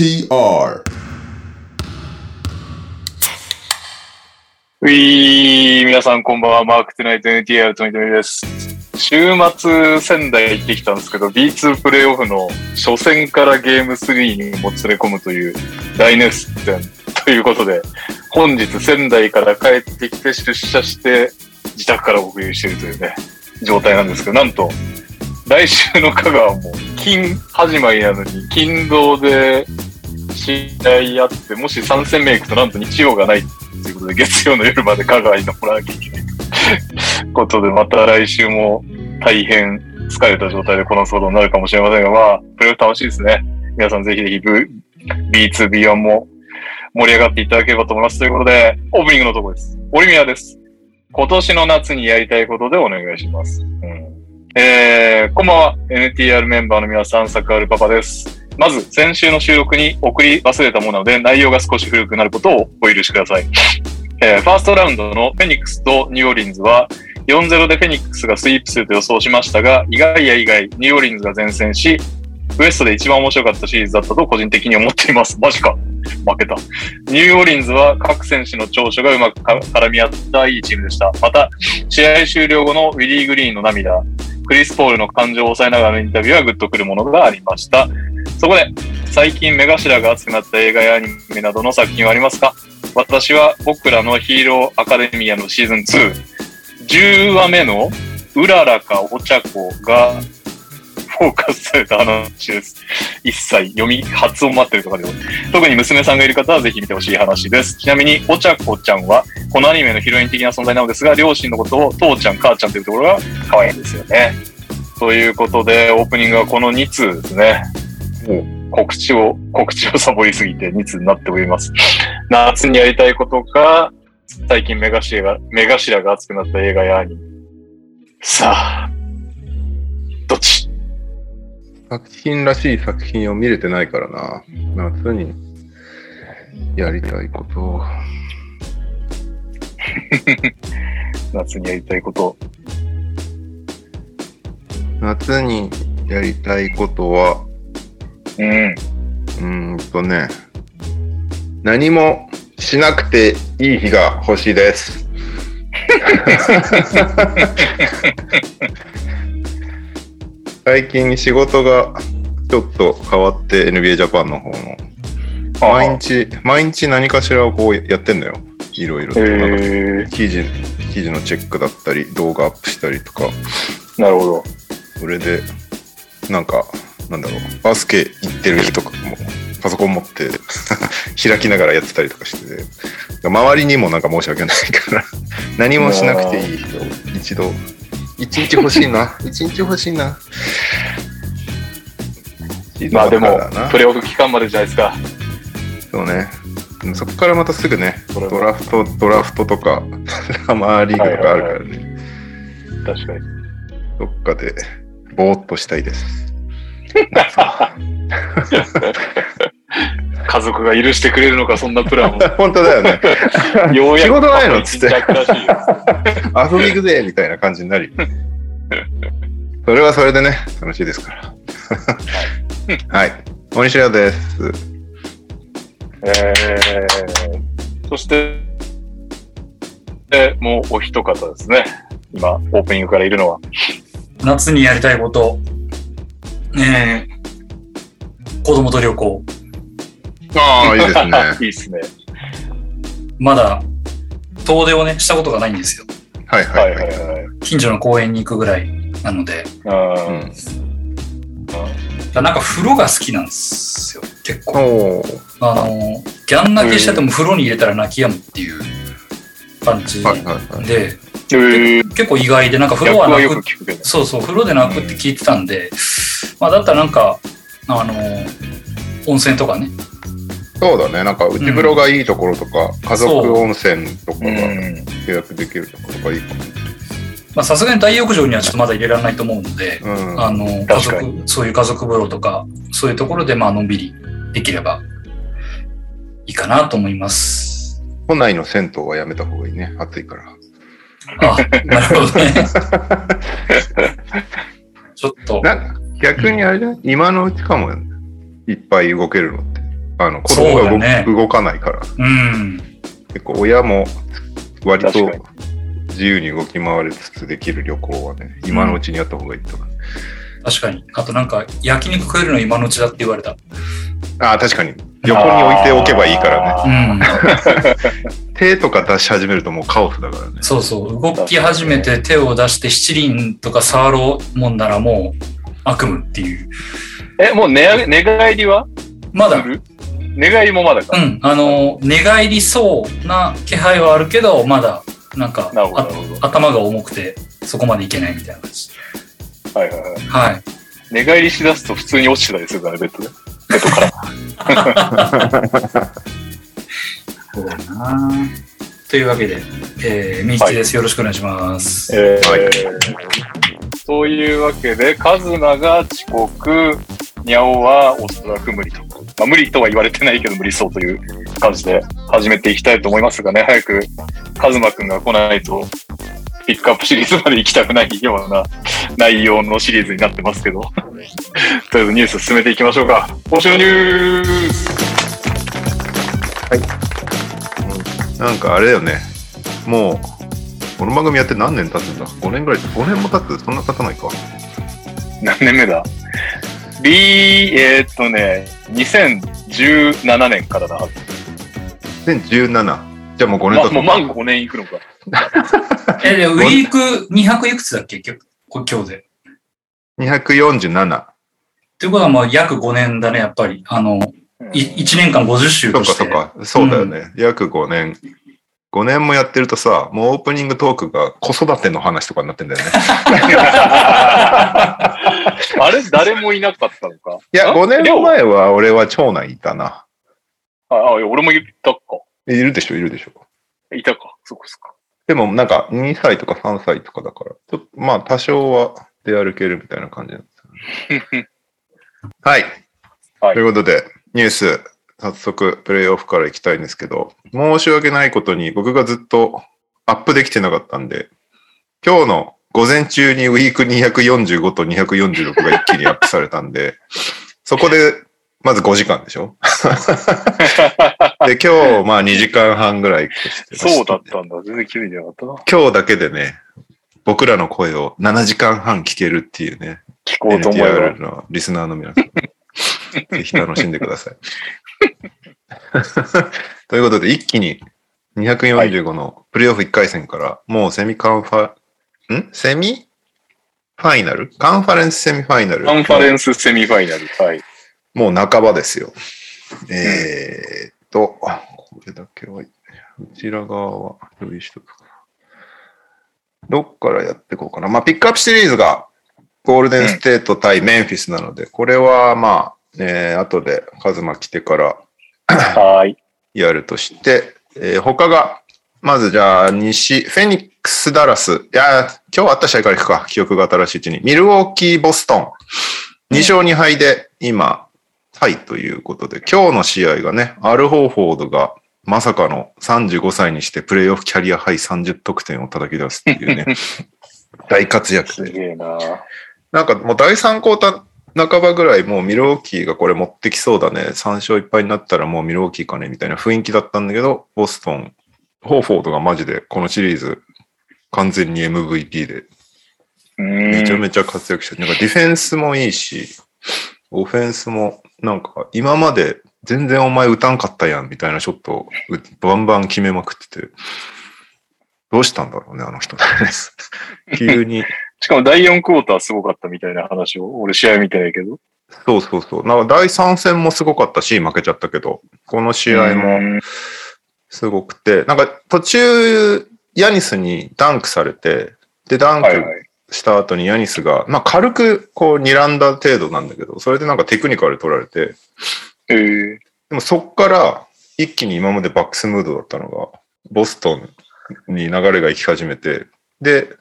TR ういー、皆さんこんばんは、マークトゥナイト NTR とみとみです。週末仙台行ってきたんですけど、B2 プレイオフの初戦からゲーム3にもつれ込むという大熱戦ということで、本日仙台から帰ってきて出社して自宅からお送りしているというね、状態なんですけど、なんと、来週の香川も金始まりなのに、金土で試合あって、もし3戦目行くとなんと日曜がないということで、月曜の夜まで香川に残らなきゃいけないことで、また来週も大変疲れた状態でこの騒動になるかもしれませんが、まあ、プレーオフ楽しいですね。皆さんぜひぜひ B2、B1 も盛り上がっていただければと思います。ということで、オープニングのとこです。オリミアです。今年の夏にやりたいことでお願いします。うんえー、こんばんは。NTR メンバーの皆さん、サクアルパパです。まず、先週の収録に送り忘れたものなので、内容が少し古くなることをお許しください。えーファーストラウンドのフェニックスとニューオリンズは、4-0でフェニックスがスイープすると予想しましたが、意外や意外、ニューオリンズが善戦し、ウエストで一番面白かったシリーズだったと個人的に思っています。マジか。負けた。ニューオリンズは各選手の長所がうまく絡み合ったいいチームでした。また、試合終了後のウィリー・グリーンの涙、クリス・ポールの感情を抑えながらのインタビューはグッとくるものがありました。そこで、最近目頭が熱くなった映画やアニメなどの作品はありますか？私は僕らのヒーローアカデミアのシーズン2、10話目のうららかお茶子がフォーカスされた話です。一切読み、発音待ってるとかでも。特に娘さんがいる方はぜひ見てほしい話です。ちなみに、お茶子ちゃんは、このアニメのヒロイン的な存在なのですが、両親のことを父ちゃん、母ちゃんというところが可愛いんですよね。ということで、オープニングはこの2通ですね。もう告知を、告知をサボりすぎて2通になっております。夏にやりたいことか、最近目頭が、目頭が熱くなった映画やアニメ。さあ、どっち？作品らしい作品を見れてないからな。夏にやりたいことを。夏にやりたいこと。夏にやりたいことは、うん。うーんとね、何もしなくていい日が欲しいです。最近仕事がちょっと変わって NBA ジャパンの方の毎日、毎日何かしらをこうやってんだよ。いろいろと。記事、記事のチェックだったり、動画アップしたりとか、なるほど。それで、なんか、なんだろう、バスケ行ってる日とかも、パソコン持って 開きながらやってたりとかしてて、周りにもなんか申し訳ないから、何もしなくていい日を一度、一日欲しいな、一日欲しいな。まあでもプレイオフ期間までじゃないですか。そうね。そこからまたすぐね、ドラフト、ドラフトとか、サマーリーグとかあるからね、確かに。どっかでぼーっとしたいです。家族が許してくれるのか、そんなプランを。本当だよね。ようやく仕事ないのっつって 遊び行くぜみたいな感じになるよ。それはそれでね、楽しいですから。はい。大西亮です。えー、そして、で、もうお一方ですね。今、オープニングからいるのは。夏にやりたいこと、えー、子供と旅行。ああ、いいですね。いいっすね。まだ遠出をね、したことがないんですよ。はいははいいははいい。はい。近所の公園に行くぐらいなので、あーうんなんか風呂が好きなんですよ、結構。あの、ギャン泣きしてても風呂に入れたら泣き止むっていう感じはいはいはい。結構意外で、なんか風呂は逆はよく。そうそう、風呂で泣くって聞いてたんで、まあだったらなんか、あの、温泉とかね、そうだね。なんか内風呂がいいところとか、家族温泉とかがうん。予約できるところがいいかも。まあさすがに大浴場にはちょっとまだ入れられないと思うので、うん。あの、家族、そういう家族風呂とか、そういうところで、まあ、のんびりできればいいかなと思います。都内の銭湯はやめた方がいいね。暑いから。あ、なるほどね。ちょっと、なんか逆にあれじゃない？今のうちかも、いっぱい動けるのって。あの子供が動,、ね動かないから。うん。結構親も割と自由に動き回りつつできる旅行はね、今のうちにやった方がいいと思う。確かに。あとなんか、焼肉食えるの今のうちだって言われた。ああ、確かに。横に置いておけばいいからね。うん。手とか出し始めるともうカオスだからね。そうそう。動き始めて手を出して七輪とか触ろうもんならもう悪夢っていう。え、もう寝寝返りは？まだ、寝返りもまだか。うん。あの、寝返りそうな気配はあるけど、まだ、なんか、なるほどあなるほど頭が重くて、そこまでいけないみたいな感じ。はいはいはい。はい。寝返りしだすと普通に落ちてたりするからね、ベッドで。ベッドから。そうだなというわけで、えー、みちです。よろしくお願いします。えーはいというわけで、カズマが遅刻、ニャオはおそらく無理と。まあ、無理とは言われてないけど無理そうという感じで始めていきたいと思いますがね、早くカズマくんが来ないと、ピックアップシリーズまで行きたくないような内容のシリーズになってますけど。とりあえずニュース進めていきましょうか。今週のニュースなんかあれだよね。もう、この番組やって何年経つんだ ?5 年ぐらい ?5 年も経つ？そんな経たないか。何年目だ ?B、えーっとね、2017年からだはず。2017。じゃあもう5年ま経つもう満5年いくのか。え、で、ウィーク200いくつだっけ今日こ今日で。247。ということは、まあ、約5年だね、やっぱり。あの、い1年間50週そっとして。かそっか。そうだよね。約5年。5年もやってるとさ、もうオープニングトークが子育ての話とかになってんだよね。あれ誰もいなかったのか？いや、あ5年前は俺は長男いたな。あ、あ俺も言ったか。いるでしょ、いるでしょ。いたか。そこそこ。でもなんか2歳とか3歳とかだから、ちょっとまあ多少は出歩けるみたいな感じなんですよね。はい。はいということで、ニュース、早速プレイオフから行きたいんですけど、申し訳ないことに僕がずっとアップできてなかったんで、今日の午前中にウィーク245と246が一気にアップされたんで、そこでまず5時間でしょ？で、今日まあ2時間半ぐらいとしてそうだったんだ。全然気づいてなかったな。今日だけでね、僕らの声を7時間半聞けるっていうね、聞こうと思えば NTR。のリスナーの皆さん、ぜひ楽しんでください。ということで、一気に245のプレイオフ1回戦から、もうセミカンファ、ん？セミファイナル？カンファレンスセミファイナル。カンファレンスセミファイナル。はい。もう半ばですよ。えーっと、これだけは、うちら側は用意しとくかな。どっからやっていこうかな。まあ、ピックアップシリーズがゴールデンステート対メンフィスなので、これはまあ、えー後でカズマ来てからはい。やるとして、えー他が、まずじゃあ、西、フェニックス・ダラス。いやー、今日あった試合から行くか。記憶が新しいうちに。ミルウォーキー・ボストン。2勝2敗で、今、タイということで、今日の試合がね、アル・ホーフォードが、まさかの35歳にしてプレイオフキャリアハイ30得点を叩き出すっていうね、大活躍すで。げえな。なんかもう第3クォーター半ばぐらいもうミルウォーキーがこれ持ってきそうだね。3勝1敗になったらもうミルウォーキーかねみたいな雰囲気だったんだけど、ボストン、ホーフォードがマジでこのシリーズ完全に MVP でめちゃめめちゃ活躍してる、なんかディフェンスもいいし、オフェンスもなんか今まで全然お前打たんかったやんみたいなショットをうバンバン決めまくってて、どうしたんだろうね、あの人。急に。しかも第4クォーターすごかったみたいな話を、俺試合見てないけど。そうそうそう。なんか第3戦もすごかったし、負けちゃったけど、この試合もうんすごくて、なんか途中、ヤニスにダンクされて、で、ダンクはいはい。した後にヤニスが、まあ軽くこう睨んだ程度なんだけど、それでなんかテクニカル取られて、えー、でもそっから一気に今までバックスムードだったのが、ボストンに流れが行き始めて、で、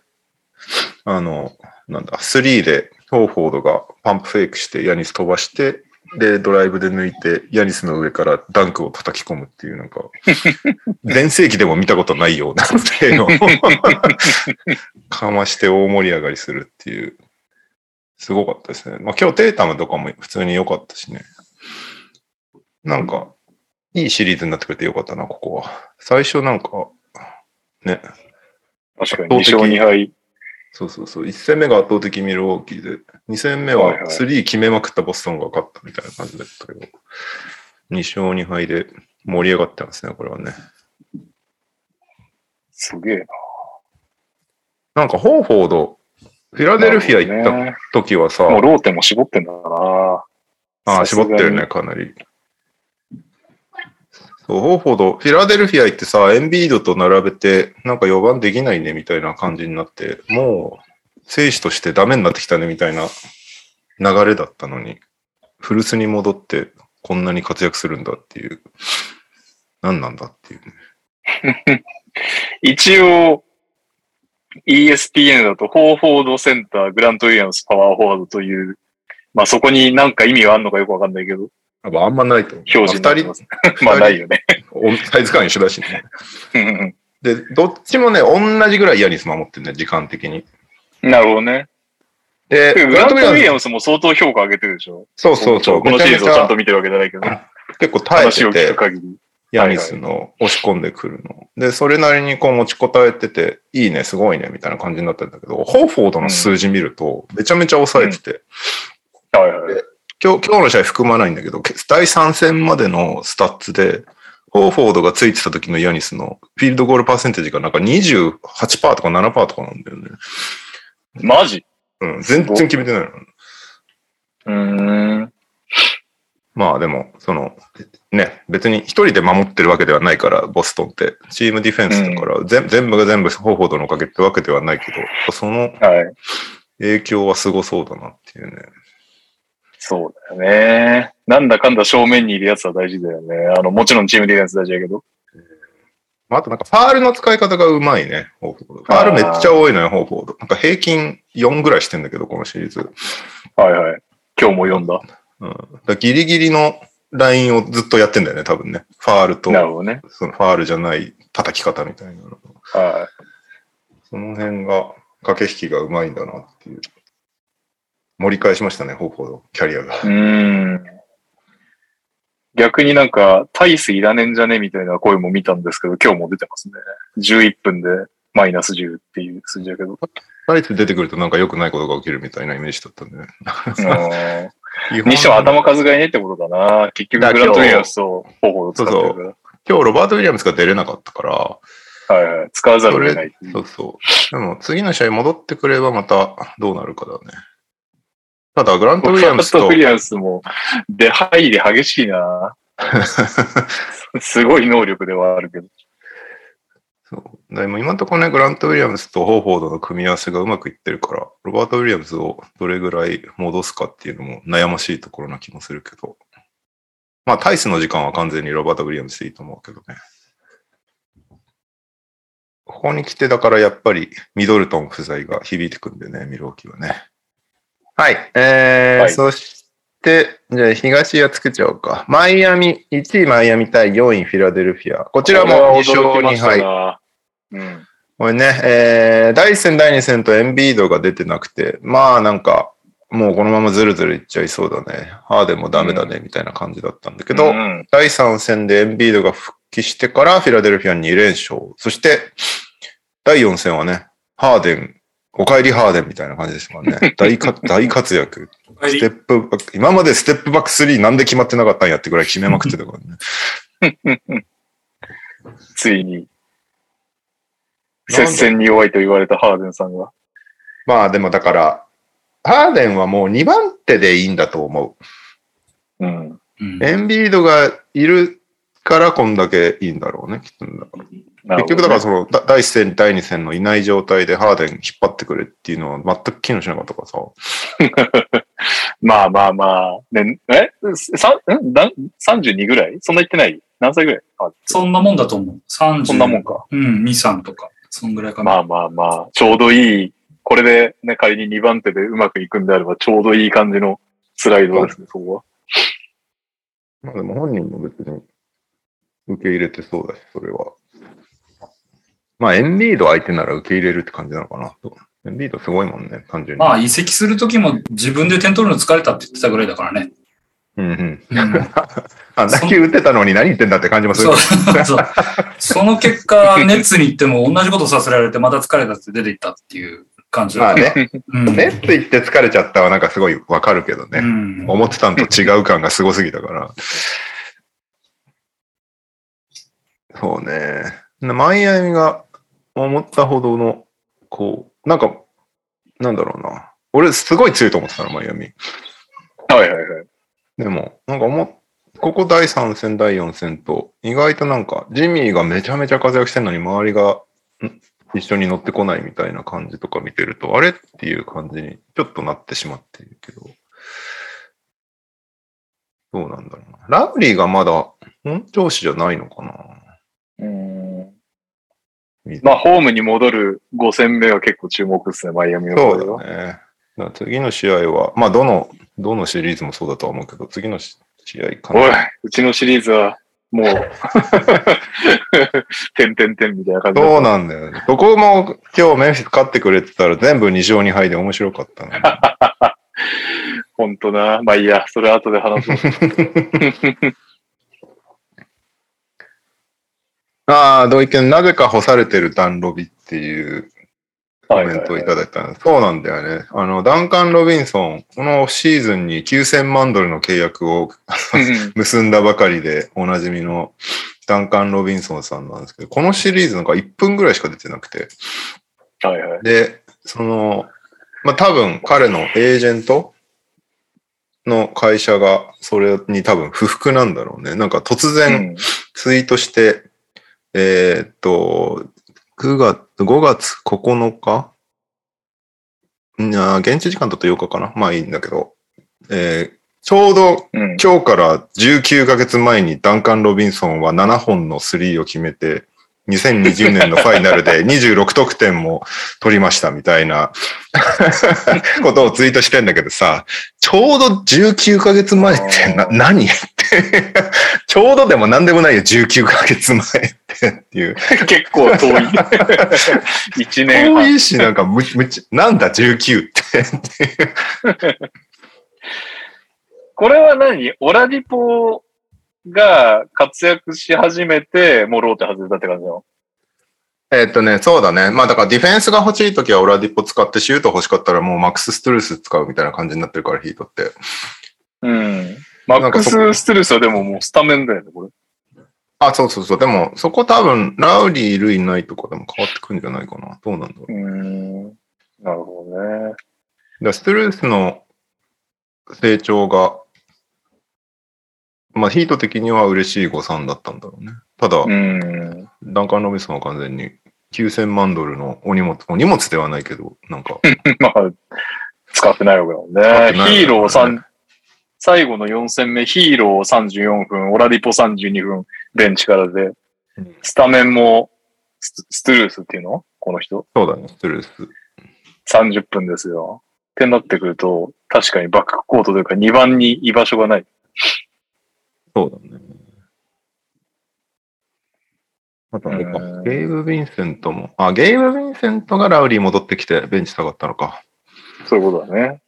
あの、なんだ、3でホーフォードがパンプフェイクしてヤニス飛ばして、で、ドライブで抜いて、ヤニスの上からダンクを叩き込むっていう、なんか、全盛期でも見たことないようなプレーをかまして大盛り上がりするっていう、すごかったですね。まあ今日テータムとかも普通に良かったしね。なんか、いいシリーズになってくれてよかったな、ここは。最初なんか、ね、確かに2勝2敗。そうそうそう。1戦目が圧倒的ミルウォーキーで、2戦目は3決めまくったボストンが勝ったみたいな感じだったけど、2勝2敗で盛り上がってますね、これはね。すげえな。なんか、ホーフォード、フィラデルフィア行った時はさ、もうローテも絞ってんだな。ああ、絞ってるね、かなり。そう、ホーフォード、フィラデルフィア行ってさ、エンビードと並べて、なんか4番できないね、みたいな感じになって、もう、選手としてダメになってきたね、みたいな流れだったのに、古巣に戻って、こんなに活躍するんだっていう、何なんだっていうね。一応、ESPN だと、ホーフォードセンター、グラント・ウィリアムス、パワーフォワードという、まあそこになんか意味があるのかよくわかんないけど、あんまないと思う。表示になままあないよね。サイズ感一緒だしね。で、どっちもね、同じぐらいヤニス守ってるね、時間的に。うんなるほどね。で、グラント・ウィリアムスも相当評価上げてるでしょ？そうそうそう。このシリーズをちゃんとめ見てるわけじゃないけど、結構耐えてて。ヤニスの押し込んでくるの。で、それなりにこう持ちこたえてて、いいね、すごいね、みたいな感じになったんだけど、ホーフォードの数字見ると、めちゃめちゃ抑えてて、はいはい。今日、今日の試合含まないんだけど、第3戦までのスタッツで、ホーフォードがついてた時のヤニスのフィールドゴールパーセンテージがなんか28%とか7%とかなんだよね。マジ？うん、全然決めてないの。うーん。まあでも、その、ね、別に一人で守ってるわけではないから、ボストンって。チームディフェンスだから、全全部が全部ホーフォードのおかげってわけではないけど、そのはい。影響はすごそうだなっていうね。そうだよね。なんだかんだ正面にいるやつは大事だよね。あの、もちろんチームディフェンス大事だけど。まあ、あとなんかファールの使い方がうまいね、ホーフォード。ファールめっちゃ多いのよ、ホーフォード。なんか平均4ぐらいしてんだけど、このシリーズ。はいはい。今日も読んだ。うん、だギリギリのラインをずっとやってんだよね、多分ね。ファールと、なるほどね。そのファールじゃない叩き方みたいなの。はその辺が駆け引きがうまいんだなっていう。盛り返しましたね、ホーフォード、キャリアが。い。うーん。逆になんか、タイスいらねえんじゃねみたいな声も見たんですけど、今日も出てますね。11分でマイナス10っていう数字だけど。タイツ出てくるとなんか良くないことが起きるみたいなイメージだったんでね。にしても頭数がいねってことだな。結局、グラント・ウィリアムスと方法を使ってるから。今日ロバート・ウィリアムスが出れなかったから、はいはい。使わざるを得ない。そうそう。でも次の試合戻ってくればまたどうなるかだね。ただ、グラント・ウィリアムスとグラント・ウィリアムスも、出入り激しいな。すごい能力ではあるけど。そう。でも今のところね、グラント・ウィリアムスとホーフォードの組み合わせがうまくいってるから、ロバート・ウィリアムスをどれぐらい戻すかっていうのも悩ましいところな気もするけど。まあ、タイスの時間は完全にロバート・ウィリアムスでいいと思うけどね。ここに来て、だからやっぱりミドルトン不在が響いてくんでね、ミルウォーキーはね。はい。えーはいそして、じゃあ東は作っちゃおうか。マイアミ、1位マイアミ対4位フィラデルフィア。こちらも2勝2敗。な。うん。これね、えー、第1戦、第2戦とエンビードが出てなくて、まあなんか、もうこのままずるずるいっちゃいそうだね。ハーデンもダメだね、みたいな感じだったんだけど、うん第3戦でエンビードが復帰してからフィラデルフィア2連勝。そして、第4戦はね、ハーデン、お帰りハーデンみたいな感じでしたからね。大か大活躍。ステップバック、今までステップバック3なんで決まってなかったんやってぐらい決めまくってたからね。ついに、接戦に弱いと言われたハーデンさんが。まあでもだから、ハーデンはもう2番手でいいんだと思う。うん。うんエンビードがいるからこんだけいいんだろうね、きっと。結局だからその、だ第1戦、第2戦のいない状態でハーデン引っ張ってくれっていうのは全く機能しなかったからさ。まあまあまあ。ね、えさんだん ?32 ぐらい？そんな言ってない？何歳ぐらい？あそんなもんだと思う。30。そんなもんか。うん、2、3とか。そんぐらいかな。まあまあまあ、ちょうどいい。これでね、仮に2番手でうまくいくんであれば、ちょうどいい感じのスライドですね、そこは。まあでも本人も別に受け入れてそうだし、それは。まあエンビード相手なら受け入れるって感じなのかなと。エンビードすごいもんね、単純に。まあ、移籍するときも自分で点取るの疲れたって言ってたぐらいだからね。うんうん。うん あ、打球打ってたのに何言ってんだって感じもするそう。そう。その結果、ネッツに行っても同じことさせられて、また疲れたって出ていったっていう感じだった。まあね、うん。ネッツ行って疲れちゃったはなんかすごいわかるけどね。うん思ってたんと違う感がすごすぎたから。そうね。マイアミが思ったほどの、こう、なんか、なんだろうな。俺すごい強いと思ってたの、マイアミ。はいはいはい。でも、なんか思っここ第3戦、第4戦と、意外となんか、ジミーがめちゃめちゃ活躍してるのに、周りがん？一緒に乗ってこないみたいな感じとか見てると、あれっていう感じにちょっとなってしまっているけど、どうなんだろうな。ラブリーがまだ本調子じゃないのかな。うんまあ、ホームに戻る5戦目は結構注目ですね、マイアミのそ方では。うだね。次の試合は、まあ、どの、どのシリーズもそうだとは思うけど、次のし試合かおいな。、うちのシリーズは、もう、てんてんてんみたいな感じだそうなんだよね。どこも今日メンフィス勝ってくれてたら全部2勝2敗で面白かったのに。本当な。まあいいや、それ後で話そう。ああ、同意見、なぜか干されてるダンロビっていうコメントをいただいたんです。そうなんだよね。あの、ダンカン・ロビンソン、このシーズンに9000万ドルの契約を 結んだばかりでおなじみのダンカン・ロビンソンさんなんですけど、このシリーズなんか1分ぐらいしか出てなくて、はいはい。で、その、まあ、多分彼のエージェントの会社がそれに多分不服なんだろうね。なんか突然ツイートして、えーっと、9月、5月9日？いや現地時間だと8日かな？まあいいんだけど、えーちょうどうん。今日から19ヶ月前にダンカン・ロビンソンは7本のスリーを決めて、2020年のファイナルで26得点も取りましたみたいな ことをツイートしてんだけどさ、ちょうど19ヶ月前ってな、何って。ちょうどでも何でもないよ、19ヶ月前ってっていう。結構遠い。一年半。遠いし、なんかむ、むち、なんだ19って。これは何？オラディポが活躍し始めて、もうローテ外れたって感じなの？えっとね、そうだね。まあだからディフェンスが欲しいときはオラディポ使ってシュート欲しかったらもうマックス・ストゥルース使うみたいな感じになってるから、ヒートって。うん。マックス・ストゥルスはでももうスタメンだよね、これ。あ、そうそうそう。でも、そこ多分、ラウリーいるいないとかでも変わってくるんじゃないかな。どうなんだろう。うん。なるほどね。だストゥルースの成長が、まあヒート的には嬉しい誤算だったんだろうね。ただ、うん。ダンカン・ロビンソンは完全に9000万ドルのお荷物、お荷物ではないけど、なんか、まあ、使ってないわけだもんね。ヒーローわけだ3、最後の4戦目、ヒーロー34分、オラディポ32分、ベンチからでうん、スタメンもスストゥルースっていうの？この人？そうだね、ストゥルース。?30 分ですよ。ってなってくると、確かにバックコートというか2番に居場所がない。そうだね。あとあれかうん、ゲイブ・ヴィンセントも、あ、ゲイブ・ヴィンセントがラウリー戻ってきてベンチ下がったのか。そういうことだね。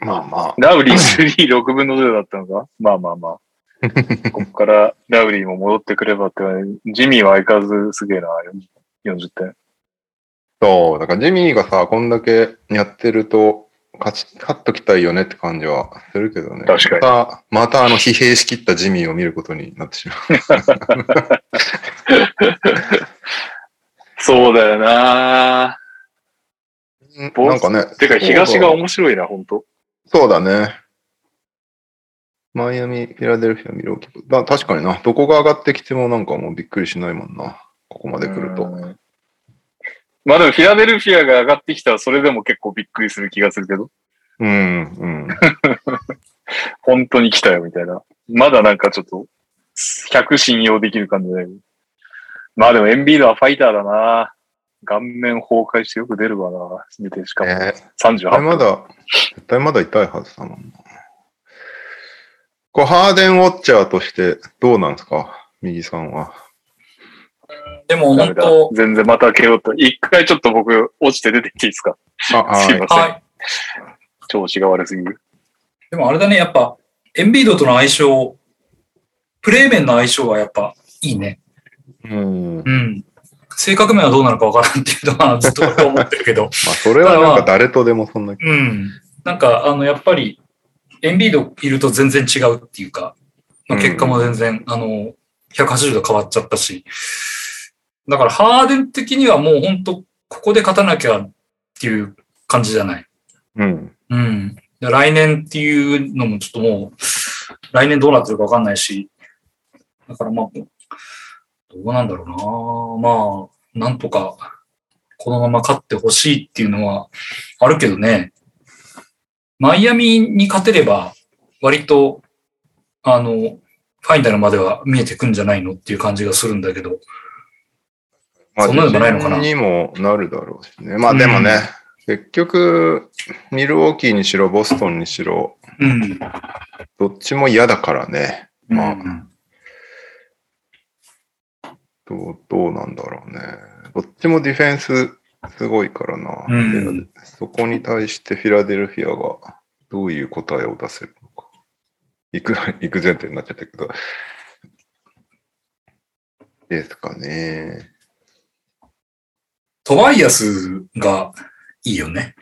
まあまあ。ラウリー3、6分の0だったのか？まあまあまあ。ここからラウリーも戻ってくればって、ジミーは相変わらずすげえな、40点。そう、だからジミーがさ、こんだけやってると、勝ち、勝っときたいよねって感じはするけどね。確かにまた、またあの疲弊しきったジミーを見ることになってしまう。そうだよななんかね。てか、東が面白いな、本当そうだね。マイアミ、フィラデルフィア、ミローキーだ確かにな。どこが上がってきてもなんかもうびっくりしないもんな。ここまで来ると。うんまあでも、フィラデルフィアが上がってきたら、それでも結構びっくりする気がするけど、うん、うん。本当に来たよ、みたいな。まだなんかちょっと、100信用できる感じだよ。まあでも、エンビードはファイターだな顔面崩壊してよく出るわな出て、しかもえ38分。ー、まだ、絶対まだ痛いはずだもんな。こう、ハーデンウォッチャーとしてどうなんですか？右さんは。でも本当、全然また蹴ろうと。一回ちょっと僕、落ちて出てきていいですか？あ、すいません。はい。調子が悪すぎる。でもあれだね、やっぱ、エンビードとの相性、プレー面の相性はやっぱいいね。うん。まうん。性格面はどうなのかわからんっていうのはずっと思ってるけど。あ、それはなんか誰とでもそんな。うん。なんか、あの、やっぱり、エンビードいると全然違うっていうか、まあ、結果も全然、あの、180度変わっちゃったし。だから、ハーデン的にはもう本当ここで勝たなきゃっていう感じじゃない。うん。うん。で来年っていうのもちょっともう、来年どうなってるかわかんないし、だからまあ、どうなんだろうなまあ、なんとか、このまま勝ってほしいっていうのはあるけどね、マイアミに勝てれば、割と、あの、ファイナルまでは見えてくんじゃないのっていう感じがするんだけど、まあ、そんなのもないのかな？にもなるだろうしね。まあでもね、結局、ミルウォーキーにしろ、ボストンにしろ、うん。どっちも嫌だからね。まあ、うんどう、どうなんだろうね。どっちもディフェンスすごいからな。うんでそこに対してフィラデルフィアがどういう答えを出せるのか。行く、行く前提になっちゃったけど。ですかね。トバイアスがいいよね。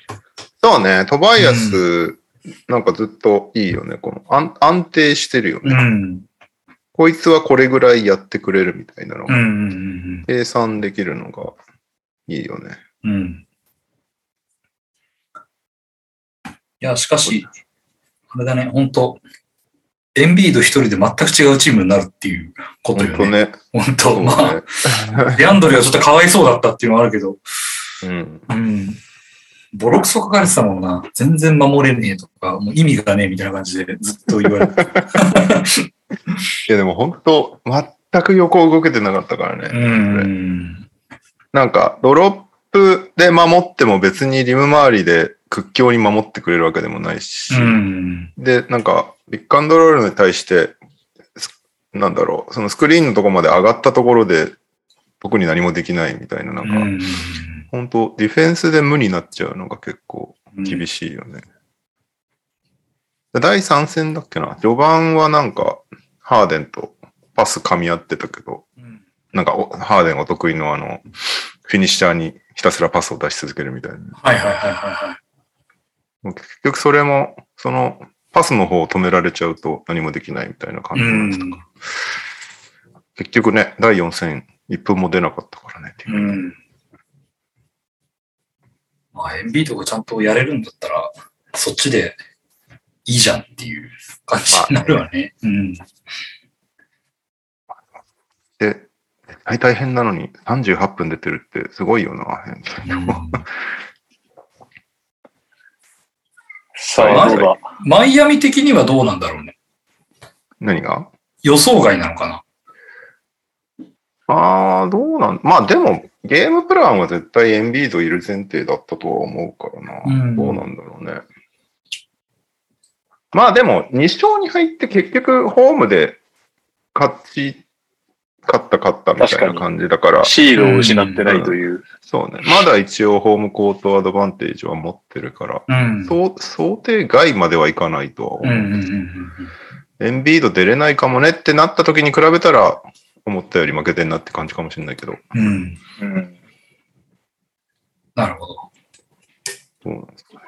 そうね、トバイアス、なんかずっといいよね。この安安定してるよね。ん。こいつはこれぐらいやってくれるみたいなのがうんうんうん計算できるのがいいよね。うん。うん。いや、しかし、あれだね、本当エンビード一人で全く違うチームになるっていうことよね。本当ね。本当そうまあ、ね。デアンドレはちょっとかわいそうだったっていうのはあるけど、うん。うん。ボロクソ書かれてたもんな。全然守れねえとか、もう意味がねえみたいな感じでずっと言われて。いやでも本当、全く横動けてなかったからね。うん。なんか、ドロップで守っても別にリム周りで屈強に守ってくれるわけでもないし、うん。で、なんか、ビッグアンドロールに対して、すなんだろう、そのスクリーンのとこまで上がったところで、特に何もできないみたいな、なんか、うん。本当ディフェンスで無になっちゃうのが結構厳しいよね。第3戦だっけな？序盤はなんか、ハーデンとパス噛み合ってたけど、うんなんかお、ハーデンお得意のあの、フィニッシャーにひたすらパスを出し続けるみたいな。はいはいはいはい結局それも、その、パスの方を止められちゃうと何もできないみたいな感じになってたか？ら。結局ね、第4戦1分も出なかったからね。うん。まあ、エンビードがちゃんとやれるんだったら、そっちでいいじゃんっていう感じになるわね。うん。で、大大変なのに38分出てるってすごいよな。さあ、どうだ。マイアミ的にはどうなんだろうね。何が？予想外なのかな。ああ、どうなん？まあでも、ゲームプランは絶対エンビードいる前提だったとは思うからな。うんどうなんだろうね。まあでも、2勝に入って結局ホームで勝ち、勝った勝ったみたいな感じだから、シードを失ってないという。そうね。まだ一応ホームコートアドバンテージは持ってるから、うん。想定外まではいかないとは思う。うんうんうんうんエンビード出れないかもねってなった時に比べたら、思ったより負けてんなって感じかもしれないけど。うん。うん。うん。なるほど。そうなんですかね。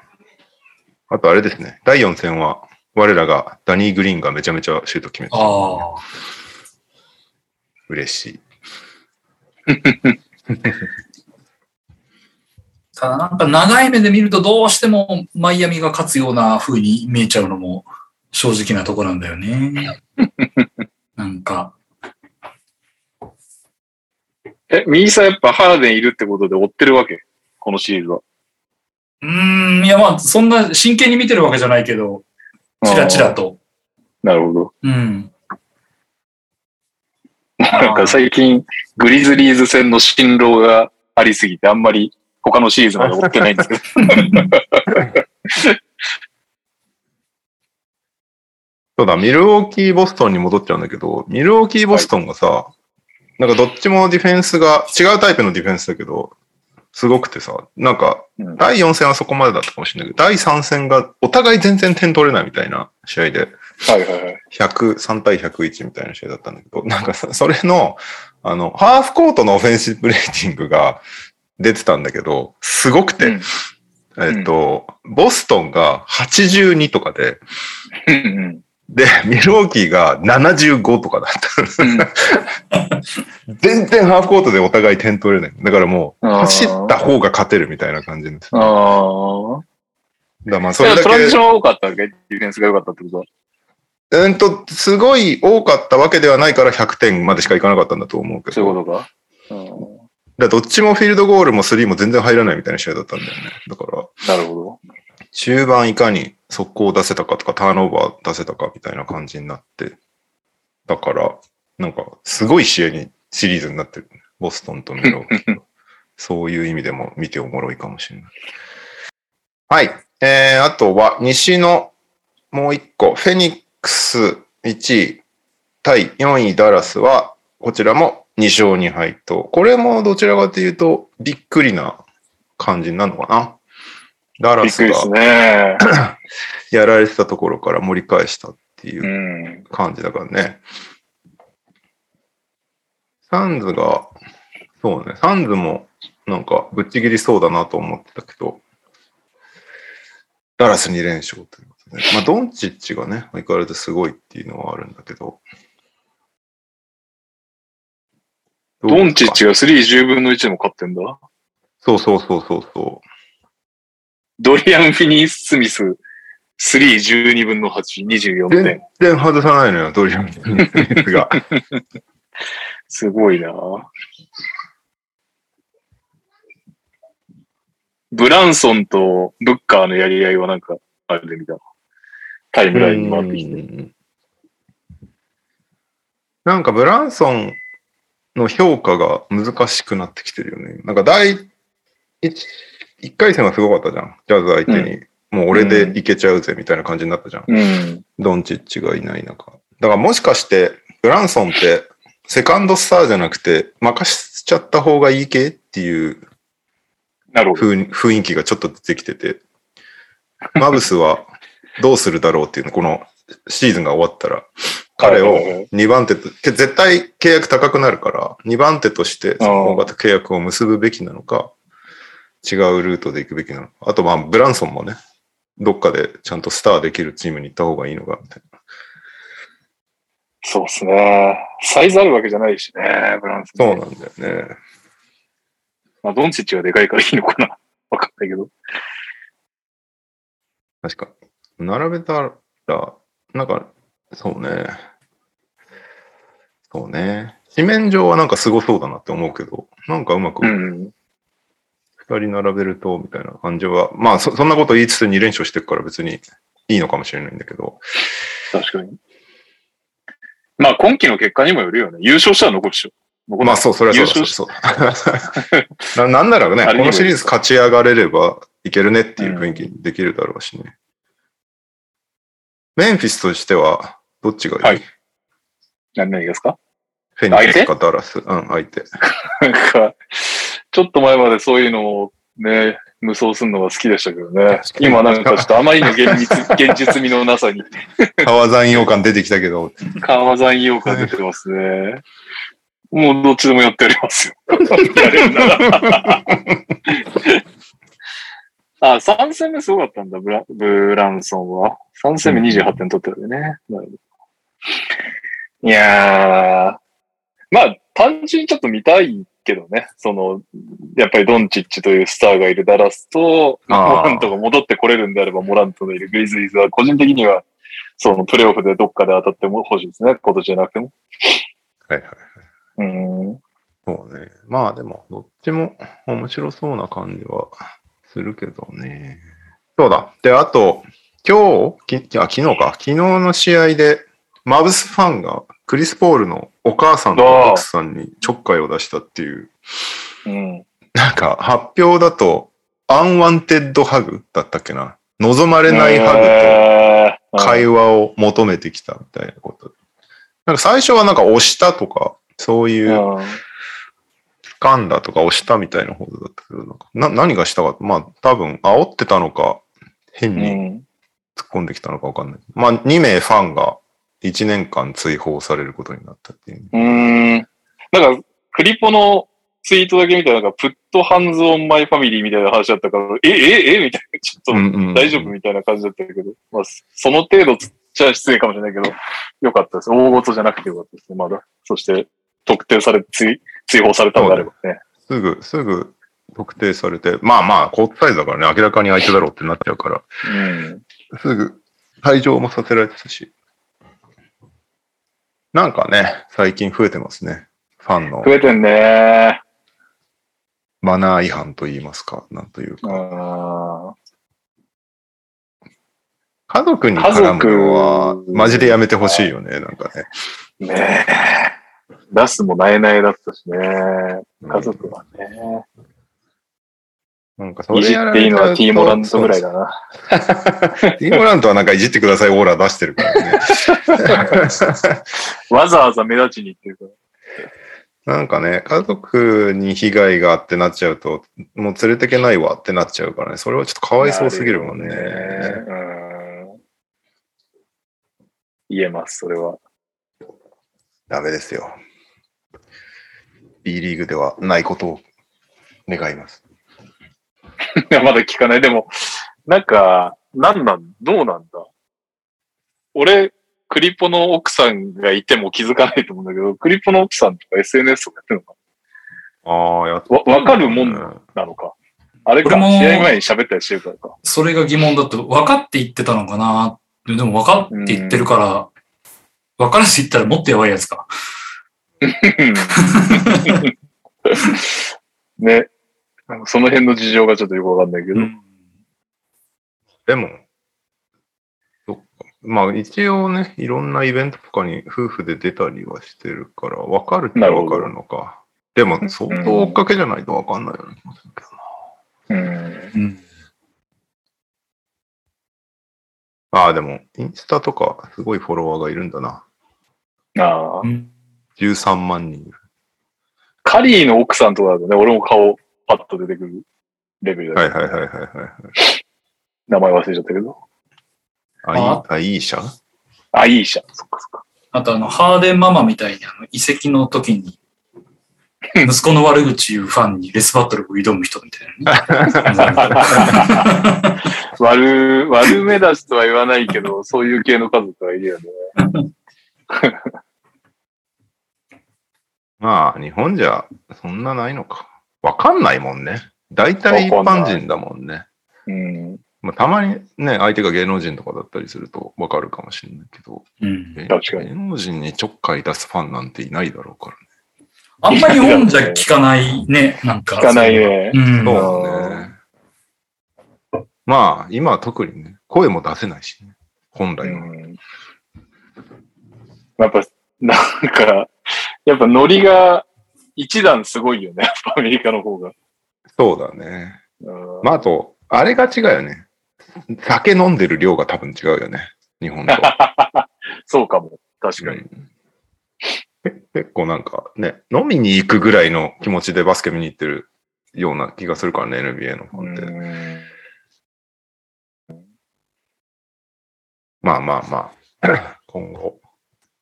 あとあれですね。第4戦は、我らがダニー・グリーンがめちゃめちゃシュート決めて、ああ。嬉しい。ただなんか長い目で見るとどうしてもマイアミが勝つような風に見えちゃうのも正直なとこなんだよね。なんか、え、右さんやっぱハーデンいるってことで追ってるわけ？このシリーズは。うーん、いやまあそんな真剣に見てるわけじゃないけど、チラチラと。なるほど。うん。なんか最近、グリズリーズ戦の辛労がありすぎて、あんまり他のシリーズまで追ってないんですけど。そうだ、ミルウォーキー・ボストンに戻っちゃうんだけど、ミルウォーキー・ボストンがさ、なんかどっちもディフェンスが、違うタイプのディフェンスだけど、すごくてさ、なんか、うん第4戦はそこまでだったかもしれないけど、第3戦がお互い全然点取れないみたいな試合で、はいはいはい。103対101みたいな試合だったんだけど、なんかさ、それの、あの、ハーフコートのオフェンシブレーティングが出てたんだけど、すごくて、うんえっと、ボストンが82とかで、うんで、ミルウォーキーが75とかだった。うん全然ハーフコートでお互い点取れない。だからもう、走った方が勝てるみたいな感じです。だかああ。らまあ、そでれだけ、もトランジション多かったわけ？ディフェンスが良かったってことは。うんと、すごい多かったわけではないから100点までしかいかなかったんだと思うけど。そういうことか？うんだどっちもフィールドゴールもスリーも全然入らないみたいな試合だったんだよね。だから、なるほ中盤いかに速攻を出せたかとか、ターンオーバー出せたかみたいな感じになって。だから、なんか、すごい試合に、シリーズになってる。ボストンとミロ そういう意味でも見ておもろいかもしれない。はい。えー、あとは、西のもう一個、フェニックス1位対4位ダラスは、こちらも2勝2敗と、これもどちらかというと、びっくりな感じになるのかな。ダラスがね。やられてたところから盛り返したっていううん。感じだからね。サンズが、そうね、サンズもなんかぶっちぎりそうだなと思ってたけど、ダラス2連勝ということで、まあドンチッチがね、相変わらずすごいっていうのはあるんだけど、ドンチッチがが3、10分の1でも勝ってんだ。そうそうそうそうそドリアン・フィニー・スミス、3、12分の8、24う。全点。然外さないのよ、ドリアン・スミスが。すごいなブランソンとブッカーのやり合いはなんか、あれで見た。タイムラインに回ってきて。うんなんかブランソンの評価が難しくなってきてるよね。なんか第一一回戦はすごかったじゃん。ジャズ相手に。もう俺でいけちゃうぜみたいな感じになったじゃん。うん。ドンチッチがいない中。だからもしかして、ブランソンってセカンドスターじゃなくて任しちゃった方がいい系っていうなるほど。雰雰囲気がちょっと出てきてて、マブスはどうするだろうっていうの、このシーズンが終わったら、彼をはいはいはい2番手と、け絶対契約高くなるから、2番手として大型契約を結ぶべきなのか、違うルートで行くべきなのか。あと、まあ、ブランソンもね、どっかでちゃんとスターできるチームに行った方がいいのか、みたいな。そうっすね。サイズあるわけじゃないしね、ブランソン。そうなんだよね。まあ、ドンチッチがでかいからいいのかな。わかんないけど。確かに。並べたら、なんか、そうね。そうね。紙面上はなんかすごそうだなって思うけど、なんかうまくうん。二人並べると、みたいな感じは、まあそ、そんなこと言いつつ2連勝してるから別にいいのかもしれないんだけど、確かに。まあ、今季の結果にもよるよね。優勝したら残るでしょ。まあそう、それはそうそう ななんならね、このシリーズ勝ち上がれればいけるねっていう雰囲気にできるだろうしね。メンフィスとしては、どっちがいい、はい何何ですか？フェニックスかダラスうん、相手。なんか、ちょっと前までそういうのをね、無双するのが好きでしたけどね。今なんかちょっとあまりの現実、現実味のなさに、川山洋感出てきたけど、川山用感出てますね。もうどっちでもやってやりますよ。やれるなら。あ、3戦目すごかったんだ、ブラブランソンは。3戦目28点取ってるんでね。なるほどいやー、まあ、単純にちょっと見たいけどね。その、やっぱりドンチッチというスターがいるダラスと、モラントが戻ってこれるんであれば、モラントのいるグリズリーズは、個人的には、そのプレイオフでどっかで当たっても欲しいですね。今年じゃなくても。はいはい。うん。そうね。まあでも、どっちも面白そうな感じはするけどね。そうだ。で、あと、今日、きあ昨日か。昨日の試合で、マブスファンがクリス・ポールのお母さんと奥さんにちょっかいを出したっていう、うん。なんか発表だと、 unwanted hug だったっけな。望まれないハグとえー会話を求めてきたみたいなこと。なんか最初はなんか押したとか、そういううんだとか押したみたいな報道だったけど、なんかな何がしたか、まあ多分煽ってたのか、変にうん。突っ込んできたのかわかんない。まあ2名ファンが1年間追放されることになったっていう。うーん。なんか、クリポのツイートだけ見たら、なんか、プットハンズオンマイファミリーみたいな話だったから、え、え、えみたいな、ちょっと、うんうん大丈夫みたいな感じだったけど、まあ、その程度つっちゃ失礼かもしれないけど、よかったです。大事じゃなくてよかったですね、まだ。そして、特定され、追、追放されたのであればね。すぐ、すぐ特定されて、まあまあ、コートサイズだからね、明らかに相手だろうってなっちゃうから、うん。すぐ退場もさせられてたし。なんかね、最近増えてますね。ファンの増えてんねマナー違反と言いますか、なんといううか。ん。家族に絡むのはマジでやめてほしいよね、なんかね。ねえ。出すもなえなえだったしね。家族はね。なんかそいじっていいのはティーモラントぐらいだな。ティーモラントはなんかいじってくださいオーラ出してるからね。わざわざ目立ちに行ってるから。なんかね、家族に被害があってなっちゃうと、もう連れてけないわってなっちゃうからね、それはちょっとかわいそうすぎるもんね。うん。言えます、それは。ダメですよ。B リーグではないことを願います。いや、まだ聞かない。でも、なんか、なんなん、どうなんだ？俺、クリポの奥さんがいても気づかないと思うんだけど、クリポの奥さんとか SNS とかやってるのかああ、やっわわかるもんうんなのか？あれか、試合前に喋ったりしてるからか。それが疑問だと、分かって言ってたのかなでも分かって言ってるから、分からず言ったらもっとやばいやつか。ね。その辺の事情がちょっとよくわかんないけど。でも、そっか。まあ一応ね、いろんなイベントとかに夫婦で出たりはしてるから、わかるってわかるのか。でも、相当追っかけじゃないとわかんないような気もするけどな。うん。うん。ああ、でも、インスタとか、すごいフォロワーがいるんだな。ああう。ん13万人。カリーの奥さんとかだとね、俺も顔パッと出てくるレベルだはいはいはいはいはい。名前忘れちゃったけど。あ、いい、あ、いい社あ、いいじゃん。そっかそっか。あとあの、ハーデンママみたいにあの、遺跡の時に、息子の悪口言うファンにレスバトルを挑む人みたいなね。悪、悪目立ちとは言わないけど、そういう系の家族はいるよね。まあ、日本じゃそんなないのか。わかんないもんね。大体一般人だもんね。うん。まあ、たまにね、相手が芸能人とかだったりするとわかるかもしれないけど、うん芸確かに芸能人にちょっかい出すファンなんていないだろうからね。あんまり日本じゃ聞かないね、なんか。聞かないね。うん。そうね。まあ、今は特にね、声も出せないしね。本う来は。ん。やっぱ、なんか、やっぱノリが一段すごいよね。やっぱアメリカの方が。そうだね。うんまあ、あと、あれが違うよね。酒飲んでる量が多分違うよね。日本と。そうかも。確かに。うんけ結構なんかね、飲みに行くぐらいの気持ちでバスケ見に行ってるような気がするからね、NBA のファンって。うんまあまあまあ、今後、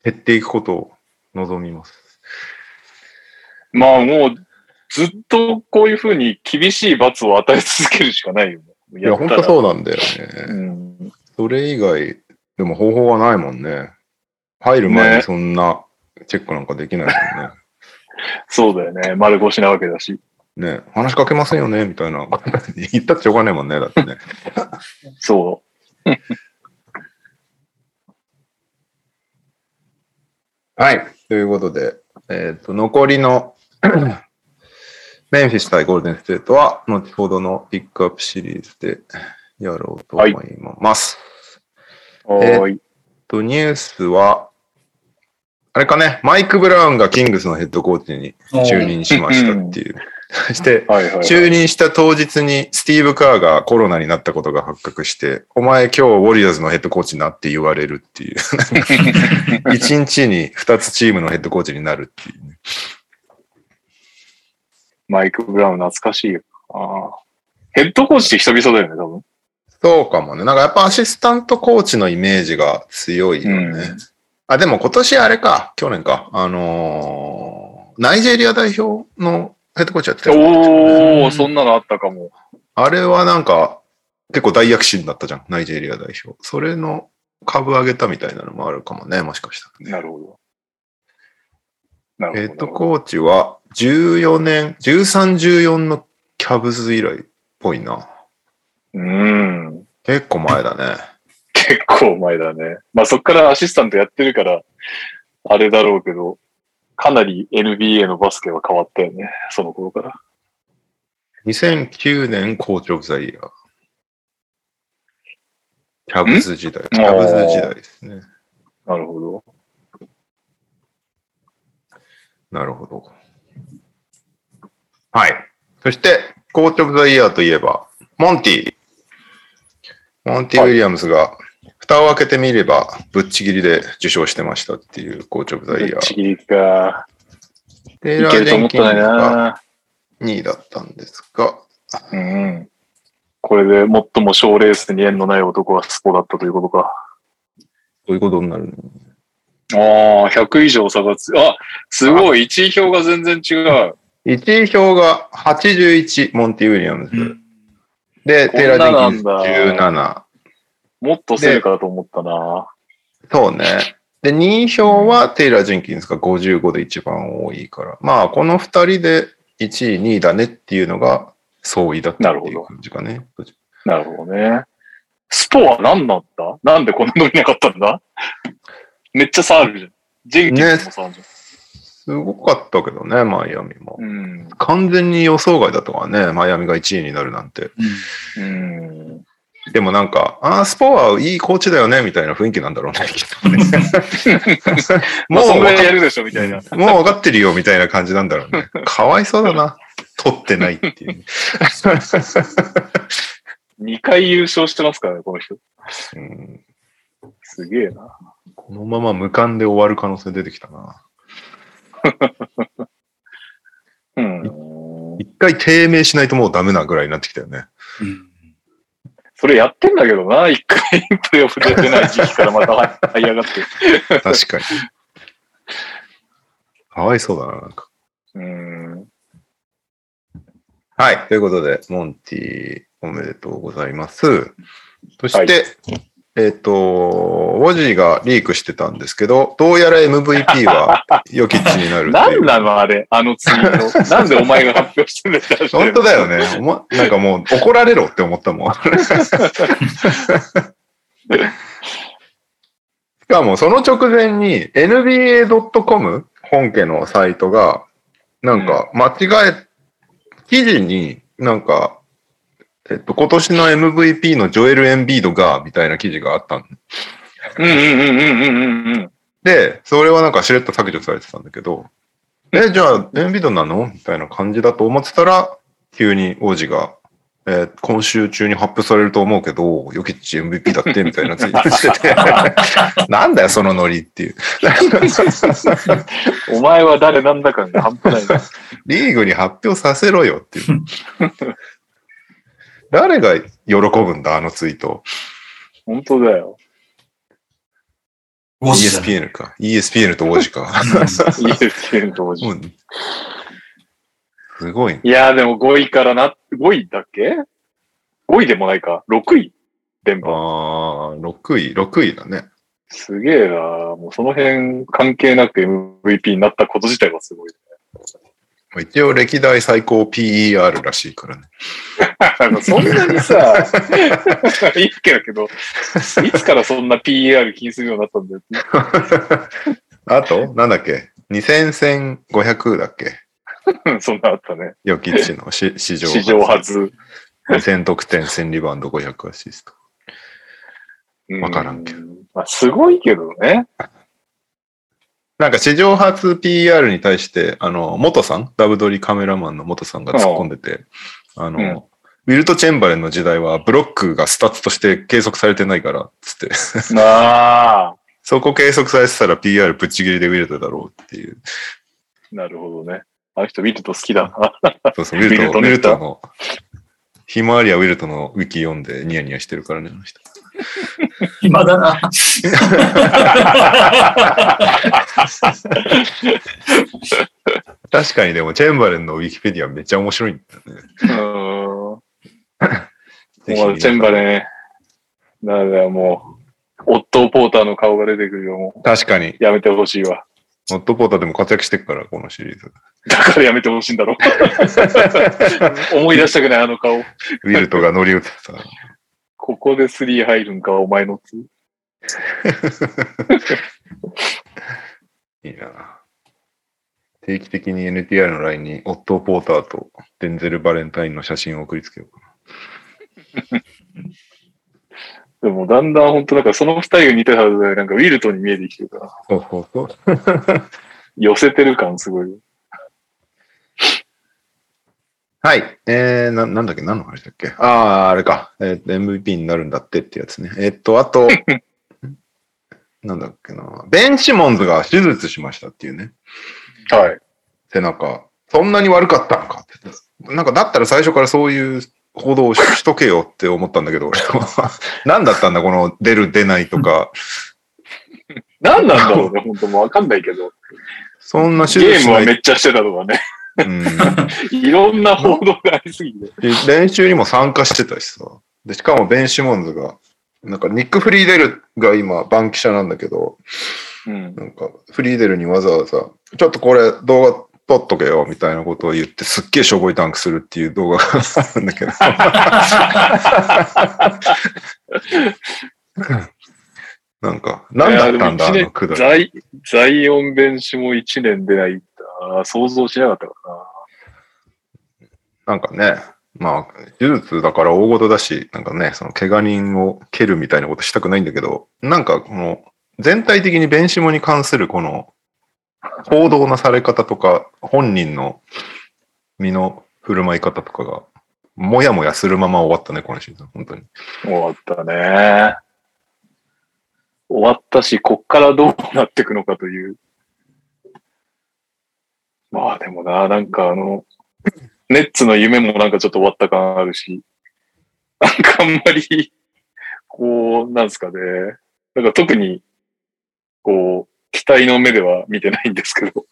減っていくことを望みます。まあもう、ずっとこういうふうに厳しい罰を与え続けるしかないよね。いや、本当う。そうなんだようね。ん。それ以外、でも方法はないもんね。入る前ねにそんなチェックなんかできないもんね。そうだよね。丸腰なわけだし。ね、話しかけませんよね、みたいな。言ったってしょうがないもんね、だってね。そ はい。ということで、えっ、と、残りの メンフィス対ゴールデンステートは、後ほどのピックアップシリーズでやろうと思います。う。はーい。と、ニュースは、あれかね、マイク・ブラウンがキングスのヘッドコーチに就任しましたっていう。そして。就任した当日にスティーブ・カーがコロナになったことが発覚して、お前今日ウォリアーズのヘッドコーチになって言われるっていう。一日に二つチームのヘッドコーチになるっていうね。マイク・ブラウン懐かしいよ。ああ。ヘッドコーチって久々だよね、多分。そうかもね。なんかやっぱアシスタントコーチのイメージが強いよね。うんあ、でも今年あれか、去年か。あのーナイジェリア代表のヘッドコーチやってたよおー、うんそんなのあったかも。あれはなんか結構大躍進だったじゃん、ナイジェリア代表。それの株上げたみたいなのもあるかもね、もしかしたらね。なるほど。なヘッド。コーチは14年、13、14のキャブズ以来っぽいな。うん。結構前だね。結構前だね。まあそっからアシスタントやってるから、あれだろうけど、かなり NBA のバスケは変わったよね。その頃から。2009年コーチオブザイヤー。キャブズ時代。んキャブズ時代ですね。なるほど。なるほど。はい。そして、コーチオブザイヤーといえば、モンティ。モンティ・ウィリアムズが、蓋を開けてみれば、ぶっちぎりで受賞してましたっていうコーチオブザイヤー。ちぎりか。テイラー・ジェンキンズがな。2位だったんですが、うん。これで最も賞レースに縁のない男はスポだったということか。そういうことになるの？ああ、100以上差がつ、あ、すごい、1位票が全然違う。1位票が81、モンティ・ウィリアムズ。うんで、テイラー・ジェンキンズこんな17。もっと競るかと思ったな。そうね。で、2位票はテイラー・ジェンキンズが55で一番多いから。まあ、この2人で1位、2位だねっていうのが相違だったっていう感じかね。なるほどね。スポは何だった？なんでこんな伸びなかったんだ？めっちゃ差あるじゃん。ジェンキンズも差あるじすごかったけどね、マイアミも。うん。完全に予想外だったからね、マイアミが1位になるなんて。うん。でもなんか、ああ、スポはいいコーチだよね、みたいな雰囲気なんだろうね、きっとね。まあ、そんぐらい分かやるでしょ、みたいな。もう分かってるよ、みたいな感じなんだろうね。かわいそうだな。取ってないっていう。2回優勝してますからね、この人。うんすげえな。このまま無冠で終わる可能性出てきたな。うん。一回低迷しないともうダメなぐらいになってきたよね。うんそれやってんだけどな、一回プレイオフ出てない時期からまた這い上がって。確かに。かわいそうだな、なんか。うん。はい。ということで、モンティ、おめでとうございます。そして、はいえっ、と、ウォジーがリークしてたんですけど、どうやら MVP はヨキッチになるないんう。なのあれ、あのツイート。なんでお前が発表してんだよ本当だよね。おまなんかもう怒られろって思ったもん。しかもその直前に NBA.com 本家のサイトがなんか間違え、記事になんか、えっと、今年の MVP のジョエル・エンビードがみたいな記事があったんうんうんうんうんうんうん。で、それはなんかしれっと削除されてたんだけど、え、じゃあ、エンビードなの？みたいな感じだと思ってたら、急に王子が、えー今週中に発表されると思うけど、ヨキッチ MVP だってみたいなツイートしてて、なんだよ、そのノリっていう。お前は誰なんだかが半端ないな。リーグに発表させろよっていう。誰が喜ぶんだ、あのツイート。本当だよ。ESPN か。ESPN と王子か。いいですけど、もうすごいね。いやーでも5位からな、5位だっけ ?5 位でもないか。6位電あ波。あ、6位、6位だね。すげえなもうその辺関係なく MVP になったこと自体はすごい。一応歴代最高 PER らしいからね。そんなにさ、いいけだけど、いつからそんな PER 気にするようになったんだよ。あと、なんだっけ ?2000、1500だっけ？うんそんなあったね。ヨキッチのし史上史上初。2000得点、1000リバウンド、500アシスト。わからんけどど。まあ、すごいけどね。なんか史上初 PER に対して、あの、元さん、ダブドリカメラマンの元さんが突っ込んでて、あの、うんウィルト・チェンバレンの時代はブロックがスタッツとして計測されてないから、つって。そこ計測されてたら PR ぶっちぎりでウィルトだろうっていう。なるほどね。あの人、ウィルト好きだな。そうそう、ウィルト、ウィルトの、ひまわりはウィルトのウィキ読んでニヤニヤしてるからね、あの人。暇だな。確かにでも、チェンバレンのウィキペディアめっちゃ面白いんだよね。うーん。チェンバレン、なんだよ、もう、オットー・ポーターの顔が出てくるよ、もう。確かに、やめてほしいわ。ノットポーターでも活躍してるから、このシリーズ。だからやめてほしいんだろ。思い出したくない、あの顔。ウィルトが乗り移ってさ。ここで3入るんか、お前のつ。いいな。定期的に NTR の LINE にオットー・ポーターとデンゼル・バレンタインの写真を送りつけようか でも、だんだん本当なんかその二人が似てるはずで、なんかウィルトに見えてきてるから、な。そうそうそう。寄せてる感すごい。はい。えー、な、なんだっけ？何の話だっけ？ああ、あれか。えー、MVP になるんだってってやつね。えーっと、あと、なんだっけな。ベン・シモンズが手術しましたっていうね。はい。背中。そんなに悪かったのかって。なんか、だったら最初からそういう報道をししとけよって思ったんだけど、俺は。何だったんだ、この出る出ないとか。何なんだろうね、本当もうわかんないけど。そんな手ゲーム。はめっちゃしてたとかね。うん いろんな報道がありすぎて。で練習にも参加してたしさ。で、しかもベン・シモンズが、なんかニック・フリーデルが今、バンキシャなんだけど、うん。なんかフリーデルにわざわざ、ちょっとこれ動画撮っとけよ、みたいなことを言って、すっげえしょぼいタンクするっていう動画が あるんだけど。なんか、なんだったんだ、あのくだり。ザイオン弁士も1年出ない想像しなかったからなんかね、まあ、手術だから大事だし、なんかね、その怪我人を蹴るみたいなことしたくないんだけど、なんかこの、全体的に弁シモに関するこの、報道のされ方とか、本人の身の振る舞い方とかが、もやもやするまま終わったね、このシーズン、本当に。な。終わったね。終わったし、こっからどうなっていくのかという。まあでもな、なんかあの、ネッツの夢もなんかちょっと終わった感あるし、なんかあんまり、こう、なんすかね。なんか特に、こう、期待の目では見てないんですけど、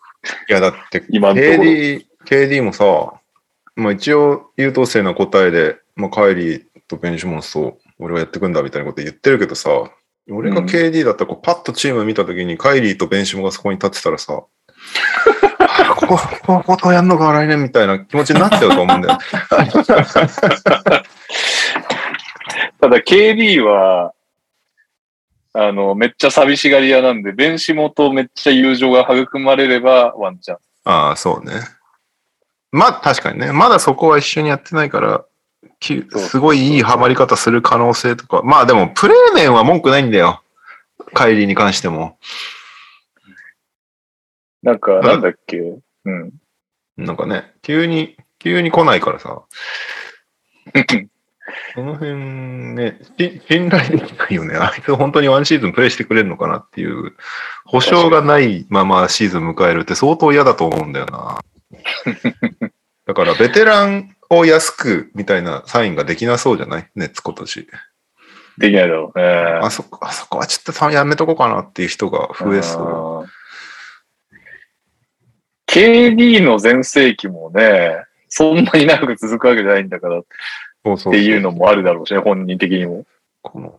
いや、だって、今の。KD、KD もさ、まあ一応優等生な答えで、まあカイリーとベンシモンスと俺はやってくんだみたいなこと言ってるけどさ、俺がうん KD だったらこうパッとチーム見たときにカイリーとベンシモンがそこに立ってたらさ、あここ、こことやんのか来年みたいな気持ちになっちゃうと思うんだよ。ただ KD は、あの、めっちゃ寂しがり屋なんで、ベンシモとめっちゃ友情が育まれればワンチャン。ああ、そうね。まあ確かにね、まだそこは一緒にやってないから、すごいいいハマり方する可能性とか、まあでもプレー面は文句ないんだよ。カイリーに関しても。なんか、んなんだっけ？うん。なんかね、急に、急に来ないからさ。その辺ね、し信頼できないよね。あいつ本当にワンシーズンプレイしてくれるのかなっていう、保証がないままシーズン迎えるって相当嫌だと思うんだよな。だからベテランを安くみたいなサインができなそうじゃない？ネッツ今年。できないだろうね。あそこ、あそこはちょっとやめとこうかなっていう人が増えそう。う。KD の全盛期もね、そんなに長く続くわけじゃないんだからっていうのもあるだろうしね、本人的にも。この、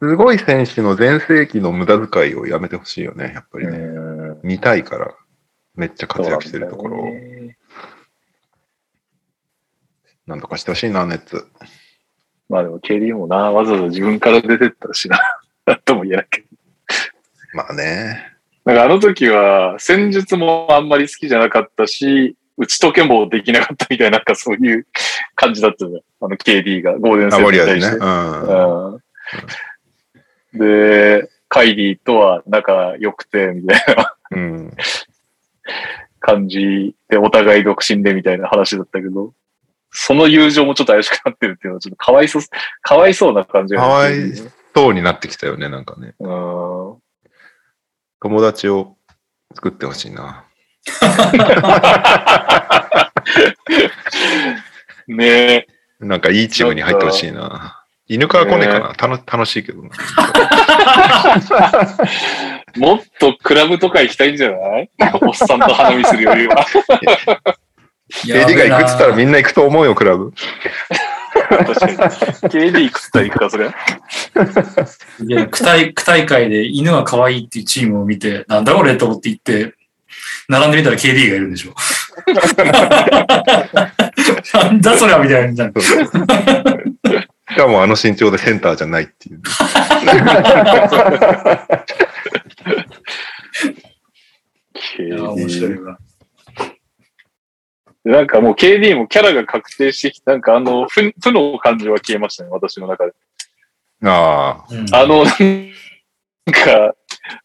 すごい選手の全盛期の無駄遣いをやめてほしいよね、やっぱりね。うん見たいから、めっちゃ活躍してるところをなんとかしてほしいな、ネッツ。まあでも KD もな、わざわざ自分から出てったしな、とも言えないけど。まあね。なんかあの時は戦術もあんまり好きじゃなかったし、打ち解けもできなかったみたいな、なんかそういう感じだったじゃん。あの KD がゴールデンセあ、ットウォリアーズね。に対して。うん。うんで、カイリーとは仲良くて、みたいなうん。感じで、お互い独身でみたいな話だったけど、その友情もちょっと怪しくなってるっていうのはちょっとかわいそう、かわいそうな感じがかわいそうになってきたよね、なんかね。うん。友達を作ってほしいな。ねえ。なんかいいチームに入ってほしいな。犬川コネかな、楽楽しいけどな。もっとクラブとか行きたいんじゃない？おっさんと花見するよりは。KD が行くっつったらみんな行くと思うよ、クラブ。確かに。KD 行くっつったら行くか、それ？いや、区大、区大会で犬は可愛いっていうチームを見て、なんだこれと思って行って、並んでみたら KD がいるんでしょ。なんだそれはみたいな。しかもあの身長でセンターじゃないっていう。いや面白いわ。なんかもう KD もキャラが確定してきて、なんかあの、負負の感じは消えましたね、私の中で。ああ、うんあの、なんか、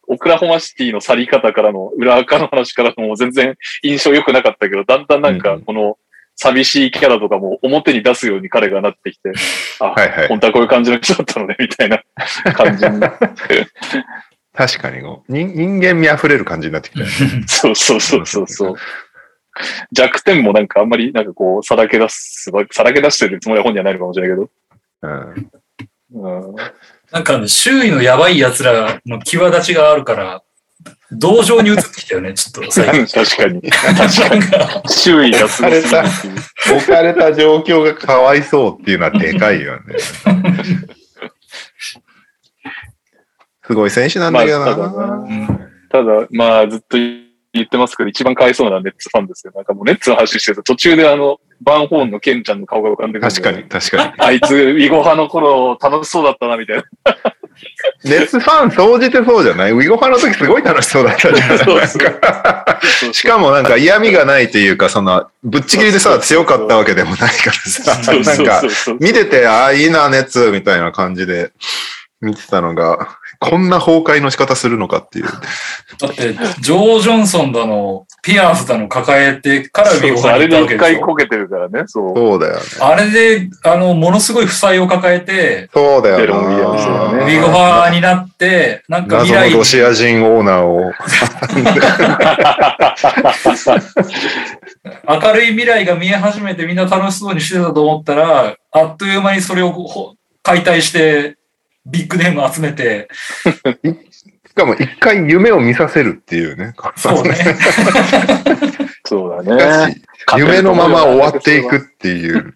オクラホマシティの去り方からの、裏垢の話からのもう全然印象良くなかったけど、だんだんなんかうんこの寂しいキャラとかも表に出すように彼がなってきて、あ、はいはい本当はこういう感じの人だったのね、みたいな 感じに。確かに人人間味あふれる感じになってきたよね。そうそうそうそうそう。弱点もなんかあんまりなんかこう、さらけ出す、さらけ出してるつもりは本にはないのかもしれないけうん、ど。うんなんかね、周囲のやばい奴らの際立ちがあるから、同情に移ってきたよね、ちょっと最近。確かに。確かに。周囲がすごいう。置かれた状況がかわいそうっていうのはでかいよね。すごい選手なんだけどな。まあただなうんただ、まあ、ずっと言ってますけど、一番かわいそうなネッツファンですよ。なんかもうネッツの話してると、途中であの、バンホーンのケンちゃんの顔が浮かんでくるね確かに、確かに。あいつ、ウィゴハの頃、楽しそうだったな、みたいな。ネッツファン総じてそうじゃない？ウィゴファの時すごい楽しそうだったじゃん。そうそうなんかしかもなんか嫌味がないというか、その、ぶっちぎりでさ、強かったわけでもないからさ、なんか。見てて、ああ、いいな、ネッツ、みたいな感じで見てたのが、こんな崩壊の仕方するのかっていう。だって、ジョー・ジョンソンだの、ピアーズだの抱えてからビゴそうそうあハに行ったわけでしれで一回ょ。こけてるからね、そう。そうだよね。あれで、あの、ものすごい負債を抱えて、そうだよな。デロンウィゴハになって、なんか未来謎のロシア人オーナーを。明るい未来が見え始めてみんな楽しそうにしてたと思ったら、あっという間にそれをほ解体して、ビッグネーム集めて、しかも一回夢を見させるっていうね。そうね。そうしだね。夢のまま終わっていくっていう。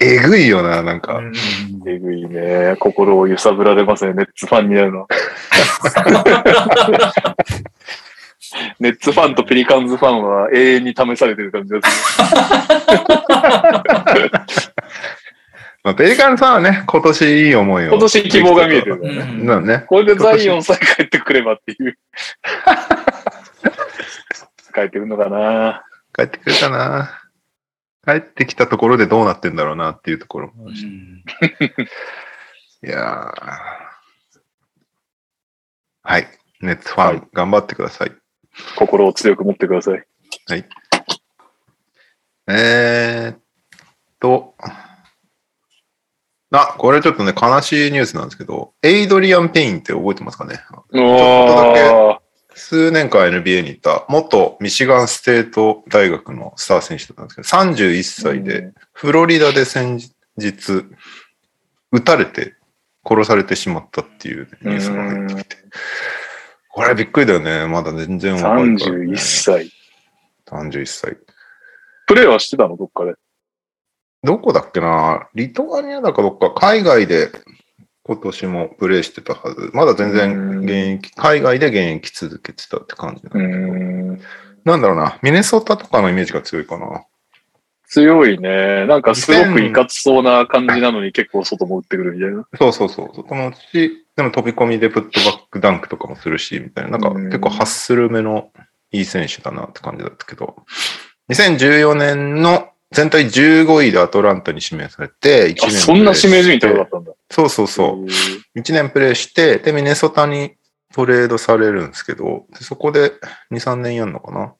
えぐいよな、なんか。うんえぐいね。心を揺さぶられますね、ネッツファンになるの。ネッツファンとペリカンズファンは永遠に試されてる感じがす まあ、ペリカンさんはね、今年いい思いを。る。今年希望が見えてるね。うんなのね。これでザイオンさえ帰ってくればっていう。帰ってくるのかな帰ってくるかな。帰ってきたところでどうなってんだろうなっていうところもあるし。うん いやーはい。ネッツファン、はい頑張ってください。心を強く持ってください。えーっと、あ、これちょっとね、悲しいニュースなんですけど、エイドリアン・ペインって覚えてますかね？おー。数年間 NBA にいた元ミシガンステート大学のスター選手だったんですけど、31歳で、フロリダで先日、撃たれて殺されてしまったっていうニュースが入ってきて。これびっくりだよね。まだ全然若いから、ね。31歳。31歳。プレイはしてたの？どっかで。どこだっけな？リトアニアだかどっか、海外で今年もプレイしてたはず。まだ全然現役、海外で現役続けてたって感じなんだうけどん。なんだろうな、ミネソタとかのイメージが強いかな。強いね。なんかすごくいかつそうな感じなのに結構外も打ってくるみたいな。そうそうそう。外もし、でも飛び込みでプットバックダンクとかもするし、みたいな。なんかうん結構ハッスル目のいい選手だなって感じだったけど、2014年の全体15位でアトランタに指名されて、1あ、年そんな指名順位高かったんだ。そうそうそう。う。1年プレイして、で、ミネソタにトレードされるんですけど、でそこで2、3年やんのかな。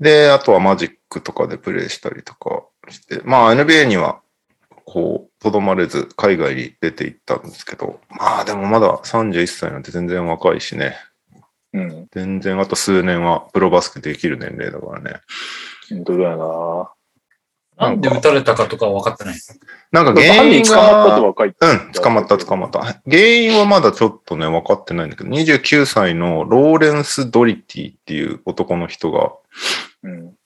で、あとはマジックとかでプレイしたりとかして、まあ NBA には、こう、とどまれず海外に出ていったんですけど、まあでもまだ31歳なんて全然若いしね、うん。全然あと数年はプロバスケできる年齢だからね。本当だよなんで撃たれたかとかは分かってない。なんかな。原因犯人捕まったとが、は書いてうん、捕まった捕まった。原因はまだちょっとね、分かってないんだけど、29歳のローレンス・ドリティっていう男の人がうん。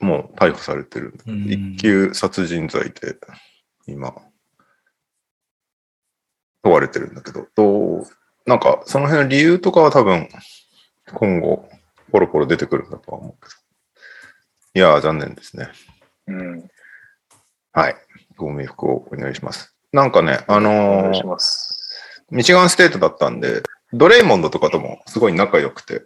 もう逮捕されてる。うん一級殺人罪で今、問われてるんだけど、どう、なんかその辺の理由とかは多分今後ポロポロ出てくるんだとは思うけど。いやー、残念ですね。うん。はい。ご冥福をお祈りします。なんかね、あおの願いしーます。ミシガンステートだったんで、ドレイモンドとかともすごい仲良くて、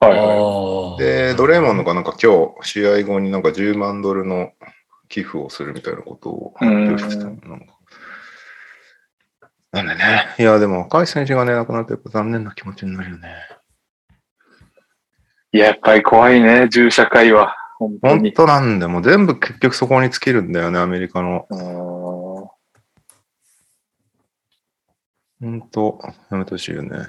はいはああ。で、ドレイモンドがなんか今日、試合後になんか10万ドルの寄付をするみたいなことを発表してたの。なんかなんでね、いや、でも若い選手がね、亡くなってやっぱ残念な気持ちになるよね。い。やっぱり怖いね、銃社会は。本当本に。当なんで、もう全部結局そこに尽きるんだよね、アメリカの。うん本当、やめてほしいよね。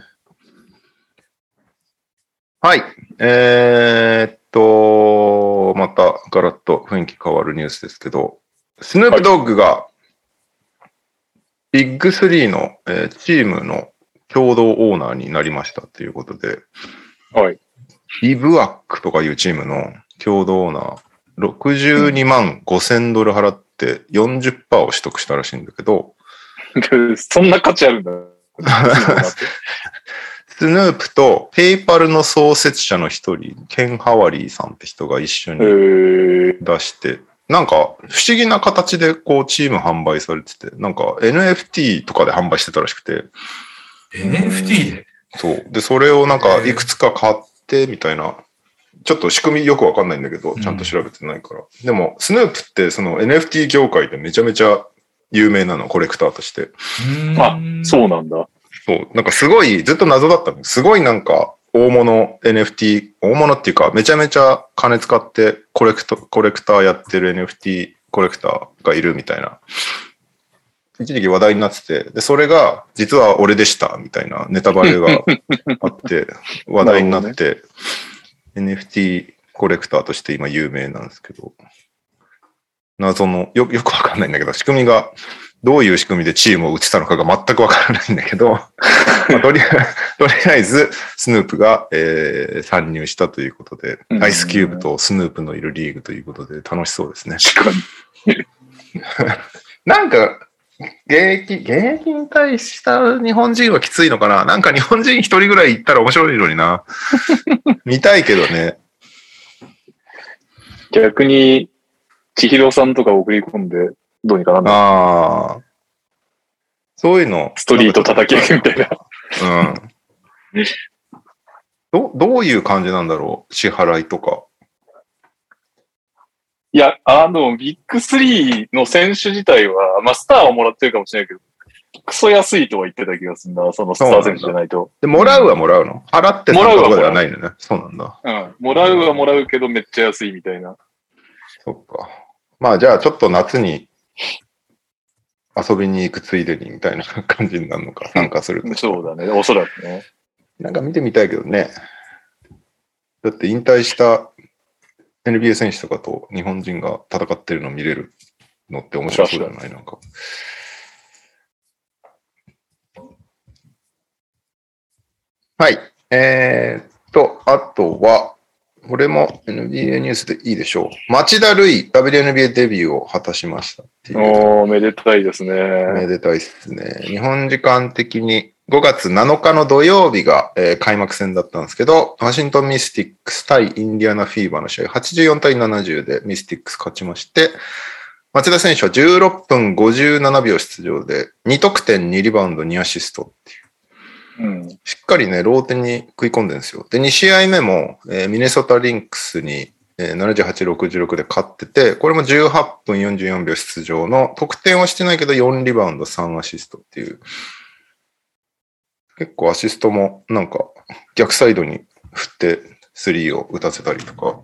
はい。えーっと、またガラッと雰囲気変わるニュースですけど、スヌープドッグが、ビッグ3の、えーチームの共同オーナーになりましたということで、はい。ビブアックとかいうチームの共同オーナー、62万5千ドル払って40%を取得したらしいんだけど、そんな価値あるんだ。スヌープとペイパルの創設者の一人、ケン・ハワリーさんって人が一緒えにー、出して、なんか不思議な形でこうチーム販売されてて、なんか NFT とかで販売してたらしくて、NFT で？そう。で、それをなんかいくつか買ってみたいな、ちょっと仕組みよくわかんないんだけど、ちゃんと調べてないから。でも、スヌープってその NFT 業界でめちゃめちゃ有名なの、コレクターとして。あ、そうなんだ。そう、なんかすごい、ずっと謎だったの。すごいなんか、大物 NFT、大物っていうか、めちゃめちゃ金使ってコレクト、コレクターやってる NFT コレクターがいるみたいな。一時期話題になってて、で、それが、実は俺でした、みたいなネタバレがあって、話題になって、NFT コレクターとして今有名なんですけど、謎の、よよくわかんないんだけど、仕組みが、どういう仕組みでチームを移したのかが全くわからないんだけど、まあとりあえず、スヌープが、えー参入したということで、うんアイスキューブとスヌープのいるリーグということで楽しそうですね。なんか、現役、現役に対した日本人はきついのかな？なんか日本人一人ぐらい行ったら面白いのにな。見たいけどね。逆に、千尋さんとか送り込んで、どうにかなああ。そういうの。ストリート叩き上げみたいな。うん。ど、どういう感じなんだろう？支払いとか。いや、あの、ビッグ3の選手自体は、まあ、スターはもらってるかもしれないけど、クソ安いとは言ってた気がするな、そのスター選手じゃないと。で、もらうはもらうの？払ってもらうはとかではないのね。そうなんだ。うん。もらうはもらうけど、めっちゃ安いみたいな。そっか。まあじゃあちょっと夏に遊びに行くついでにみたいな感じになるのか、参加するとそうだね、おそらくね。なんか見てみたいけどね。だって引退した NBA 選手とかと日本人が戦ってるの見れるのって面白そうじゃない？なんか。はい。えー、っと、あとは、これも NBA ニュースでいいでしょう。町田瑠唯 WNBA デビューを果たしました。おー、めでたいですめね。でたいですね。日本時間的に5月7日の土曜日が、えー開幕戦だったんですけど、ワシントンミスティックス対インディアナフィーバーの試合、84対70でミスティックス勝ちまして、町田選手は16分57秒出場で、2得点、2リバウンド、2アシストっていう。うん。しっかりね、ローテに食い込んでるんですよ。で、2試合目も、えーミネソタリンクスに、えー78、66で勝ってて、これも18分44秒出場の、得点はしてないけど4リバウンド3アシストっていう。結構アシストもなんか逆サイドに振ってスリーを打たせたりとか、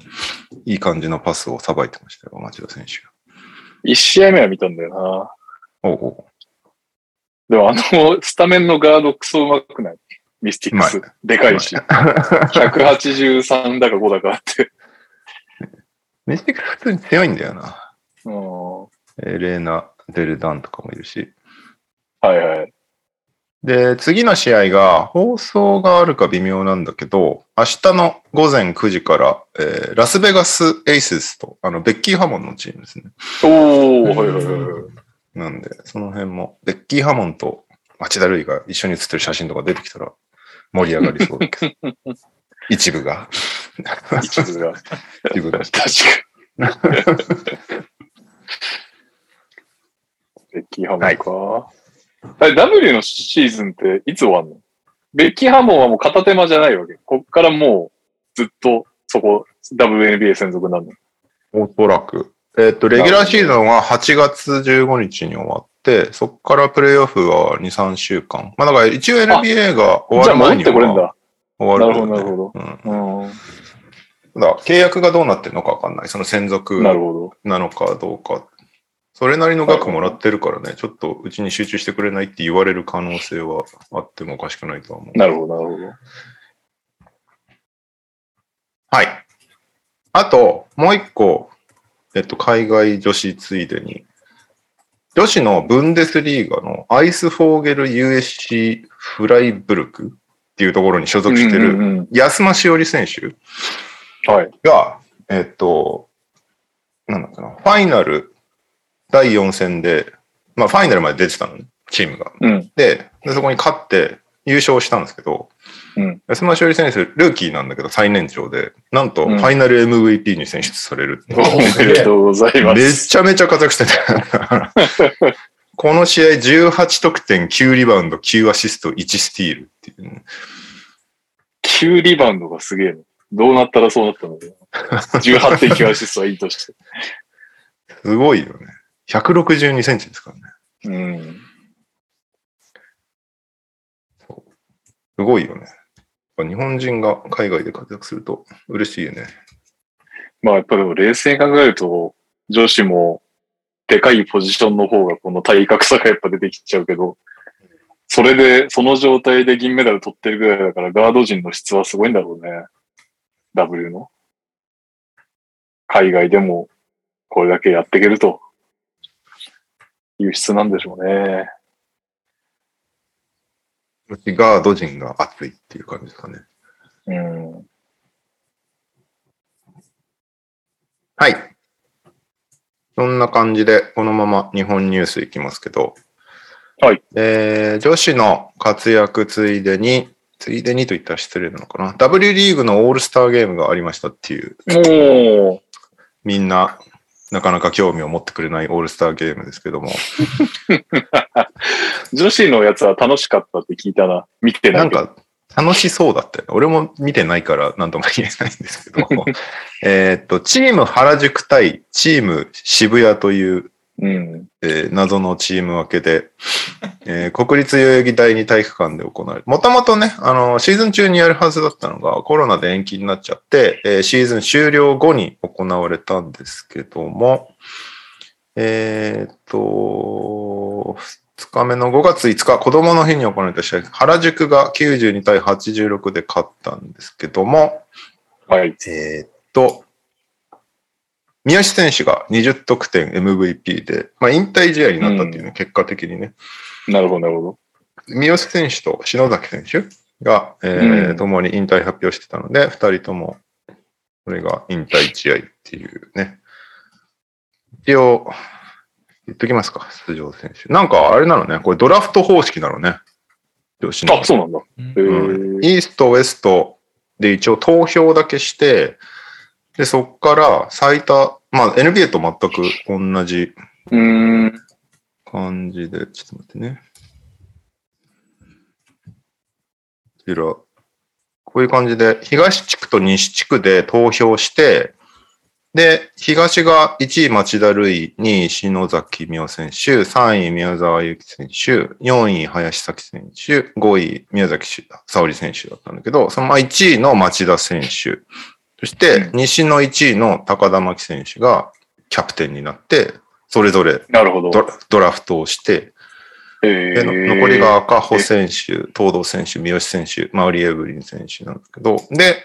いい感じのパスをさばいてましたよ、町田選手。1試合目は見たんだよな。おうおうでもあの、スタメンのガードクソうまくない？ミスティックス。でかいし。183 だか5だかあって。ミスティックス普通に強いんだよな。うん。はエレーナ・デルダンとかもいるし。いはい。で、次の試合が、放送があるか微妙なんだけど、明日の午前9時から、えーラスベガス・エイススと、あの、ベッキー・ハモンのチームですね。おー、はいはいはいはい。なんで、その辺も、ベッキー・ハモンと町田瑠唯が一緒に写ってる写真とか出てきたら盛り上がりそうだけど。一部が。一部が。一部が。確かに。ベッキーハモンか。あれ W のシーズンっていつ終わんの？ベッキーハモンはもう片手間じゃないわけ。こっからもうずっとそこ WNBA 専属なの。おそらく。えっ、と、レギュラーシーズンは8月15日に終わって、そこからプレイオフは2、3週間。まあだから一応 NBA が終わじゃあ戻っる前にはてこれんだ。終わる、なるほどなるほど。うん。うん。ただ契約がどうなってるのかわかんない。その専属。なのかどうか。それなりの額もらってるからね、ちょっとうちに集中してくれないって言われる可能性はあってもおかしくないとは思う。なるほど、なるほど。はい。あと、もう一個、えっと、海外女子ついでに、女子のブンデスリーガのアイスフォーゲル USC フライブルクっていうところに所属してるうんうん安間しおり選手うんはい。が、えっと、なんだっけな、ファイナル第4戦で、まあファイナルまで出てたのね、チームが。うん。で、でそこに勝って優勝したんですけど、うん安間しおり選手、ルーキーなんだけど最年長で、なんとうんファイナル MVP に選出されるうおめでとうございまめす。ちゃめちゃ活躍してた。この試合18得点、9リバウンド、9アシスト、1スティールっていうね、9リバウンドがすげえの。どうなったらそうなったのかな。18.9アシストはいいとして。すごいよね。162センチですからね。うん。すごいよね。やっぱ日本人が海外で活躍すると嬉しいよね。まあやっぱでも冷静に考えると、女子もでかいポジションの方がこの体格差がやっぱ出てきちゃうけど、それで、その状態で銀メダル取ってるぐらいだから、ガード陣の質はすごいんだろうね。W の。海外でもこれだけやっていけるという質なんでしょうね。ガード陣が熱いっていう感じですかね。うん。はい。そんな感じで、このまま日本ニュースいきますけど、はい。えー、女子の活躍ついでに、ついでにと言ったら失礼なのかな。W リーグのオールスターゲームがありましたっていう、おー。みんな、なかなか興味を持ってくれないオールスターゲームですけども、女子のやつは楽しかったって聞いたな。見てなけど。ないんか楽しそうだったよね。俺も見てないから何とも言えないんですけど、えーっと、チーム原宿対チーム渋谷といううん。えー謎のチーム分けで、えー国立代々木第二体育館で行われる。もともとね、あの、シーズン中にやるはずだったのが、コロナで延期になっちゃって、えーシーズン終了後に行われたんですけども、えーっと、2日目の5月5日、子供の日に行われた試合、原宿が92対86で勝ったんですけども、はい。えーっと、宮下選手が20得点 MVP で、まあ、引退試合になったっていうね、結果的にね。なるほど、なるほど。宮下選手と篠崎選手が、えうんー共に引退発表してたので、二人とも、これが引退試合っていうね。一応、言っときますか、出場選手。なんか、あれなのね、これドラフト方式なのね。あ、そうなんだ。うんイースト、ウエストで一応投票だけして、で、そっから最多、まあ NBA と全く同じうーん。感じで、ちょっと待ってね。こちら、こういう感じで、東地区と西地区で投票して、で、東が1位町田瑠唯、2位篠崎美桜選手、3位宮沢祐希選手、4位林咲選手、5位宮崎沙織選手だったんだけど、そのまあ1位の町田選手、そして西の1位の高田真希選手がキャプテンになって、それぞれなるほど。ドラフトをして、えで、の残りが赤穂選手、東堂選手、三好選手、マウリ・エブリン選手なんですけど、で、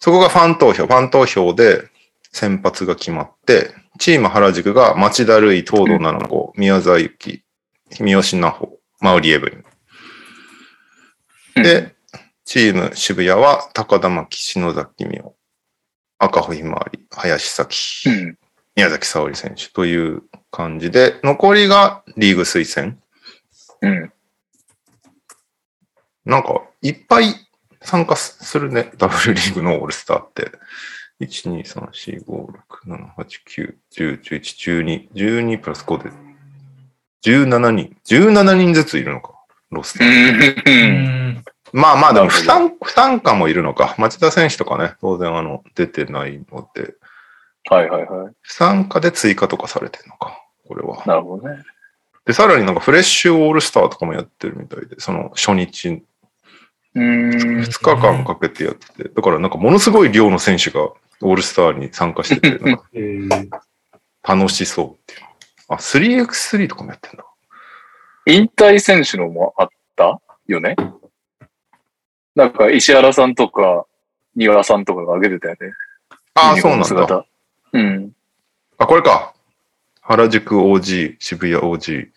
そこがファン投票、ファン投票で先発が決まって、チーム原宿が町田瑠唯、東堂七子、宮沢ゆき、三好奈穂、マウリ・エブリン。で、チーム渋谷は高田真希、篠崎美桜、赤穂ひまわり、林咲、うん。宮崎沙織選手という感じで、残りがリーグ推薦。うん。なんか、いっぱい参加するね。ダブルリーグのオールスターって。1、2、3、4、5、6、7、8、9、10、11、12、12プラス5で、17人。17人ずついるのか。ロスタうー。まあまあ、でも不なる参不参加もいるのか。町田選手とかね、当然あの、出てないので、はいはいはい。不参加で追加とかされてるのか。これは。なるほどね。で、さらになんかフレッシュオールスターとかもやってるみたいで、その初日うーん。2日間かけてやってて、だからなんかものすごい量の選手がオールスターに参加してて、なんかえー楽しそうっていう。あ、3x3 とかもやってんだ。引退選手のもあったよね？なんか石原さんとか、丹羽さんとかが上げてたよね。ああ、そうなんだ。姿。うん。あ、これか。原宿 OG、渋谷 OG。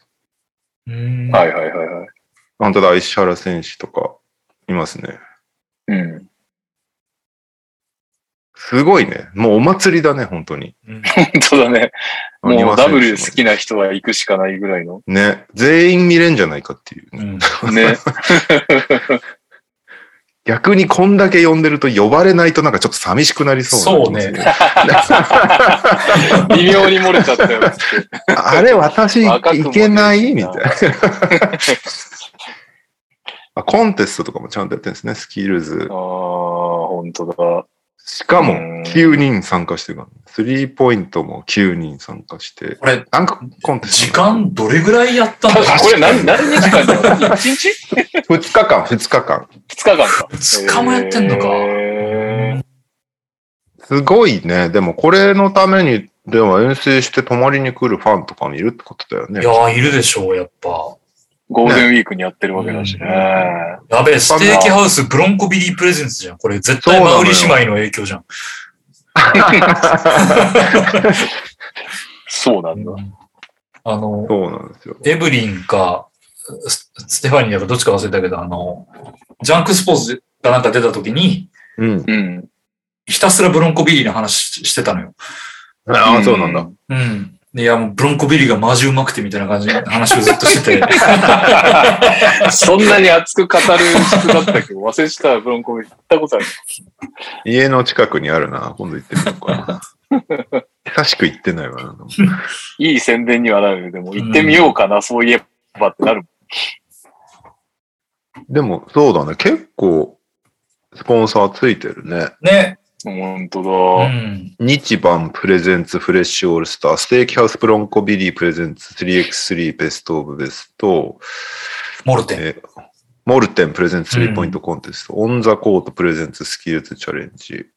うんはいはいはいはい。本当だ、石原選手とかいますね。うん。すごいね。もうお祭りだね、本当に。うん本当だね。もう W 好きな人は行くしかないぐらいの。ね。全員見れんじゃないかっていうね、うんね。逆にこんだけ呼んでると呼ばれないとなんかちょっと寂しくなりそうな気もするそう 微妙に漏れちゃったよ。あれ、私いけない？みねたいな。あコンテストとかもちゃんとやってるんですね、スキルズああ、。本当だ。しかもうん9人参加してるから、ね、スリーポイントも9人参加して、これ、なんかコンテス時ト。間どれぐらいやったんだ これ何、何日間だろう ?1 日？2日間、2日間。?2 日間か。二日もやってんのかへすごいね。でもこれのために、でも遠征して泊まりに来るファンとかもいるってことだよね。いやー、いるでしょう、やっぱ。ーゴールデンウィークにやってるわけだしね。やべえ、ステーキハウスブロンコビリープレゼンツじゃん。これ絶対そうなのよマウリ姉妹の影響じゃん。そうなんだ。あの、そうなんですよ。エブリンか、スステファニーだかどっちか忘れたけど、あの、ジャンクスポーツがなんか出た時に、うん。うん。ひたすらブロンコビリーの話してたのよ。ああ、そうなんだ。うん。でいや、もうブロンコビリーがマジうまくてみたいな感じの話をずっとしてて。そんなに熱く語る質だったけ？ど、忘れてたブロンコビ行ったことある？家の近くにあるな。今度行ってみようかな。久しく行ってないわ。ないい宣伝にはなる。でも行ってみようかな、そういえばってなる。でも、そうだね。結構、スポンサーついてるね。ね。本当だ。ん。日版プレゼンツフレッシュオールスター、ステーキハウスブロンコビリープレゼンツ 3x3 ベストオブベスト、モルテン。えーモルテンプレゼンツスリーポイントコンテスト、オンザコートプレゼンツスキルズチャレンジ。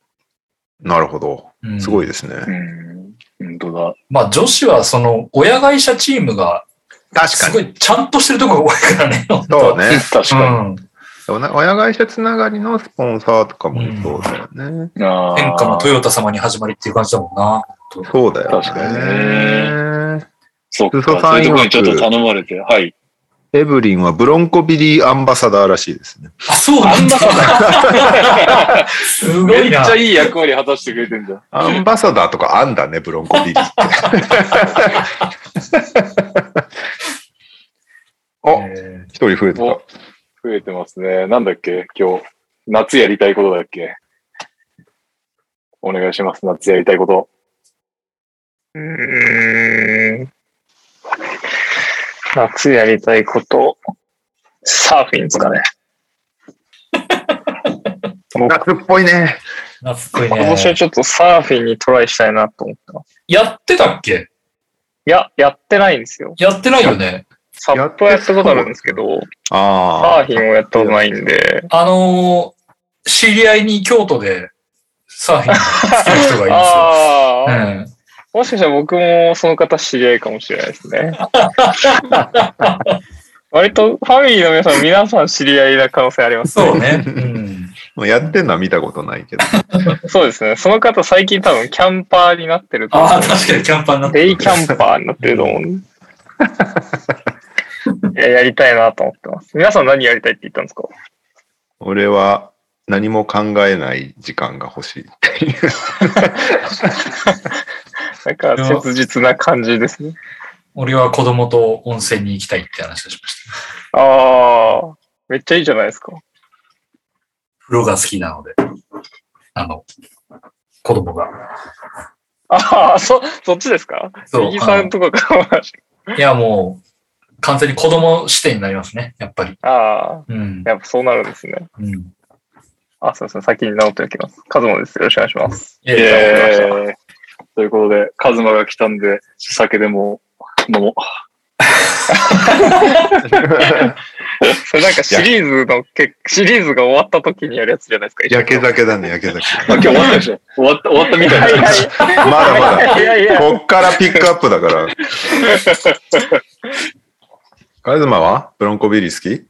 なるほど。うんすごいですね。うん。本当だ。まあ女子はその親会社チームが確すごいちゃんとしてるところが多いからね。そうね。確かうん。おな親会社つながりのスポンサーとかもそうだよね。に。あー天下のトヨタ様に始まりっていう感じだもんな。そうだよね。確かにねそっか。そういうところにちょっと頼まれて。はい。エブリンはブロンコビリーアンバサダーらしいですね。あ、そうなんだ。すごいなめっちゃ。いい役割果たしてくれてんじゃん。アンバサダーとかあんだね、ブロンコビリーって。お、え一人増えてた。お増えてますね。なんだっけ？今日。夏やりたいことだっけ？お願いします。夏やりたいこと。うーん。夏やりたいこと、サーフィンですかね。夏っぽいね。ー、夏っぽい今年はね。ちょっとサーフィンにトライしたいなと思ってます。やってたっけ？いや、やってないんですよ。やってないよね。サップはやったことあるんですけど、サあーフィンをやったことないんで、あのー知り合いに京都でサーフィン好きな人がいるんですよ。もしかしたら僕もその方知り合いかもしれないですね。割とファミリーの皆さん、皆さん知り合いな可能性ありますそうね。うん。もうやってんのは見たことないけど。そうですね。その方最近多分キャンパーになってると思うああ、確かにキャンパーになってデイキャンパーになってると思うや、やりたいなと思ってます。皆さん何やりたいって言ったんですか？俺は何も考えない時間が欲しいっていう。なんか切実な感じですね。俺は子供と温泉に行きたいって話をしました。ああ、めっちゃいいじゃないですか。風呂が好きなので。あの、子供が。ああ、そ、そっちですか？そう右さんとかか。いや、もう、完全に子供視点になりますね。やっぱり。ああ、うん。やっぱそうなるんですね。うん。あ、そうですね。先に直っておきます。カズマです。よろしくお願いします。いやイいやエーイということで、カズマが来たんで、酒でも飲もう。それなんかシリーズのけ、シリーズが終わった時にやるやつじゃないですか。焼け酒だね、焼け酒。あ今日終わったでしょ終わった、終わったみたいな。まだまだ。いやいや。こっからピックアップだから。カズマは？ブロンコビリー好き？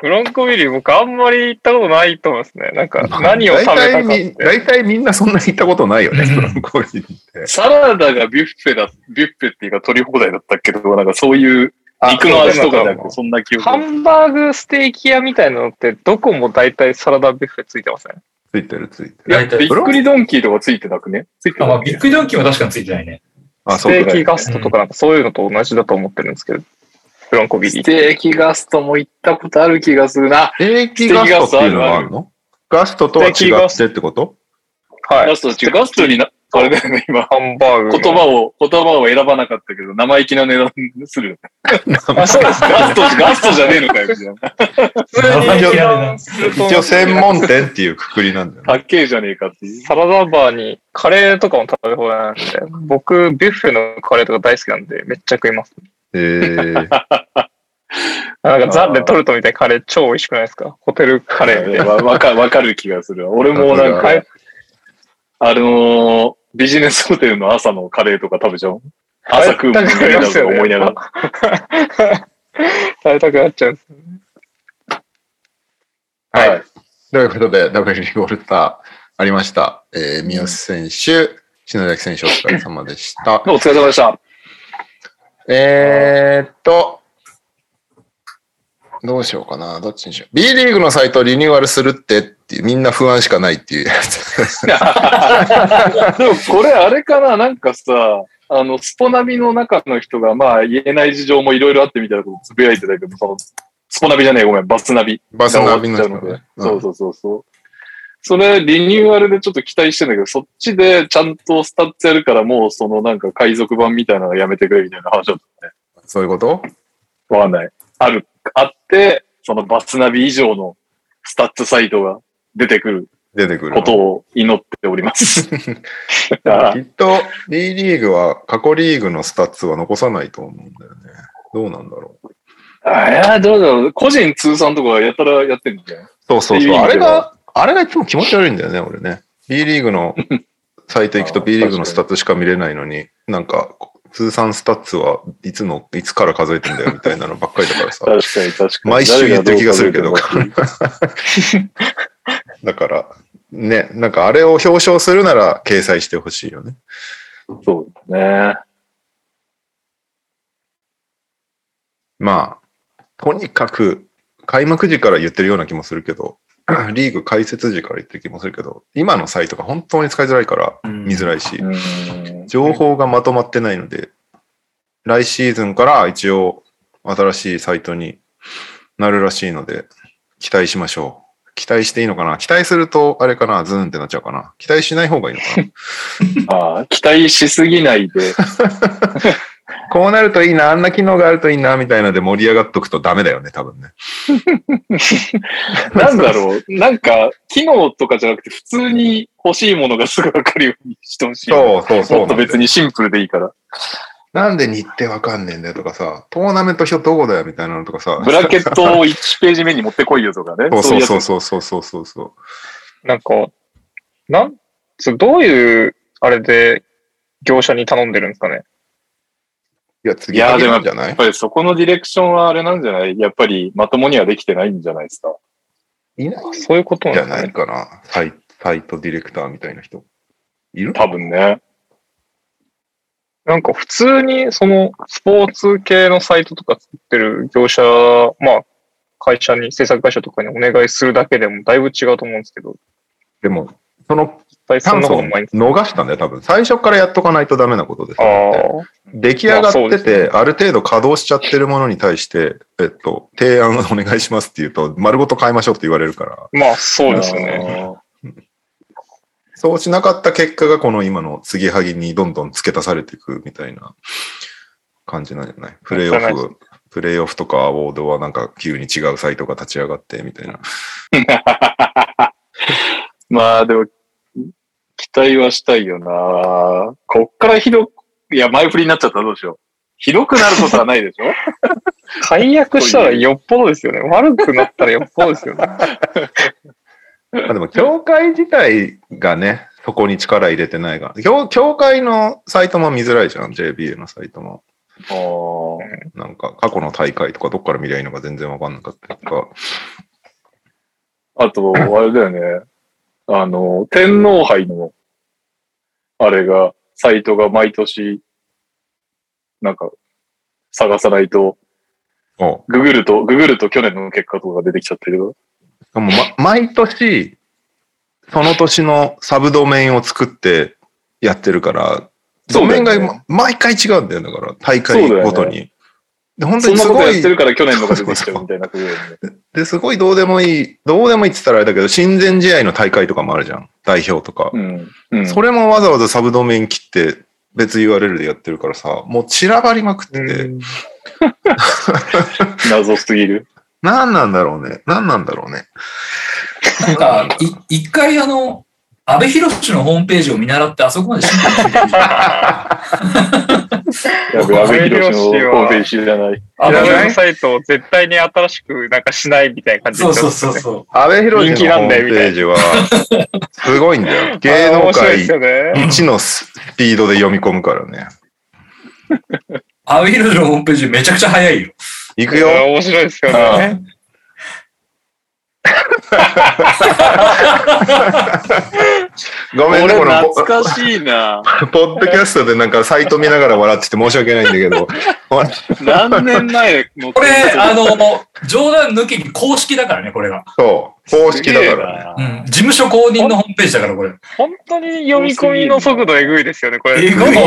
ブロンコビリー僕あんまり行ったことないと思いますね。なんか何を食べたかっ大体みて。大体みんなそんなに行ったことないよね、ブロンコビリーって。サラダがビュッフェだ、ビュッフェっていうか取り放題だったけど、なんかそういう肉の味とかなそんな記憶ハンバーグステーキ屋みたいなのってどこも大体サラダビュッフェついてません？ついてるついていや、る。びっくりドンキーとかついてなくね？ついてあ、まあ、なくビッグドンキーは確かについてないね。あ、スそうか。テーキガストとかなんかそういうのと同じだと思ってるんですけど。ブロンコビリー。ステーキガストも行ったことある気がするな。ステーキガストっていうのがあるの？ガストとは違ってってこと？はい。ガスト違う。ガストにな、あれだよね、今。ハンバーグの。言葉を、言葉を選ばなかったけど、生意気な値段する。あ、そうですか。ガスト、ガストじゃねえのかよ、みたいな。一応専門店っていうくくりなんだよね。かっけえじゃねえかっていう。サラダバーにカレーとかも食べ放題なんで、僕、ビュッフェのカレーとか大好きなんで、めっちゃ食います。えー、なんかザ・レトルトみたいなカレー超美味しくないですか？ホテルカレーみたいな。わわかわかる気がするわ。俺もなんさか、あのービジネスホテルの朝のカレーとか食べちゃう。朝食うもんね食べたくなりますよね思いながら。食べたくなっちゃうんです。はい。はいということで、WL リーグオールスターありました。えー、三好選手、篠崎選手お疲れ様でした。お疲れ様でした。えーっと、どうしようかな。どっちにしよう。B リーグのサイトリニューアルするってっていう、みんな不安しかないっていうやつ。でもこれあれかななんかさ、あの、スポナビの中の人が、まあ言えない事情もいろいろあってみたいなことつぶやいてたけど、その、スポナビじゃねえ、ごめん、バスナビ。バスナビの人がね。うんそうそうそうそう。それ、リニューアルでちょっと期待してんだけど、そっちでちゃんとスタッツやるから、もうそのなんか海賊版みたいなのやめてくれみたいな話だったね。そういうこと？わかんない。ある、あって、そのバスナビ以上のスタッツサイトが出てくる出てくるの？ことを祈っております。きっと B リーグは過去リーグのスタッツは残さないと思うんだよね。どうなんだろう？あいや、どうだろう。個人通算とかやったらやってんじゃん。そうそうそう。うあれが、あれがいつも気持ち悪いんだよね、俺ね。B リーグのサイト行くと B リーグのスタッツしか見れないのに、なんか、通算スタッツはいつの、いつから数えてんだよみたいなのばっかりだからさ。確かに確かに。毎週言ってる気がするけど だから、ね、なんかあれを表彰するなら掲載してほしいよね。そうですね。まあ、とにかく、開幕時から言ってるような気もするけど、リーグ開設時から言ってる気もするけど、今のサイトが本当に使いづらいから見づらいし、うん。情報がまとまってないので、来シーズンから一応新しいサイトになるらしいので、期待しましょう。期待していいのかな？期待すると、あれかな？ズーンってなっちゃうかな？期待しない方がいいのかな？ああ期待しすぎないで。こうなるといいな、あんな機能があるといいな、みたいなので盛り上がっとくとダメだよね、多分ね。なんだろう。なんか、機能とかじゃなくて、普通に欲しいものがすぐわかるようにしてほしい。そうそうそうもっと別にシンプルでいいから。なんで日程わかんねえんだよとかさ、トーナメント表どこだよみたいなのとかさ。ブラケットを1ページ目に持ってこいよとかね。そうそうそううそうそうそうそうそう。なんか、なん、そうどういう、あれで業者に頼んでるんですかねいや、次いやでもなんじゃない？やっぱりそこのディレクションはあれなんじゃない？やっぱりまともにはできてないんじゃないですか？いないそういうことなんじゃ。ないかな。サイサイトディレクターみたいな人。いる？多分ね。なんか普通にそのスポーツ系のサイトとか作ってる業者、まあ会社に、制作会社とかにお願いするだけでもだいぶ違うと思うんですけど、でも、その実際そんチャンスをなことないんです逃したんだよ、多分。最初からやっとかないとダメなことですあよ。あ、出来上がってまあそうですて、ある程度稼働しちゃってるものに対して、えっと、提案お願いしますって言うと、丸ごと変えましょうって言われるから、まあそうですよね。そうしなかった結果がこの今の継ぎはぎにどんどん付け足されていくみたいな感じなんじゃない？プレイオフ、プレイオフとかアワードはなんか急に違うサイトが立ち上がってみたいな。まあでも、期待はしたいよなこっからひどく、いや、前振りになっちゃったらどうしよう。ひどくなることはないでしょ？解約したらよっぽどですよね。悪くなったらよっぽどですよね。まあでも、協会自体がね、そこに力入れてないが、協協会のサイトも見づらいじゃん、JBA のサイトも。なんか、過去の大会とかどっから見りゃいいのか全然わかんなかったりとか。あと、あれだよね。あの、天皇杯の、あれが、サイトが毎年、なんか、探さないと、おググると、ググると去年の結果とかが出てきちゃったけど。しかも、ま、毎年、その年のサブドメインを作ってやってるから、ドメインが毎回違うんだよ、だから、大会ごとに。で、本当そんなにすごいことやって、るから去年のが出てきちゃうみたいな。で、すごいどうでもいい、どうでもいいって言ったらあれだけど、親善試合の大会とかもあるじゃん。代表とか。うん。うん。それもわざわざサブドメイン切って、別 URL でやってるからさ、もう散らばりまくってて、謎すぎる。何なんだろうね。何なんだろうね。なんか、い一回あの、安倍博士のホームページを見習って、あそこまでシンプルにしてる やべ、安倍博士のホームページ知らない。サイトを絶対に新しくなんかしないみたいな感じでそう。そうそうそう。安倍博士のホームページは、すごいんだよ。芸能界面白いですよね。一のスピードで読み込むからね。安倍博士のホームページめちゃくちゃ早いよ。行くよ。面白いですよね。ごめんね、俺このポ懐かしいな。ポッドキャストでなんかサイト見ながら笑ってて申し訳ないんだけど、何年前のこれ、あの、冗談抜きに公式だからね、これが。そう、公式だからね。うん。事務所公認のホームページだから、これ。本当に読み込みの速度えぐいですよね、これ。えぐいよ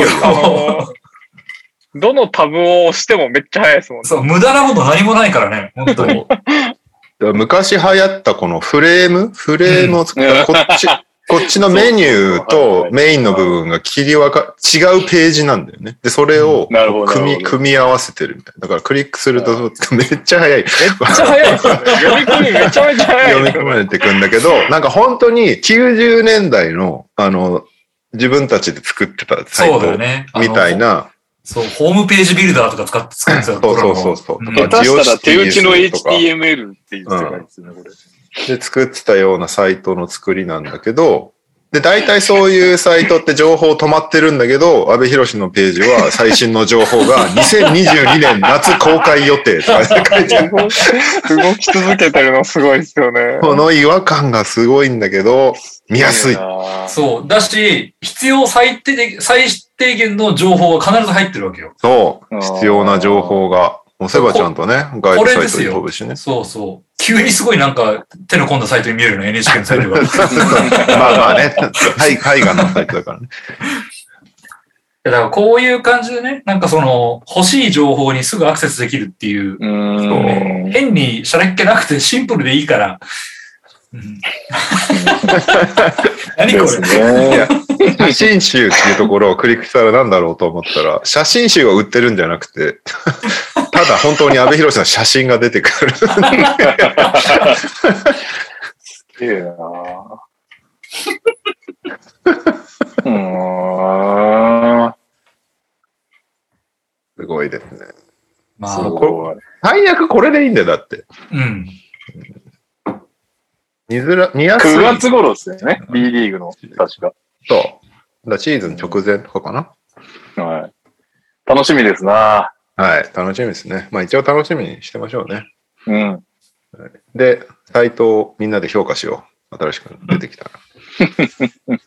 どの、タブを押してもめっちゃ速いですもんね。そう、無駄なこと何もないからね、本当に。昔流行ったこのフレーム？フレームを作った、うんこっち、こっちのメニューとはいメインの部分が切り分か、違うページなんだよね。で、それを組み、組み合わせてるみたいな。だからクリックするとめっちゃ早い。めっちゃ速いですよね。読み込みめちゃめちゃ速い読み。込まれていくんだけど、なんか本当に90年代の、あの、自分たちで作ってたサイトみたい。な、そう、ホームページビルダーとか使って作ってたそうそうそうそう。下手したら手打ちの HTML っていう世界ですね、これ。で作ってたようなサイトの作りなんだけど、で、大体そういうサイトって情報止まってるんだけど、安倍博士のページは最新の情報が2022年夏公開予定とか書いてある。動き続けてるのすごいですよね。この違和感がすごいんだけど、見やすい。なそう。だし、必要最低で、最低限の情報は必ず入ってるわけよ。そう。必要な情報が。もうセバちゃんとね、ガイドサイトに飛ぶしね。そうそう。急にすごいなんか手の込んだサイトに見えるの、NHK のサイトが。まあまあね、はい海岸のサイトだからね。だからこういう感じでね、なんかその欲しい情報にすぐアクセスできるっていう、う。変にしゃれっ気なくて シンプルでいいから。うん 何これ？ね。写真集っていうところをクリックしたらなんだろうと思ったら、写真集を売ってるんじゃなくて、ただ本当に安倍博の写真が出てくる。すげえなうーん。すごいですね。まあ。最悪これでいいんだよ、だって。うん。見づら、見やすい。9月頃ですよね。B リーグの、確か。そう。だシーズン直前とかかな。はい。楽しみですな。はい、楽しみですね。まあ一応楽しみにしてましょうね。うん。で、サイトをみんなで評価しよう。新しく出てきたら。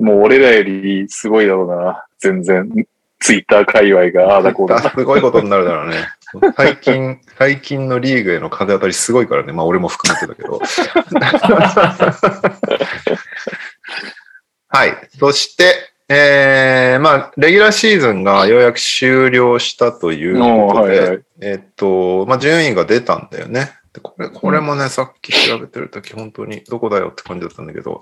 もう俺らよりすごいだろうな。全然。ツイッター界隈が、ああだこうだ。すごいことになるだろうね。最近、最近のリーグへの風当たりすごいからね。まあ俺も含めてだけど。はい。そして、えー、まあ、レギュラーシーズンがようやく終了したということで、はいはい。えっと、まあ、順位が出たんだよね。でこれ、これもね、さっき調べてるとき、本当にどこだよって感じだったんだけど、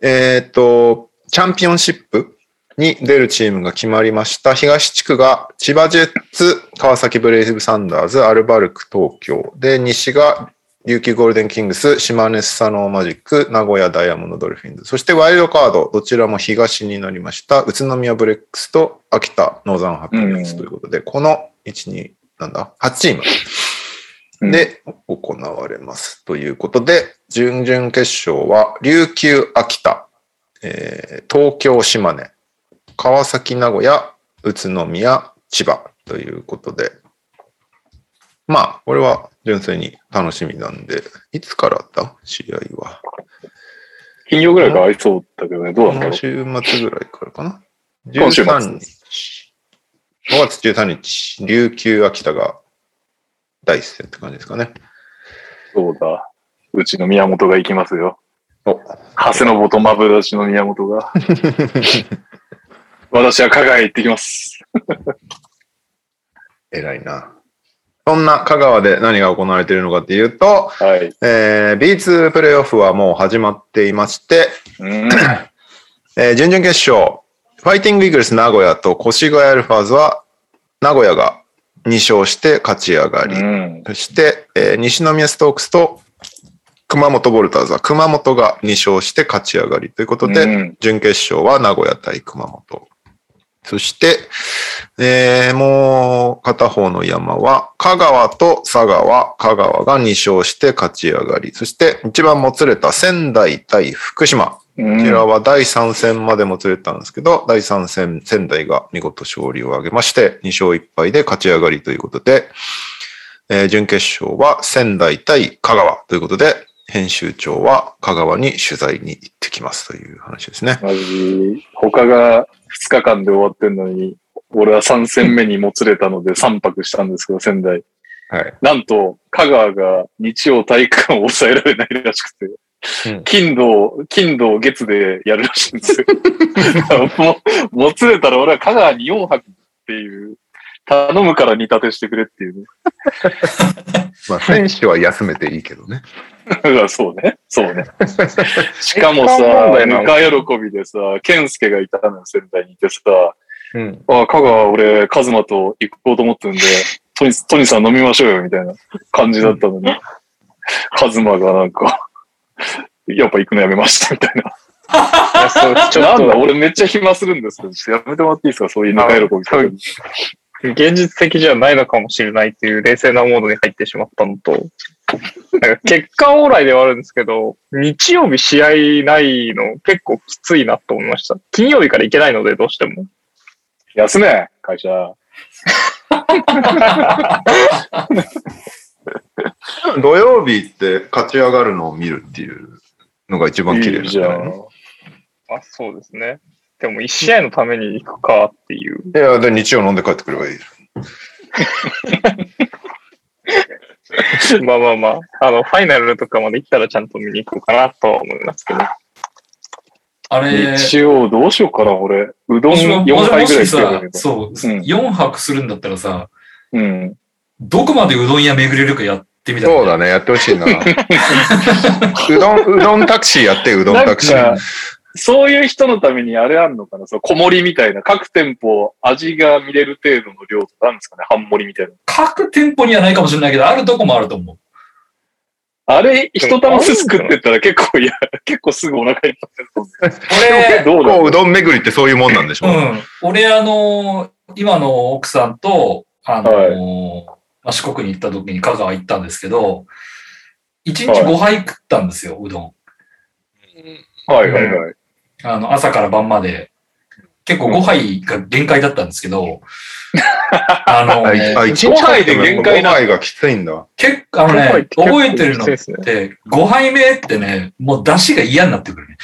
えっと、チャンピオンシップに出るチームが決まりました。東地区が千葉ジェッツ、川崎ブレイブサンダーズ、アルバルク東京。で、西が琉球ゴールデンキングス、島根スサノーマジック、名古屋ダイヤモンドドルフィンズ。そしてワイルドカード、どちらも東になりました。宇都宮ブレックスと秋田ノーザンハピネスということで、この1、2、なんだ ?8 チーム。うん、で行われます。ということで、準々決勝は、琉球、秋田、えー東京、島根、川崎、名古屋、宇都宮、千葉ということで、まあ、これは純粋に楽しみなんで、いつからだ？試合は。金曜ぐらいからありそうだけどね。どうなんだろう。この週末ぐらいからかな。今週末13日。5月13日、琉球、秋田が第一戦って感じですかね。そうだ。うちの宮本が行きますよ。お長谷信とマブダチの宮本が。私は香川へ行ってきます。偉いな。そんな香川で何が行われているのかっていうと、はい。えー、B2 プレイオフはもう始まっていまして、うん。えー準々決勝、ファイティングイーグルス名古屋と越谷アルファーズは、名古屋が2勝して勝ち上がり、うん。そして、えー西宮ストークスと熊本ボルターズは熊本が2勝して勝ち上がりということで、うん準決勝は名古屋対熊本。そして、えーもう片方の山は、香川と佐川、香川が2勝して勝ち上がり。そして、一番もつれた仙台対福島。うこちらん。は第3戦までもつれたんですけど、第3戦、仙台が見事勝利を挙げまして、2勝1敗で勝ち上がりということで、えー準決勝は仙台対香川ということで、編集長は香川に取材に行ってきますという話ですね。マジ、他が2日間で終わってんのに、俺は3戦目にもつれたので3泊したんですけど、仙台。はい。なんと、香川が日曜体育館を抑えられないらしくて、うん金土、金土月でやるらしいんですよ。もう、もつれたら俺は香川に4泊っていう、頼むから煮立てしてくれっていうね。まあ、選手は休めていいけどね。そうね。そうね。しかもさ、ぬか喜びでさ、健介がいたのよ、仙台にいてさ、うん。あ、香川俺、カズマと行こうと思ってるんで、トニトニさん飲みましょうよ、みたいな感じだったのに、カズマがなんか、やっぱ行くのやめました、みたいな。いなんだ、と、俺めっちゃ暇するんですけど、ちょっとやめてもらっていいですか、そういうぬか喜び現実的じゃないのかもしれないっていう冷静なモードに入ってしまったのと、結果オーライではあるんですけど、日曜日試合ないの結構きついなと思いました。金曜日から行けないので、どうしても。休め、会社。土曜日って勝ち上がるのを見るっていうのが一番綺麗いじゃないんじゃないのん。あ、そうですね。でも一試合のために行くかっていう。いや、で、日曜飲んで帰ってくればいい。まあまあまあ、あの、ファイナルとかまで行ったらちゃんと見に行こうかなとは思いますけど。あれ、日曜どうしようかな、俺。うどんもしも4杯ぐらい食えばいいさ、そう、うん4泊するんだったらさ、うん。どこまでうどん屋巡れるかやってみたらそうだね、やってほしいな。うどん、うどんタクシーやって、うどんタクシー。そういう人のためにあれあんのかな？そう、小盛りみたいな。各店舗味が見れる程度の量とかあるんですかね？半盛りみたいな。各店舗にはないかもしれないけど、あるとこもあると思う。あれ、一玉ずつ食ってったら結構、いや、結構すぐお腹いっぱいになる俺、どうだこう、うどん巡りってそういうもんなんでしょうん。俺、あの、今の奥さんと、あの、まあ、四国に行った時に香川行ったんですけど、1日5杯食ったんですよ、うどん。はいはいはい。あの、朝から晩まで結構5杯が限界だったんですけど、あの、あ、いあ一日5杯で限界な5杯がきついんだ。結構、あのね、覚えてるのって、5杯目ってね、もう出汁が嫌になってくるね。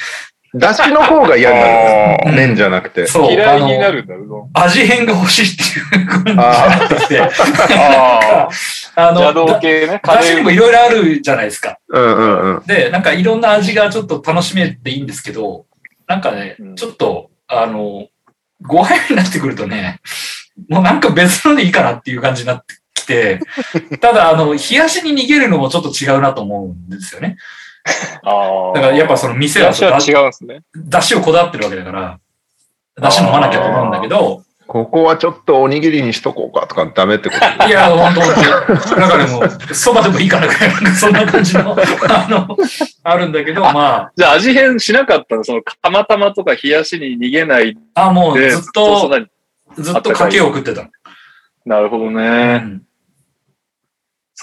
だしの方が嫌になある。ー 麺じゃなくて。そう。嫌いになあのるんだ、うどん。味変が欲しいっていう感じにあなってきて、あああ。の、邪道だ系ね。出汁にもいろいろあるじゃないですか。うんうんうん。で、なんかいろんな味がちょっと楽しめていいんですけど、なんかねうん、ちょっと、あの、5杯目になってくるとね、もうなんか別のでいいかなっていう感じになってきて、ただ、あの、冷やしに逃げるのもちょっと違うなと思うんですよね。ああ。だからやっぱその店は私は違うんですね。出汁をこだわってるわけだから、出汁飲まなきゃと思うんだけど、ここはちょっとおにぎりにしとこうかとかダメってこと？いや、ほんとほんと。なんかでも、そばでもいいかなぐらい、なんかそんな感じの、あの、あるんだけど、まじゃあ味変しなかったの？その、たまたまとか冷やしに逃げないあ、あ、もうで、ずっと、ずっと賭けを送ってた。なるほどうね。ん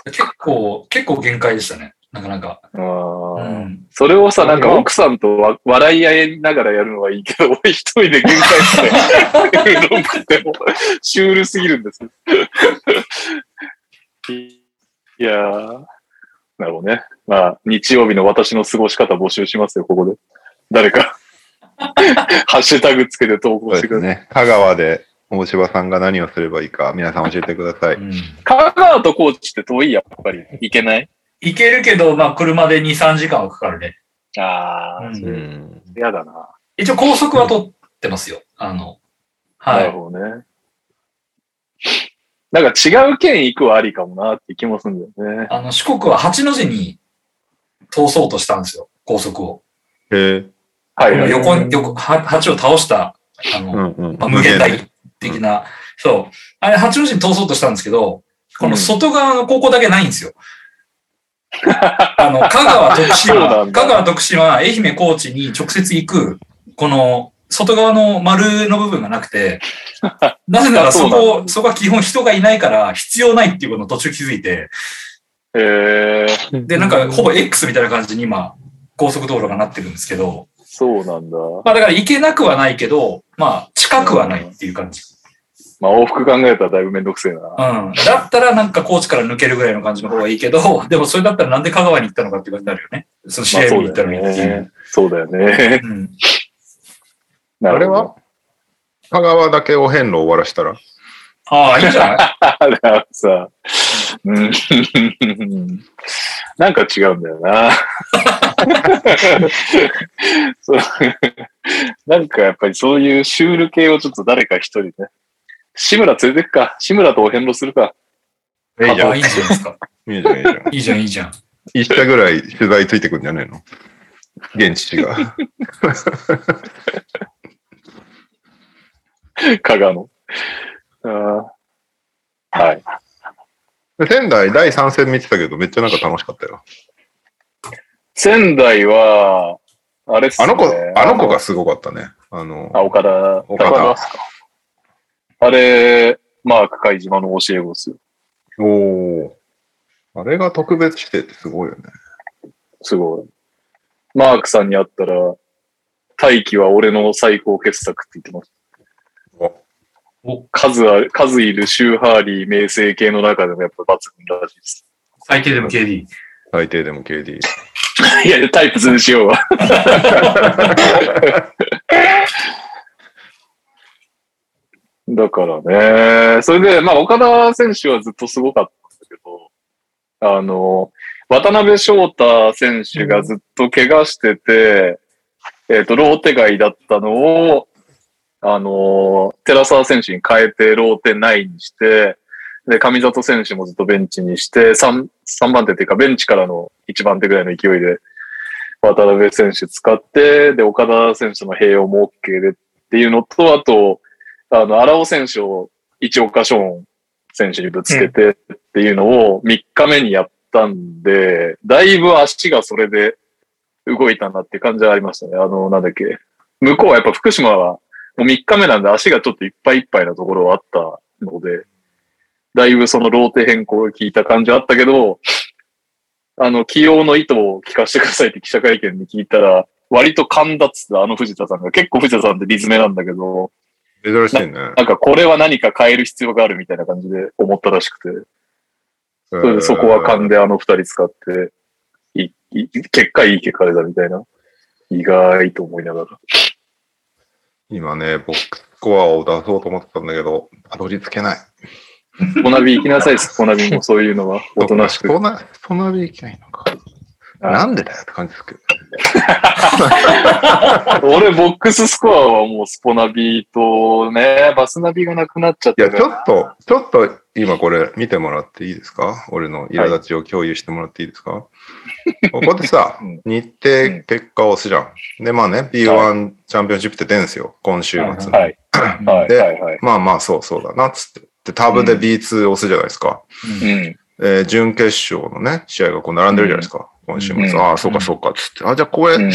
結構、結構限界でしたね。なかなか。あうーん。それをさ、なんか奥さんとわ笑い合いながらやるのはいいけど、俺一人で限界して、うどん食っても、シュールすぎるんですよ。いやー、なるほどね。まあ、日曜日の私の過ごし方募集しますよ、ここで。誰か、ハッシュタグつけて投稿してください。ですね。香川で大柴さんが何をすればいいか、皆さん教えてください。うん香川と高知って遠いやっぱり。行けない？行けるけど、まあ、車で2、3時間はかかるね。ああ、うんうん。嫌だな。一応高速は取ってますよ。あの、はないる。ほどね。なんか違う県行くはありかもなって気もするんだよね。あの、四国は八の字に通そうとしたんですよ。高速を。へえ。はいはい。横に、横、は八を倒した、あの、うんうん。まあ、無限大的な、そう。あれ、八の字に通そうとしたんですけど、この外側の高校だけないんですよ。あの、香川、徳島、香川、徳島、愛媛、高知に直接行く、この、外側の丸の部分がなくて、なぜならそこ、そこは基本人がいないから必要ないっていうことを途中気づいて、えー、で、なんかほぼ X みたいな感じに今、高速道路がなってるんですけど、そうなんだ。まあだから行けなくはないけど、まあ近くはないっていう感じ。まあ往復考えたらだいぶめんどくせえな。うん。だったらなんか高知から抜けるぐらいの感じの方がいいけど、でもそれだったらなんで香川に行ったのかっていう感じになるよね。その試合見に行ったのだにっていう。よね。そうだよね。うん。あれは？香川だけお遍路終わらしたら？ああ、いいんじゃない？だからさ、うん、なんか違うんだよな。そうなんかやっぱりそういうシュール系をちょっと誰か一人ね。志村連れてくか。志村とお遍路するか。じゃん。いいんじゃないですか。いいじゃん、いいじゃん。いいじゃん、いいじゃん。一社ぐらい取材ついてくんじゃねえの？現地が。加賀の。はい。で仙台第3戦見てたけど、めっちゃなんか楽しかったよ。仙台は、あれっすね。あの子、あの子がすごかったね。あの、あ、岡田。岡田あれ、マーク海島の教え子ですよ。おお。あれが特別してってすごいよね。すごい。マークさんに会ったら、大気は俺の最高傑作って言ってます。お数ある、数いるシューハーリー名声系の中でもやっぱ抜群らしいです。最低でも KD。最低でも KD。いや、タイプズにしようわ。だからね、それで、まあ、岡田選手はずっとすごかったんだけど、あの、渡辺翔太選手がずっと怪我してて、えっ、と、ローテ外だったのを、あの、寺沢選手に変えてローテ内にして、で、上里選手もずっとベンチにして、3、三番手っていうか、ベンチからの1番手ぐらいの勢いで、渡辺選手使って、で、岡田選手の併用も OK でっていうのと、あと、あの、荒尾選手を一岡ショーン選手にぶつけてっていうのを3日目にやったんで、だいぶ足がそれで動いたなって感じはありましたね。あの、なんだっけ。向こうはやっぱ福島はもう3日目なんで足がちょっといっぱいいっぱいなところはあったので、だいぶそのローテ変更が効いた感じはあったけど、あの、起用の意図を聞かせてくださいって記者会見で聞いたら、割と噛んだっつって、あの藤田さんが。結構藤田さんってリズメなんだけど、珍しいね。なんかこれは何か変える必要があるみたいな感じで思ったらしくて、それでそこは勘であの二人使って、いい結果いい結果出たみたいな。意外と思いながら。今ね、ボックススコアを出そうと思ってたんだけど、たどり着けない。スポナビ行きなさい、スポナビもそういうのは。おとなしく。そんな、そんなでいけないのか。はいなんでだよって感じですけど。俺、ボックススコアはもうスポナビとね、バスナビがなくなっちゃっいや、ちょっと、ちょっと今これ見てもらっていいですか？俺の苛立ちを共有してもらっていいですか、ここでさうん、日程結果を押すじゃん。で、まあね、B1 チャンピオンシップって出んすよ。今週末に。はい。はい。ではい。はい。まあまあ、そうそうだな、つって。で、タブで B2 押すじゃないですか。うん。えー準決勝のね、試合がこう並んでるじゃないですか。今週末。うんああ、そうかそうか、つって。あ、じゃあこれ、うん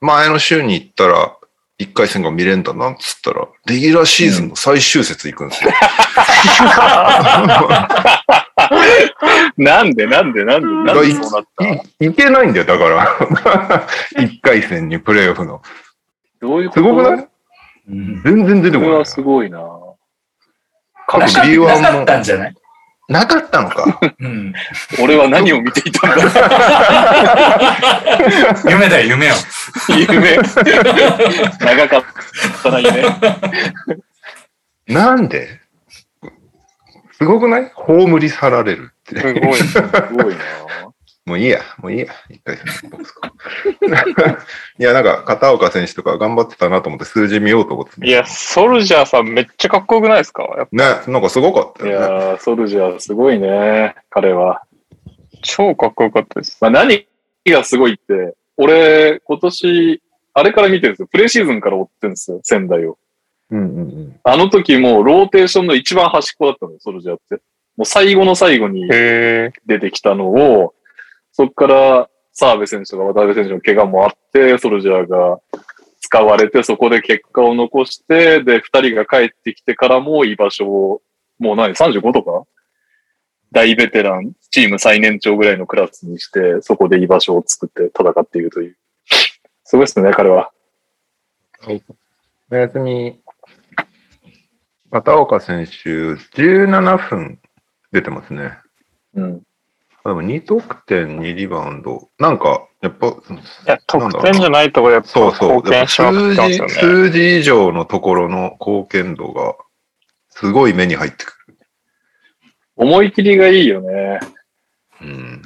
前の週に行ったら、1回戦が見れんだな、つったら、レギュラーシーズンの最終節行くんですよ。なんでなんでなんでなんでそうなった？いいけないんだよ、だから。1回戦にプレイオフの。どういうこと？すごくない？うん。全然出てこないこれは。すごいな各なか B1 なかっもたんじゃない？なかったのか。うん。俺は何を見ていたんだ 夢だよ、夢よ。夢。長かったな、夢。なんで？すごくない？葬り去られるって。すごい。すごいなもういいや、もういいや、一回 いや、なんか、片岡選手とか頑張ってたなと思って数字見ようと思って。いや、ソルジャーさんめっちゃかっこよくないですか？ね、なんかすごかったね。やー、ソルジャーすごいね、彼は。超かっこよかったです。まあ、何がすごいって、俺、今年、あれから見てるんですよ。プレシーズンから追ってるんですよ、仙台を。うんうんうん。あの時もうローテーションの一番端っこだったのよ、ソルジャーって。もう最後の最後に。出てきたのを、そっから澤部選手とか渡辺選手の怪我もあって、ソルジャーが使われて、そこで結果を残して、で、二人が帰ってきてからも居場所を、もう何、35とか？大ベテラン、チーム最年長ぐらいのクラスにして、そこで居場所を作って戦っているという。すごいですね、彼は。おやすみ。片岡選手、17分出てますね。うん。でも2得点、2リバウンド。なんか、やっぱ、いや、得点じゃないところでやっぱそうそう。貢献しまくってますよね。数字、数字以上のところの貢献度が、すごい目に入ってくる。思い切りがいいよね。うん。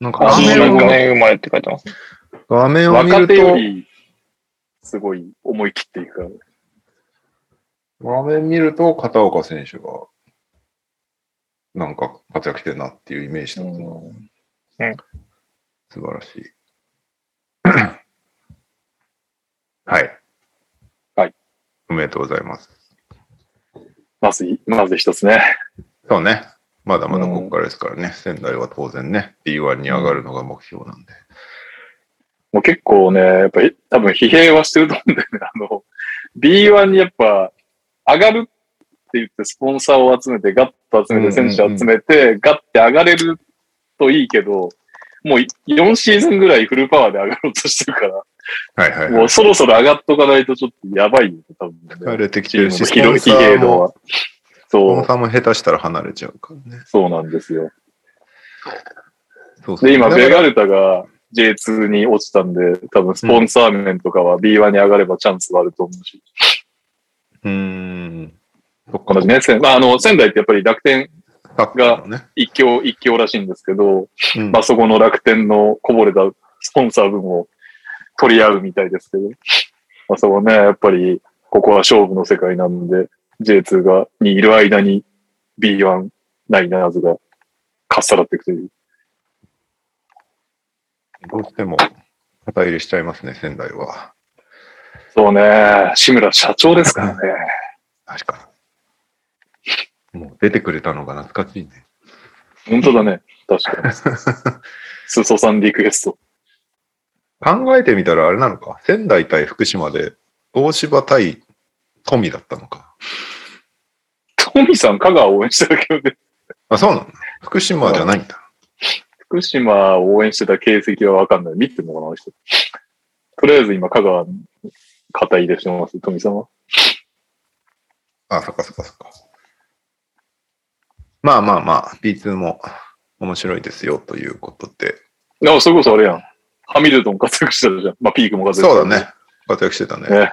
なんかあ画面を85年生まれって書いてます。画面を見ると、り、すごい思い切っていくから。画面見ると片岡選手が、なんか活躍してるなっていうイメージだったな。うん素晴らしい。はい。はい。おめでとうございます。まず、まず一つね。そうね。まだまだここからですからね。仙台は当然ね、B1 に上がるのが目標なんで。もう結構ね、やっぱり多分疲弊はしてると思うんだよね。あの、B1 にやっぱ上がる言ってスポンサーを集めて、ガッと集めて、選手集めて、ガッて上がれるといいけど、もう4シーズンぐらいフルパワーで上がろうとしてるから、はいはい、はい。もうそろそろ上がっとかないとちょっとやばいよね、多分ね。慣れてきてるし、スポ疲ンサーも、は。スポンサーも下手したら離れちゃうからね。そうなんですよ。そうそうで、今、ベガルタが J2 に落ちたんで、多分スポンサー面とかは B1 に上がればチャンスはあると思うし。うーん。そっかね、まあ、あの、仙台ってやっぱり楽天サッカーのね。一強、一強らしいんですけど、うんまあそこの楽天のこぼれたスポンサー分を取り合うみたいですけど、まあそこね、やっぱりここは勝負の世界なんで、J2 が、にいる間に B1 ナイナーズがかっさらっていくという。どうしても肩入れしちゃいますね、仙台は。そうね、志村社長ですからね。確かに。もう出てくれたのが懐かしいね。本当だね。確かに。すそさんリクエスト。考えてみたらあれなのか？仙台対福島で、大柴対富だったのか？トミさん、香川を応援してたけどね。あ、そうなの？福島じゃないんだ。福島を応援してた形跡はわかんない。見てんのかな、人。とりあえず今、香川に肩入れしてます、富さんは。あ、そっかそっかそっか。まあまあまあ、B2 も面白いですよということで。あ、それこそあれやん。ハミルトン活躍してたじゃん。まあ、ピークも活躍そうだね。活躍してたね。ね。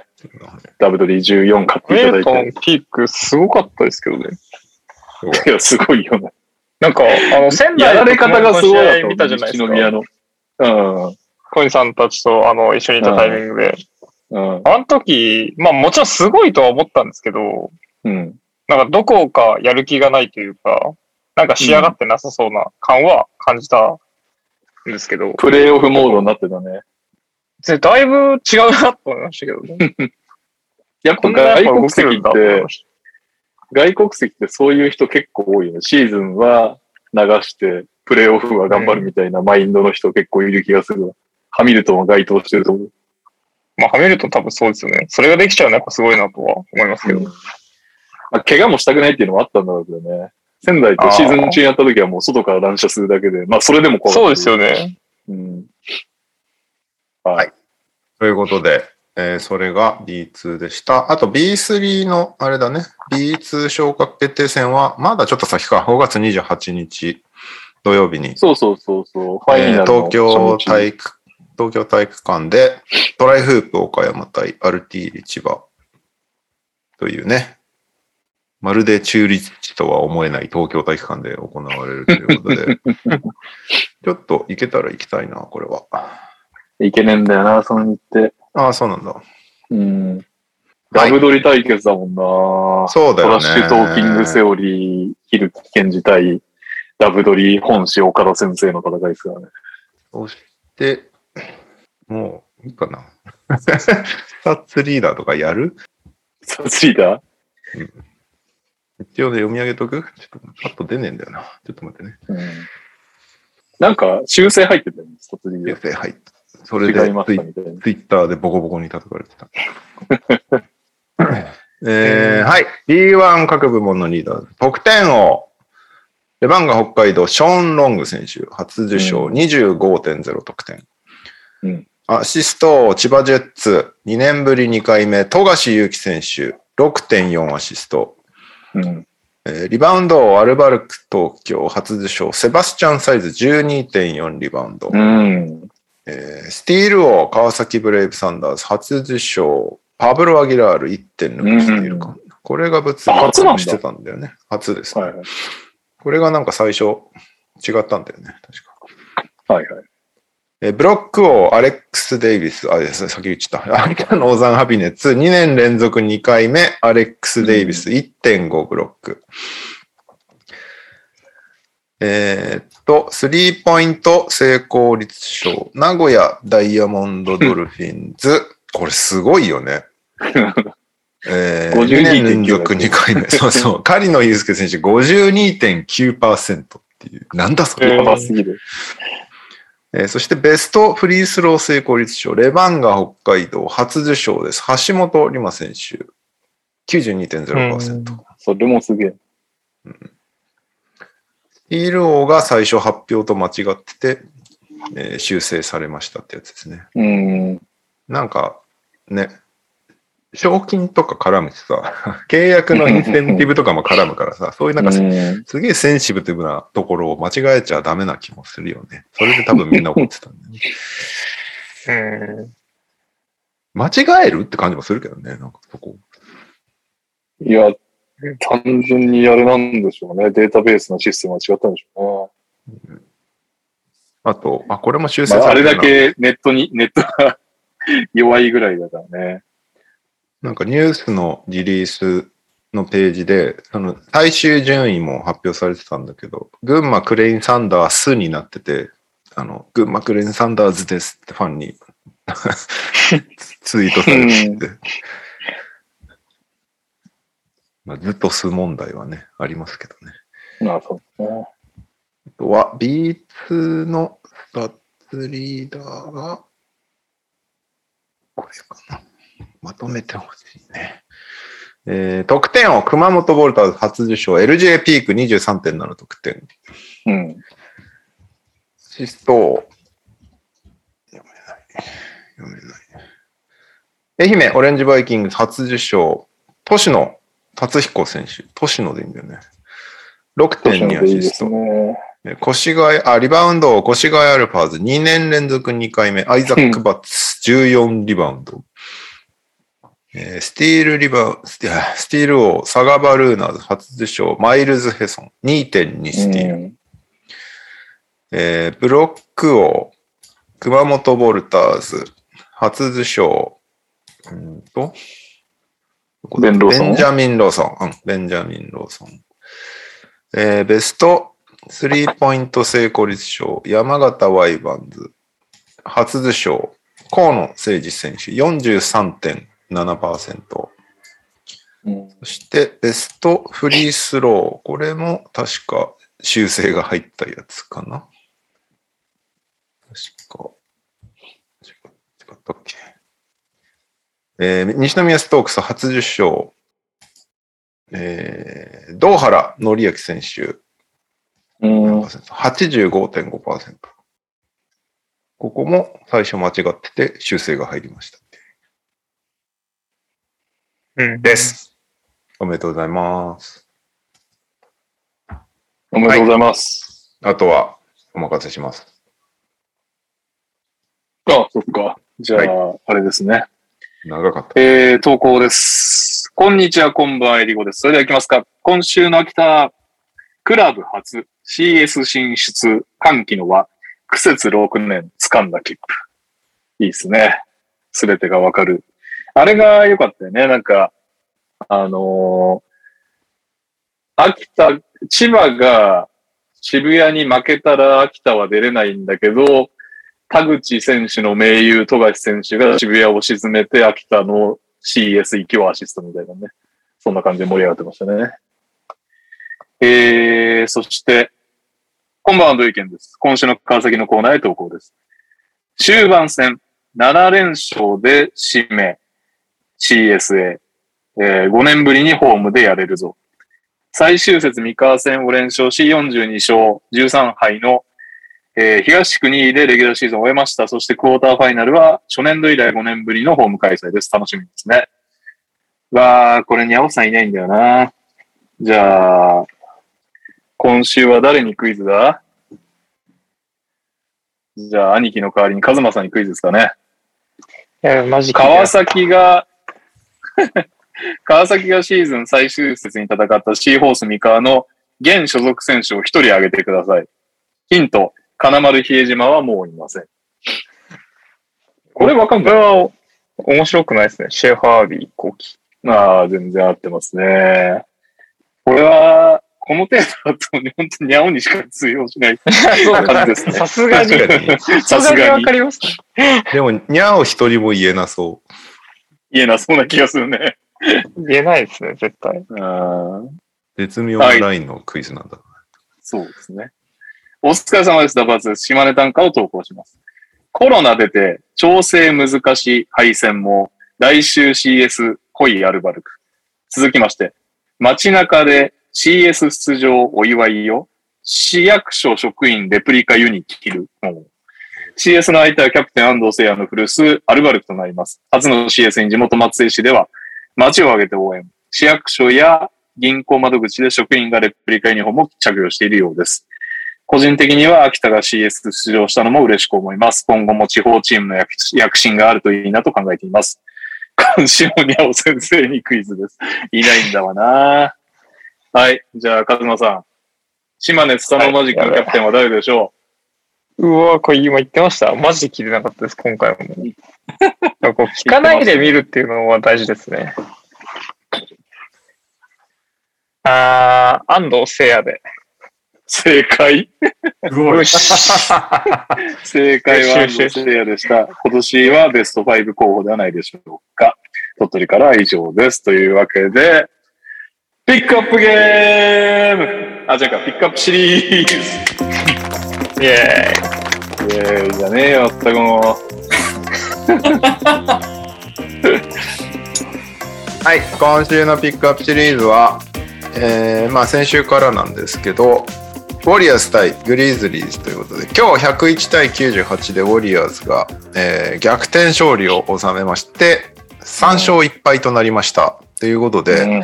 ダブドリ14買っていただいメルトンて。ピークすごかったですけどね。いや、すごいよね。なんか、あの、仙台やられ方がすごい試合見たじゃないですか。西宮の。うん。コインさんたちと、あの、一緒にいたタイミングで。うん。あの時、まあもちろんすごいとは思ったんですけど、うん。なんかどこかやる気がないというか、なんか仕上がってなさそうな感は感じたんですけど、プレイオフモードになってたね。でだいぶ違うなと思いましたけどね。やっぱ外国籍って外国籍ってそういう人結構多いよね。シーズンは流して、プレイオフは頑張るみたいなマインドの人結構いる気がするわ。ハミルトンは該当してると思う。た。まあ、ハミルトン多分そうですよね。それができちゃうのはやっぱすごいなとは思いますけど。まあ、怪我もしたくないっていうのもあったんだろうけどね。仙台とシーズン中にやった時はもう外から乱射するだけで、まあそれでも怖かったそうですよ。ね。うん。はい。ということで、えーそれが B2 でした。あと B3 の、あれだね、B2 昇格決定戦は、まだちょっと先か、5月28日土曜日に、そうそうそうそう。ファイナルのえー東京体育、東京体育館で、トライフープ岡山対アルティーリ千葉というね、まるで中立地とは思えない東京体育館で行われるということで、ちょっと行けたら行きたいな、これは。いけねえんだよな、その日程。ああ、そうなんだ。うん。ダブドリ対決だもんな。そうだよね。トラッシュトーキングセオリー、ヒルキケンジ対ダブドリ本誌岡田先生の戦いですからね。そして、もういいかな。スタッツリーダーとかやる？サツリーダー？一応ね、読み上げとく？ちょっとパッと出ねえんだよな。ちょっと待ってね。うん。なんか修正入ってたよね、サツリーダ訂正入った。それでツイ。ツイッターでボコボコに叩かれてた。えー、はい。B1 各部門のリーダー。得点王。レバンガ北海道、ショーン・ロング選手、初受賞、うん25.0得点。うんアシスト王、千葉ジェッツ、2年ぶり2回目、富樫勇樹選手、6.4アシスト。うん。えーリバウンド王、アルバルク東京、初受賞、セバスチャン・サイズ、12.4リバウンド。うん。えースティール王、川崎ブレイブサンダーズ、初受賞、パブロ・アギラール1.6スティールか。これが物理あ初なんだしてたんだよね。初ですね、はいはい。これがなんか最初違ったんだよね。確か。はいはい。えーブロック王、アレックス・デイビス、あ、です先言っちゃった。アメリカのオーザン・ハピネッツ、2年連続2回目、アレックス・デイビス、1.5ブロック。えーっと、スリーポイント成功率賞、名古屋ダイヤモンドドルフィンズ。これすごいよね。えー、52.9 2年連続2回目。そうそう。狩野祐介選手52.9%っていう。なんだそれ。やばすぎる。えーそしてベストフリースロー成功率賞、レバンガ北海道初受賞です。橋本里馬選手、92.0%。それもすげえ。ヒール王が最初発表と間違ってて、えー修正されましたってやつですね。うん。なんか、ね、賞金とか絡むしさ、契約のインセンティブとかも絡むからさ、そういうなんかすうんすげえセンシティブなところを間違えちゃダメな気もするよね。それで多分みんな怒ってたんだよね。うん。間違えるって感じもするけどね、なんかそこ。いや、単純にあれなんでしょうね。データベースのシステムが違ったんでしょあと、あ、これも修うね。まあ、あれだけネットに、ネットが 弱いぐらいだからね。なんかニュースのリリースのページで、その最終順位も発表されてたんだけど、群馬クレインサンダースになってて、あの、群馬クレインサンダーズですってファンに ツイートされてて、まあ、ずっと数問題はね、ありますけどね。まあ、そうね。あとは B2 のスタッツリーダーが、これかな。まとめてほしいね。えー得点を熊本ボルターズ初受賞、LJ ピーク23.7得点。うん。シスト、読めない。読めない。愛媛オレンジバイキングス初受賞、俊野達彦選手、俊野でいいんだよね。6.2アシスト。ね。え越谷、あ、リバウンド、越谷アルファーズ2年連続2回目、アイザック・バッツ14リバウンド。えースティールリバウスティあスティール王、佐賀バルーナーズ初受賞、マイルズ・ヘソン2.2スティール。うんえーブロック王、熊本ボルターズ初受賞。うんと、ベンローソン？ベンジャミン・ローソン。うん、ベンジャミン・ローソン。えーベストスリーポイント成功率賞、山形ワイバンズ、初受賞、河野誠司選手、43.7%。うんそして、ベストフリースロー。これも確か修正が入ったやつかな。確か。違違ったっけ。えー西宮ストークス初受賞。えー、道原紀明選手、うん。85.5%。ここも最初間違ってて修正が入りました。うん。です。おめでとうございます。おめでとうございます。あとはお任せします。あ、そっか。じゃあ、はあれですね。長かった。えー、投稿です。こんにちは、こんばんは、えりごです。それでは行きますか。今週の秋田、クラブ初 CS 進出、歓喜の輪、苦節6年、掴んだ切符。いいですね。すべてがわかる。あれが良かったよね。なんか、あのー秋田、千葉が渋谷に負けたら秋田は出れないんだけど、田口選手の盟友、富樫選手が渋谷を沈めて、秋田の CS 行きをアシストみたいなね。そんな感じで盛り上がってましたね。えー、そして、こんばんは、土井健です。今週の川崎のコーナーへ投稿です。終盤戦、7連勝で締め、CSA、えー5年ぶりにホームでやれるぞ。最終節三河戦を連勝し42勝13敗のえー東区2位でレギュラーシーズンを終えました。そしてクォーターファイナルは初年度以来5年ぶりのホーム開催です。楽しみですね。わー、これに青さんいないんだよな。じゃあ、今週は誰にクイズだ？じゃあ、兄貴の代わりにカズマさんにクイズですかね。いや、マジ川崎が、川崎がシーズン最終節に戦ったシーホース三河の現所属選手を一人挙げてください。ヒント、金丸比江島はもういません。これわかんない。これは面白くないですね。シェファービー後期。ああ、全然合ってますね。これは、この程度だとね、本当にニャオにしか通用しない 感じですね。さすがに。さすがにわかりますね。でも、にゃーを一人も言えなそ言えなそうな気がするね。言えないですね、絶対。うんう。絶妙なラインのクイズなんだ。そうですね。お疲れ様です。ダバーツ。島根短歌を投稿します。コロナ出て調整難しい敗戦も来週 CS 濃いアルバルク。続きまして、街中で CS 出場お祝いを市役所職員レプリカユニ着る。うん CS の相手はキャプテン安藤聖也の古巣アルバルクとなります。初の CS に地元松江市では街を挙げて応援。市役所や銀行窓口で職員がレプリカユニフォームを着用しているようです。個人的には秋田が CS 出場したのも嬉しく思います。今後も地方チームの躍躍進があるといいなと考えています。今週もにゃお先生にクイズです。いないんだわなはい。じゃあ、カズマさん。島根スタノマジックのキャプテンは誰でしょう？わこれ今言ってました？マジで聞いてなかったです、今回も。な聞かないで見るっていうのは大事ですね。あー、安藤聖也で。う正解すごいよ。し。正解は安藤聖也でした。今年はベスト5候補ではないでしょうか。鳥取からは以上です。というわけで、ピックアップゲームあ、じゃあか、ピックアップシリーズイェーイ。イェーイじゃねえよ、まったくも はい、今週のピックアップシリーズは、えーまあ先週からなんですけど、ウォリアーズ対グリズリーズということで、今日101対98でウォリアーズが、えー逆転勝利を収めまして、3勝1敗となりました。ということう。で、うん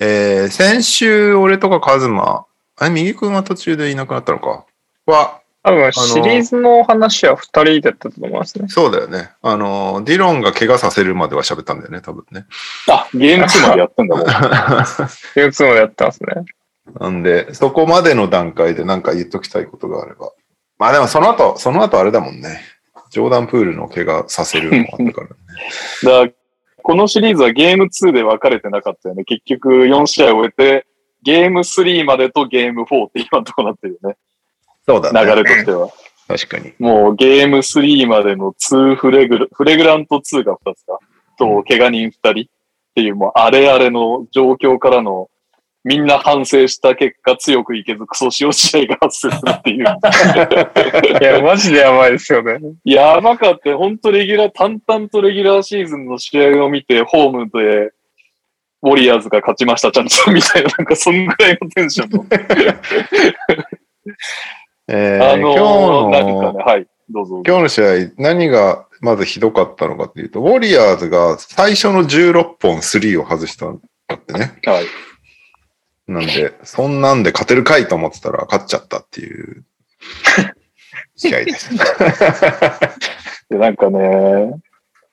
えー先週、俺とかカズマ、あれ、右くんは途中でいなくなったのか？は、多分シリーズの話は二人でやったと思いますね。そうだよね。あの、ディロンが怪我させるまでは喋ったんだよね、多分ね。あ、ゲーム2までやってんだもん。ゲーム2までやってますね。なんで、そこまでの段階で何か言っときたいことがあれば。まあでもその後、その後あれだもんね。ジョーダンプールの怪我させるのもあったからね。だからこのシリーズはゲーム2で分かれてなかったよね。結局4試合終えて、ゲーム3までとゲーム4って今のとこなってるよね。そうだ流れとしては。確かに。もうゲーム3までの2フレグラ、フレグラント2が2つか。と、怪我人2人っていう、もうあれあれの状況からの、みんな反省した結果強くいけずクソしお試合が発生するっていう。いや、マジでやばいですよね。やばかったよ。ほんとレギュラー、淡々とレギュラーシーズンの試合を見て、ホームで、ウォリアーズが勝ちました、ちゃんと、みたいな、なんかそんぐらいのテンションの。えーあのー、今日の、はい、どうぞ。今日の試合、何がまずひどかったのかっていうと、ウォリアーズが最初の16本3を外したんだってね。はい。なんで、そんなんで勝てるかいと思ってたら勝っちゃったっていう試合です。で、なんかね、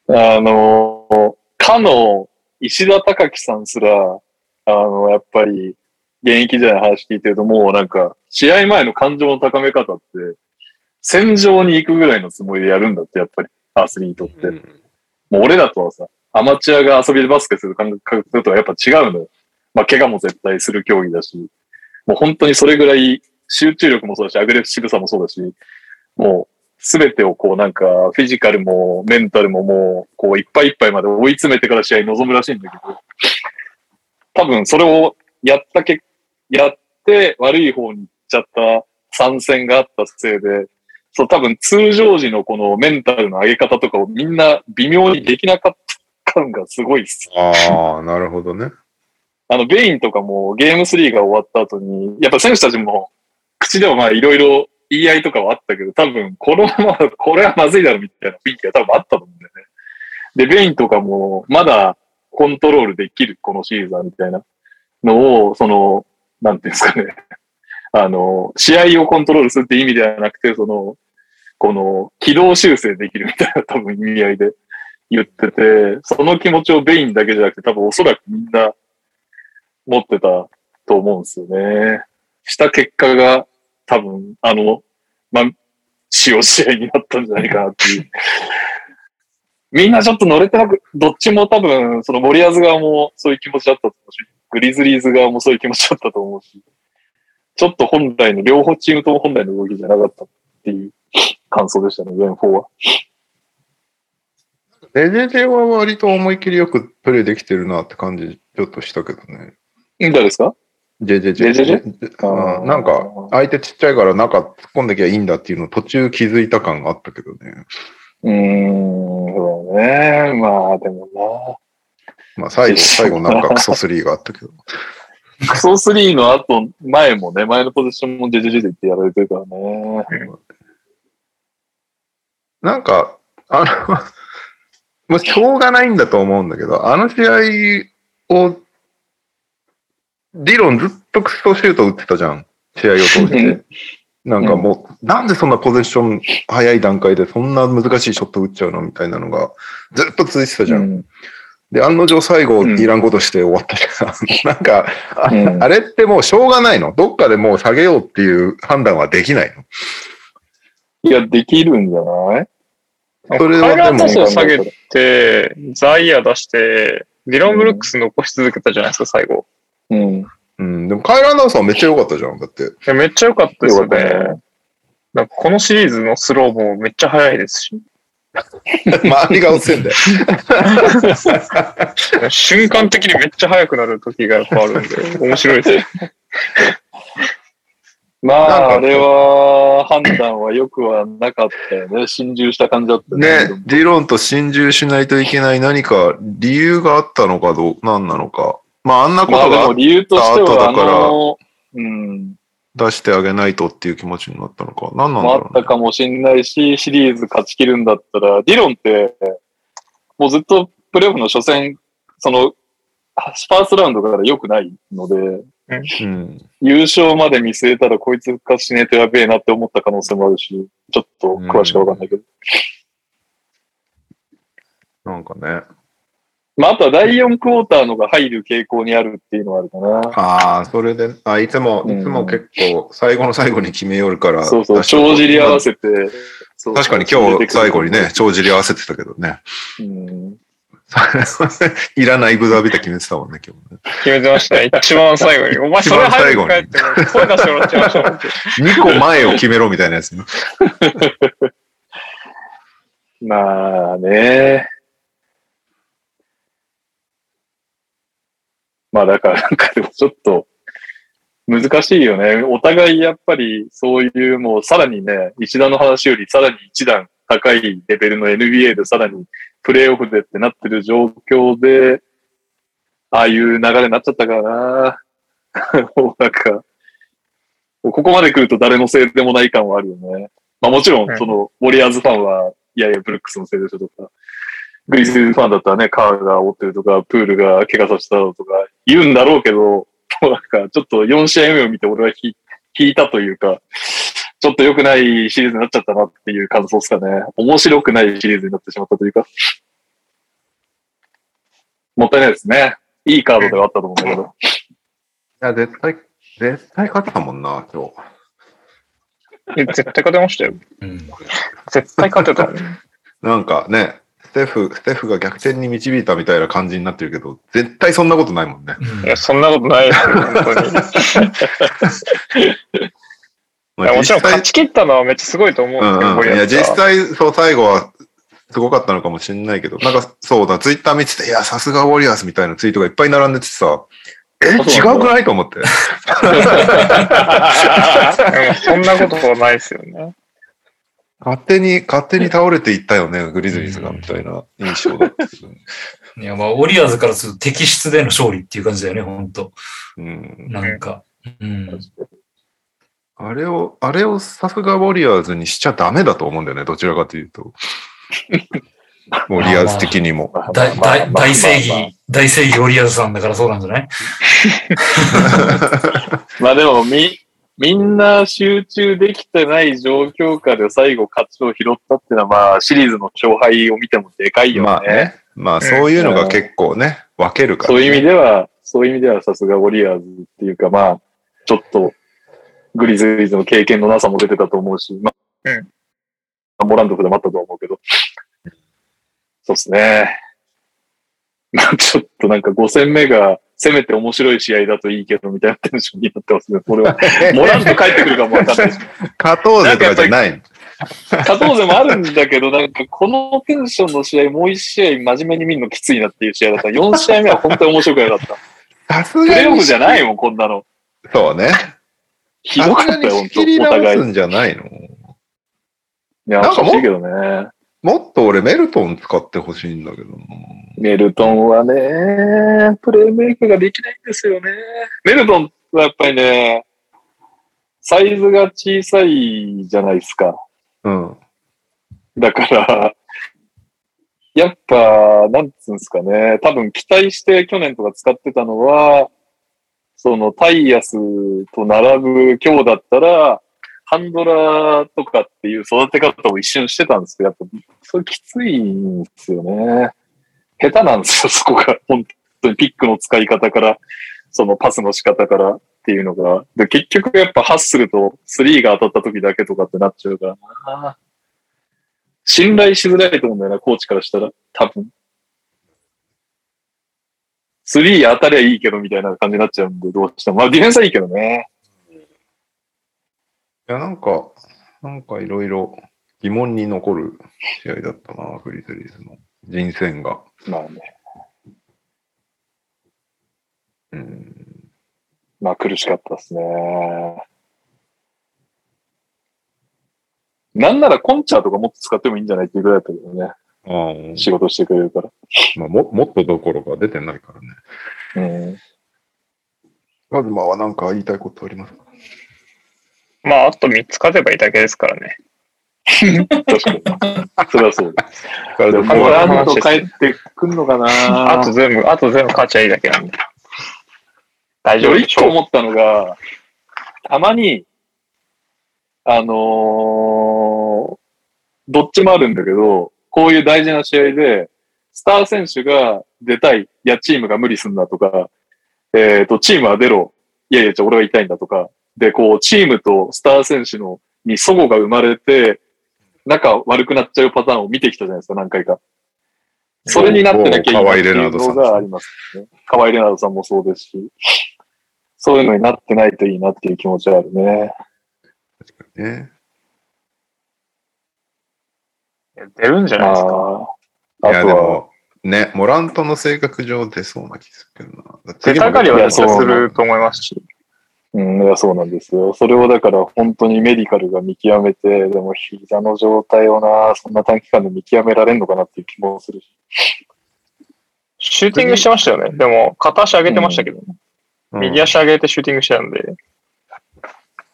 あの、かの石田隆樹さんすら、あの、やっぱり、現役時代の話聞いてると、もうなんか、試合前の感情の高め方って、戦場に行くぐらいのつもりでやるんだって、やっぱり、アスリートって。もう俺らとはさ、アマチュアが遊びでバスケする感覚とはやっぱ違うのよ。まあ、怪我も絶対する競技だし、もう本当にそれぐらい集中力もそうだし、アグレッシブさもそうだし、もうすべてをこうなんか、フィジカルもメンタルももう、こういっぱいいっぱいまで追い詰めてから試合に臨むらしいんだけど、多分それをやったけ、やって悪い方に行っちゃった参戦があったせいで、そう多分通常時のこのメンタルの上げ方とかをみんな微妙にできなかった感がすごいっす。ああ、なるほどね。あの、ベインとかもゲーム3が終わった後に、やっぱ選手たちも口でもまあいろいろ言い合いとかはあったけど、多分このままこれはまずいだろみたいな雰囲気が多分あったと思うんだよね。で、ベインとかもまだコントロールできるこのシーズンみたいなのを、その、なんていうんですかね。あの、試合をコントロールするって意味ではなくて、その、この軌道修正できるみたいな 多分意味合いで言ってて、その気持ちをベインだけじゃなくて多分おそらくみんな持ってたと思うんですよね。した結果が多分あの、まあ、使用試合になったんじゃないかなっていう。みんなちょっと乗れてなく、どっちも多分、そのモリアーズ側もそういう気持ちだったと思うし、グリズリーズ側もそういう気持ちだったと思うし、ちょっと本来の、両方チームとも本来の動きじゃなかったっていう感想でしたね、ゲーム4は。レジェジェは割と思い切りよくプレイできてるなって感じ、ちょっとしたけどね。誰ですか？ジェジェジェ。ジェジェうんなんか、相手ちっちゃいから中突っ込んできゃいいんだっていうの途中気づいた感があったけどね。うーん、そうね。まあ、でもまあ最後、最後なんかクソ3があったけど。な。クソ3の後、前もね、前のポジションもジェジェジェでってやられてるからね。なんか、あの、もうしょうがないんだと思うんだけど、あの試合を、ディロンずっとクソシュート打ってたじゃん。試合を通して。なんかもう、なんでそんなポゼッション早い段階でそんな難しいショット打っちゃうのみたいなのがずっと続いてたじゃん。うんで、案の定最後、うんいらんことして終わったじゃん。なんか、あうんあれってもうしょうがないの？どっかでもう下げようっていう判断はできないの？いや、できるんじゃない？それはカイラーでもトスを下げて、ザイヤ出して、ディロン・ブルックス残し続けたじゃないですか、最後。うん。うん、でもカイラー・ナウさんめっちゃ良かったじゃん。だって。いやめっちゃ良かったですよよかったね。なんかこのシリーズのスローもめっちゃ速いですし、周りが遅いんだよ。瞬間的にめっちゃ速くなる時がやっぱあるんで、面白いですね。まあ、あれは、判断は良くはなかったよね。心中した感じだったね、ディロンと心中しないといけない何か理由があったのかどう、何なのか。まあ、あんなことがも理由としては、あ後だからの、うん、出してあげないとっていう気持ちになったのか。何なんもあっだろう、ね。たかもしれないし、シリーズ勝ち切るんだったら、ディロンって、もうずっとプレーオフの初戦、その、ファーストラウンドから良くないので、うん。優勝まで見据えたらこいつ復活しねえとやべえなって思った可能性もあるし、ちょっと詳しくわかんないけど。なんかね。まあ、あとは第4クォーターのが入る傾向にあるっていうのはあるかな。ああ、それで、あ、いつも、いつも結構、最後の最後に決めよるから。そうそう、帳尻合わせて。確かに今日最後にね、帳尻合わせてたけどね。うん。いらないブザービーター決めてたもんね、今日ね。決めてましたね。一番最後に。お前それ入るんかいって、声出してもらっちゃいましたもん。2個前を決めろみたいなやつね。まあね。まあだからなんかでもちょっと難しいよね。お互いやっぱりそういうもうさらにね、石田の話よりさらに一段高いレベルの NBA でさらにプレイオフでってなってる状況で、ああいう流れになっちゃったからな。もうなんか、ここまで来ると誰のせいでもない感はあるよね。まあもちろん、その、ウォリアーズファンは、いやいや、ブルックスのせいでしょとか、グリズリーズファンだったらね、カーが追ってるとか、プールが怪我させたとか言うんだろうけど、もうなんか、ちょっと4試合目を見て俺は引引いたというか、ちょっと良くないシリーズになっちゃったなっていう感想ですかね。面白くないシリーズになってしまったというか。もったいないですね。いいカードではあったと思うんだけど。いや、絶対、絶対勝ったもんな、今日。絶対勝てましたよ。うん。絶対勝てた。なんかね、ステフ、ステフが逆転に導いたみたいな感じになってるけど、絶対そんなことないもんね。いや、そんなことないですよ、本当に。いまやもちろん勝ち切ったのはめっちゃすごいと思うんですけど、うんうん、いや、ウォリアーズが実際、そう、最後はすごかったのかもしれないけど、なんか、そうだ、ツイッター見てて、いや、さすがウォリアーズみたいなツイートがいっぱい並んでてさ、え、違うくないと思って。うんそんなことはないですよね。勝手に、勝手に倒れていったよね、グリズリーズが、みたいな印象だった。いや、まあ、ウォリアーズからすると敵質での勝利っていう感じだよね、本当うん。なんか。うん。あれを、あれをさすがウォリアーズにしちゃダメだと思うんだよね、どちらかというと。ウォリアーズ的にも。大、大、大正義、大正義ウォリアーズさんだからそうなんじゃない？まあでも、み、みんな集中できてない状況下で最後勝ちを拾ったっていうのは、まあ、シリーズの勝敗を見てもでかいよね。まあね。まあそういうのが結構ね、分けるから、そういう意味では、そういう意味ではさすがウォリアーズっていうか、まあ、ちょっと、グリズリーズの経験のなさも出てたと思うし、まあ、うんモランドフでもあったと思うけど、そうですね。まあちょっとなんか5戦目が、せめて面白い試合だといいけど、みたいなテンションになってますね。俺は。モランド帰ってくるかもわかんないし。勝とうぜとかじゃないの。勝とうぜもあるんだけど、なんかこのテンションの試合、もう1試合真面目に見るのきついなっていう試合だった。4試合目は本当に面白くなかった。さすプレイオがにフじゃないもん、こんなの。そうね。ひどかったよ、本当お互い。んじゃないの？いや、なんかしいけどね。もっと俺メルトン使ってほしいんだけどな。メルトンはね、プレイメイクができないんですよね。メルトンはやっぱりね、サイズが小さいじゃないですか。うん。だから、やっぱ、なんつうんですかね、多分期待して去年とか使ってたのは、そのタイヤスと並ぶ今日だったら、ハンドラーとかっていう育て方を一瞬してたんですけど、やっぱ、それきついんですよね。下手なんですよ、そこが。本当にピックの使い方から、そのパスの仕方からっていうのが。で、結局やっぱハッスルとスリーが当たった時だけとかってなっちゃうからな。信頼しづらいと思うんだよな、コーチからしたら。多分。スリー当たりゃいいけどみたいな感じになっちゃうんで、どうしても。まあディフェンスはいいけどね。いや、なんか、なんかいろいろ疑問に残る試合だったな、グリズリーズの人選が。まあね。うん。まあ苦しかったですね。なんならコンチャーとかもっと使ってもいいんじゃないっていうぐらいだったけどね。ああ、仕事してくれるから。まあも、もっとどころか出てないからね。うん。カズマはなんか言いたいことありますか？まあ、あと3つ勝てばいいだけですからね。確かに。それはそうだ。からでも、モラント帰ってくんのかなあと全部、あと全部勝ちゃいいだけなんで。大丈夫俺でしょ一個思ったのが、たまに、あのーどっちもあるんだけど、こういう大事な試合で、スター選手が出たい、いや、チームが無理すんだとか、えっ、と、チームは出ろ、いやいや、じゃあ俺が痛いんだとか、で、こう、チームとスター選手の、に齟齬が生まれて、仲悪くなっちゃうパターンを見てきたじゃないですか、何回か。それになってなきゃいいなっていうのがありますね。河合レナードさんもそうですし、そういうのになってないといいなっていう気持ちはあるね。ね。出るんじゃないですか。いや、でも、ね、モラントの性格上出そうな気するけどな。だって出たがりはめっちゃいやそうすると思いますし。うん、いや、そうなんですよ。それをだから本当にメディカルが見極めて、でも膝の状態をな、そんな短期間で見極められるのかなっていう気もするし。シューティングしてましたよね。でも、片足上げてましたけど、うん右足上げてシューティングしてたんで、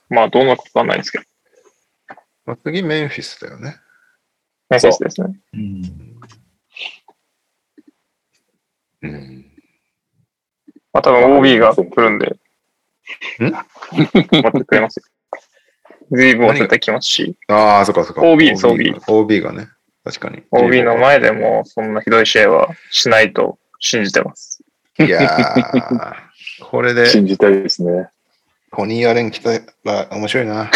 まあ、どうなるかわかんないですけど、まあ次メンフィスだよね。メッセージですね。うん。うん。まあ、多分 OB が来るんで、ん？待ってくれますよ。随分絶対来ますし、ああ、そっかそっか。OB です OB が。OB がね。確かに。OB の前でもそんなひどい試合はしないと信じてます。いやー、これで信じたいですね。ポニーアレン来たら面白いな。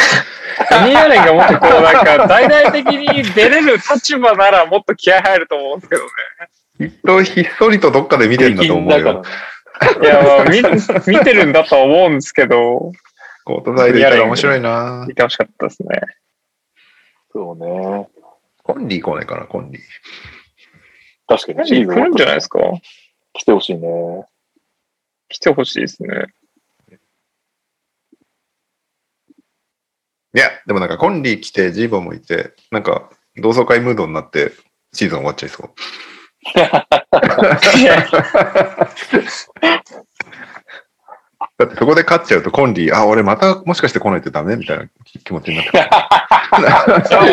トニー・アレンがもっとこうなんか大々的に出れる立場ならもっと気合入ると思うんですけどね。きっとひっそりとどっかで見てるんだと思うよね。。いや、まあ見、見てるんだとは思うんですけど、コートサイドいたら面白いな見。てほしかったですね。そうね。コンリー来ないかな、コンリー。確かに来るんじゃないですか？来てほしいね。来てほしいですね。いや、でもなんかコンリー来て、ジーボもいて、なんか同窓会ムードになってシーズン終わっちゃいそう。だってそこで勝っちゃうとコンリー、あ、俺またもしかして来ないとダメ？みたいな気持ちになってくる。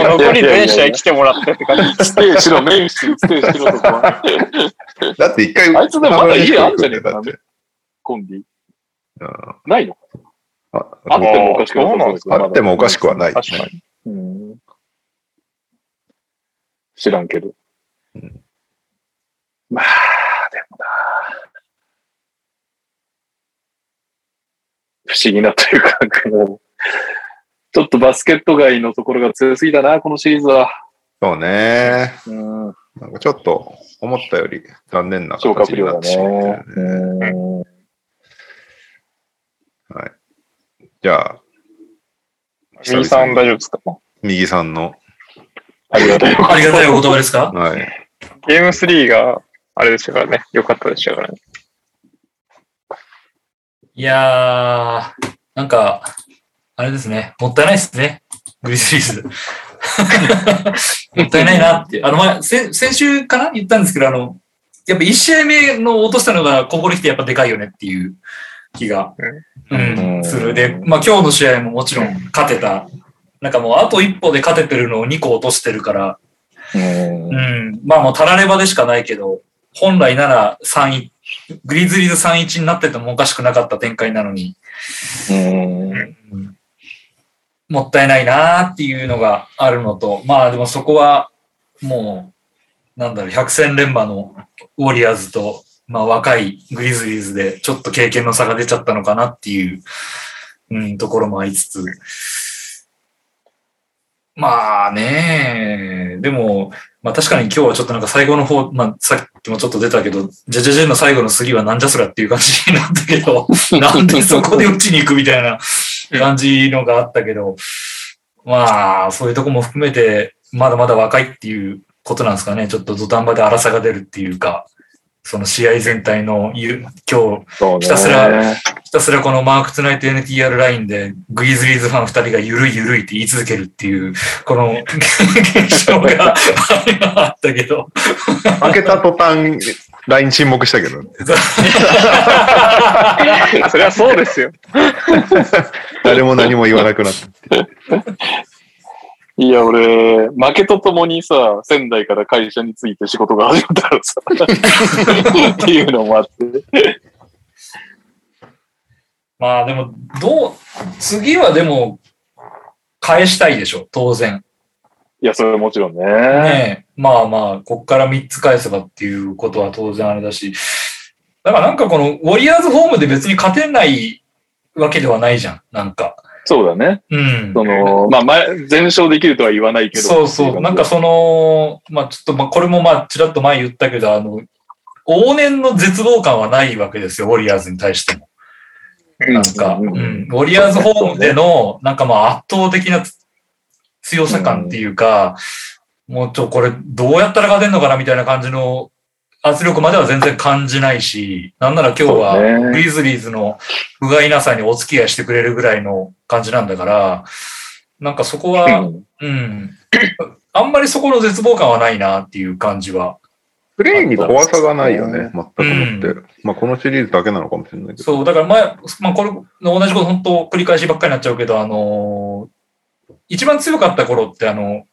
もう残り全試合来てもらってって感じ。ステージのメインステージのとこは。だって一回、あいつでもまだ家あんじゃねえかなだって。コンビ。うんないの？ああってもおかしくなさそうですけどあってもおかしくはない。確かに。うん知らんけど。うんまあ、でもな。不思議なというか、ちょっとバスケット界のところが強すぎたな、このシリーズは。そうね。うん、なんかちょっと思ったより残念な形になってしまったよね。うんはい。じゃあ、右さん大丈夫ですか？右さんの、ありがたい。ありがたいお言葉ですか？はい。ゲーム3があれでしたからね。良かったでしたからね。いやー、なんか、あれですね。もったいないですね。グリズリーズ。もったいないなって。あの、まあ、先先週かな言ったんですけど、あの、やっぱ1試合目の落としたのがここに来てやっぱでかいよねっていう気が、うん、うんする。で、まあ今日の試合ももちろん勝てた。なんかもうあと一歩で勝ててるのを2個落としてるから、うんうん、まあもうたらればでしかないけど、本来なら3位、グリズリーズ3-1になっててもおかしくなかった展開なのに、もったいないなっていうのがあるのと、まあでもそこはもう、なんだろう、百戦錬磨のウォリアーズと、まあ若いグリズリーズでちょっと経験の差が出ちゃったのかなっていう、うん、ところもありつつ、まあねでも、まあ確かに今日はちょっとなんか最後の方、まあさっきもちょっと出たけど、ジャジャジェの最後の杉はなんじゃそりゃっていう感じになったけど、なんでそこで打ちに行くみたいな感じのがあったけど、まあそういうとこも含めて、まだまだ若いっていうことなんですかね。ちょっと土壇場で荒さが出るっていうか、その試合全体のゆ、今日。ひたすらひたすらこのマークツナイト NTR ラインでグリズリーズファン二人がゆるいゆるいって言い続けるっていう、この現象があったけど、負けた途端、LINE 沈黙したけど、それはそうですよ。誰も何も言わなくなったっていや、俺、負けとともにさ、仙台から会社に着いて仕事が始まったからさ、っていうのもあって。まあでも、どう、次はでも、返したいでしょ、当然。いや、それはもちろんね。ねえ。まあまあ、こっから3つ返せばっていうことは当然あれだし。だからなんかこの、ウォリアーズホームで別に勝てないわけではないじゃん、なんか。そうだね。うん。その、まあ、前、全勝できるとは言わないけど。そうそう。なんかその、まあちょっと、まあこれもまあちらっと前言ったけど、あの、往年の絶望感はないわけですよ、ウォリアーズに対しても。なんか、ううんん、ウォリアーズホームでの、なんかまあ圧倒的な強さ感っていうか、もうちょ、これどうやったら勝てんのかなみたいな感じの圧力までは全然感じないし、なんなら今日はグリズリーズの不甲斐なさにお付き合いしてくれるぐらいの感じなんだから、なんかそこは、うんうん。あんまりそこの絶望感はないなっていう感じは。プレイに怖さがないよね、全くもって。うまあ、このシリーズだけなのかもしれないけど。そう、だから前、まあこれ、同じこと本当繰り返しばっかりになっちゃうけど、あのー一番強かった頃ってあの、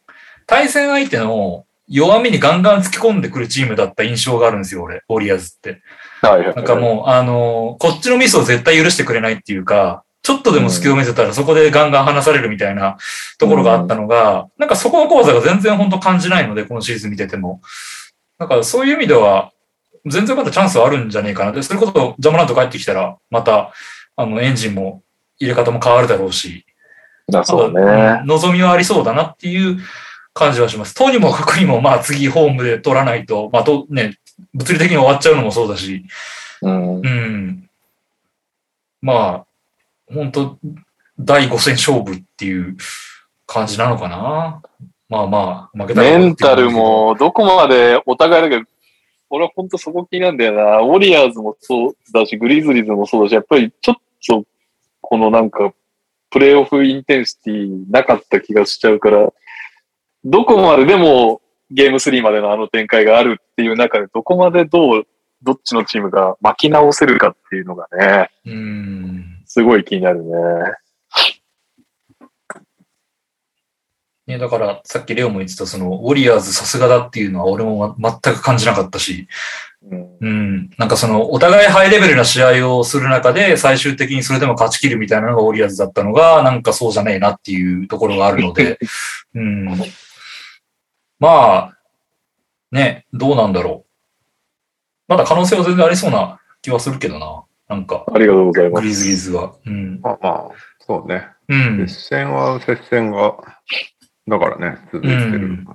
対戦相手の弱みにガンガン突き込んでくるチームだった印象があるんですよ、俺、ウォリアーズって。はいはいはい。なんかもう、あのーこっちのミスを絶対許してくれないっていうか、ちょっとでも隙を見せたらそこでガンガン離されるみたいなところがあったのが、なんかそこの怖さが全然本当感じないので、このシーズン見てても。なんかそういう意味では、全然まだチャンスはあるんじゃねえかな。で、それこそジャマラント帰ってきたら、また、あの、エンジンも入れ方も変わるだろうし、あそうまねだ。望みはありそうだなっていう感じはします。とにもかくにも、まあ次ホームで取らないと、まあと、ね、物理的に終わっちゃうのもそうだし、うん。うん。まあ、本当第5戦勝負っていう感じなのかな。まあまあ、負けたらメンタルも、どこまでお互いだけど、俺は本当そこ気になるんだよな。ウォリアーズもそうだし、グリズリーズもそうだし、やっぱりちょっと、このなんか、プレイオフインテンシティなかった気がしちゃうから、どこまででもゲーム3までのあの展開があるっていう中で、どこまでどう、どっちのチームが巻き直せるかっていうのがね、うん。すごい気になるね。ね、だから、さっきレオも言ってた、その、ウォリアーズさすがだっていうのは俺もま全く感じなかったし、うん。うん。なんかその、お互いハイレベルな試合をする中で、最終的にそれでも勝ち切るみたいなのがウォリアーズだったのが、なんかそうじゃねえなっていうところがあるので、うん。まあ、ね、どうなんだろう。まだ可能性は全然ありそうな気はするけどな。なんか、ありがとうございます。グリズリーズは。うん。まあまあ、そうね。うん。接戦は接戦が、だからね、続いてる。うん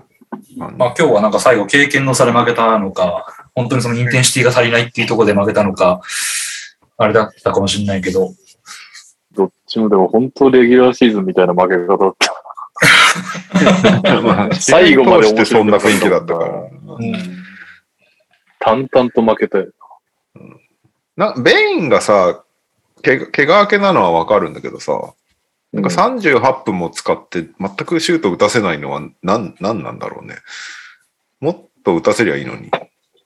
ままあ今日はなんか最後経験の差で負けたのか、本当にそのインテンシティが足りないっていうところで負けたのか、あれだったかもしれないけど、どっちもでも本当レギュラーシーズンみたいな負け方だった。最後までてそんな雰囲気だったから。うん淡々と負けたよ。なベインがさ、け怪我明けなのはわかるんだけどさ、なんか38分も使って全くシュート打たせないのは何なんなんだろうね。もっと打たせりゃいいのに。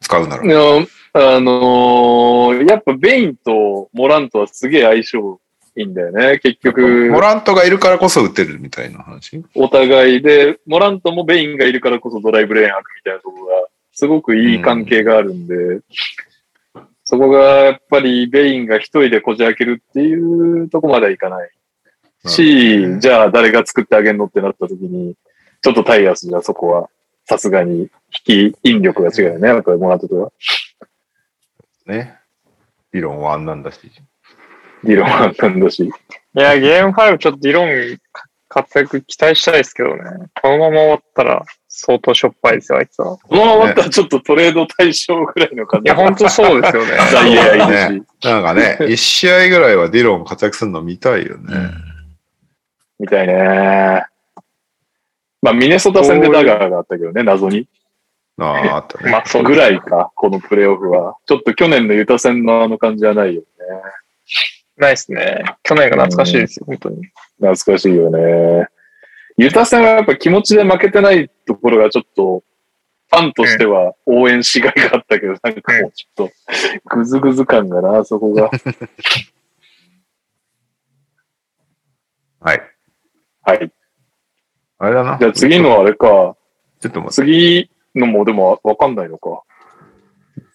使うなら。いやあのーやっぱベインとモラントはすげえ相性いいんだよね。結局モ、ラントがいるからこそ打てるみたいな話？お互いで、モラントもベインがいるからこそドライブレーン開くみたいなところが、すごくいい関係があるんで、そこがやっぱりベインが一人でこじ開けるっていうとこまではいかない。し、じゃあ誰が作ってあげるのってなった時に、ちょっとタイヤスじゃそこは、さすがに引き、引力が違うよね。やっぱりモラントとは。ね。理論はあんなんだし。理論はなんだし。いや、ゲーム5ちょっと理論活躍期待したいですけどね。このまま終わったら相当しょっぱいですよ、あいつは。このまま終わったらちょっとトレード対象ぐらいの感じ。いや、本当そうですよね。ダイヤいるし、なんかね、一試合ぐらいはディロン活躍するの見たいよね。みたいね。まあ、ミネソタ戦でダガーがあったけどね、謎に。ああ、あったね。まあ、そうぐらいか、このプレイオフは。ちょっと去年のユタ戦のあの感じはないよね。ないですね。去年が懐かしいですよ、本当に。懐かしいよね。ユタ戦はやっぱ気持ちで負けてないところがちょっと、ファンとしては応援しがいがあったけど、なんかもうちょっと、ぐずぐず感がな、そこが。はい。はい。あれだな。じゃあ次のあれか。ちょっと待って。次のもでもわかんないのか。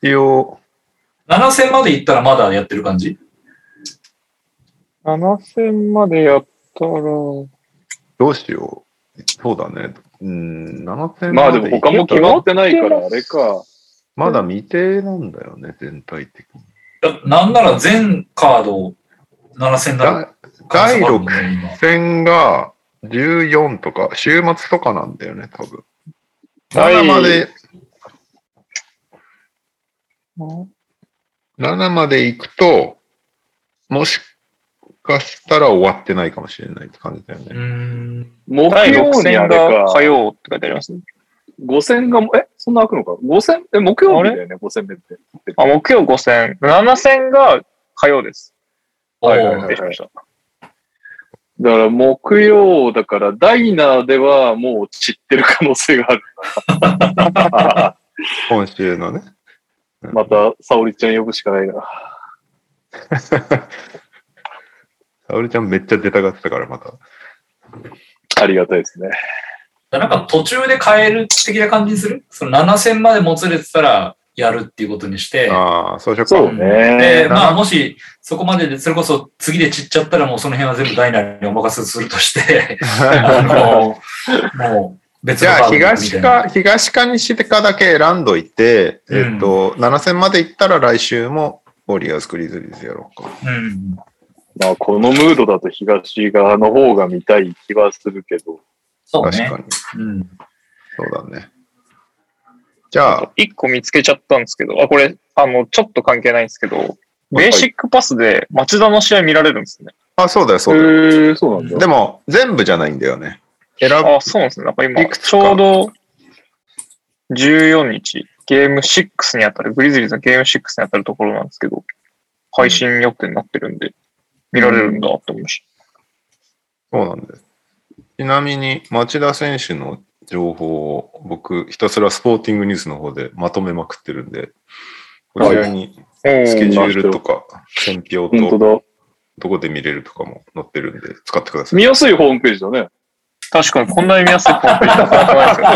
一応、7000まで行ったらまだやってる感じ？7000までやったら、どうしよう。そうだね。うん、7000まあでも他も決まってないから、あれか。まだ未定なんだよね、全体的に。なんなら全カード7000だだ第6今戦が14とか、週末とかなんだよね、多分。第7まで、7まで行くと、もしかしたら終わってないかもしれないって感じだようね。ん。木第6曜に戦あれかが火。曜って書いてありますね。5戦が、え、そんな開くのか ?5 戦？え、木曜日だよね、5戦目って。あ、木曜5戦。7戦が火曜です。はいはいはい失礼しました。だから木曜だから、ダイナーではもう散ってる可能性がある。今週のね。また、沙織ちゃん呼ぶしかないな。沙織ちゃんめっちゃ出たがってたから、また。ありがたいですね。なんか途中で変える的な感じにする？その7000までもつれてたらやるっていうことにして、ああ、そうしようか。そうね。で、まあもしそこまでで、それこそ次で散っちゃったらもうその辺は全部ダイナーにお任せするとして、あの、もう別じゃあ、東なか、東か西かだけ選んどいて、うんえっと、7戦まで行ったら来週も、ウォリアーズ・グリズリーズやろうか。うん。まあ、このムードだと東側の方が見たい気はするけど。そうね確か。に。うん。そうだね。じゃあ、1個見つけちゃったんですけど、あ、これ、あの、ちょっと関係ないんですけど、ベーシックパスで町田の試合見られるんですね。あ、そうだよ、へそうだよ。ー、そうなんだ。でも、全部じゃないんだよね。選ぶ。あ、そうなんですね。なんか今、ちょうど14日、ゲーム6に当たる、グリズリーズのゲーム6に当たるところなんですけど、配信予定になってるんで、見られるんだって思いましそうなんです。ちなみに、町田選手の情報を僕、ひたすらスポーティングニュースの方でまとめまくってるんで、こちらにスケジーュールとか、選票と、だ。どこで見れるとかも載ってるんで、使ってください。見やすいホームページだね。確かにこんなに見やすいホームペー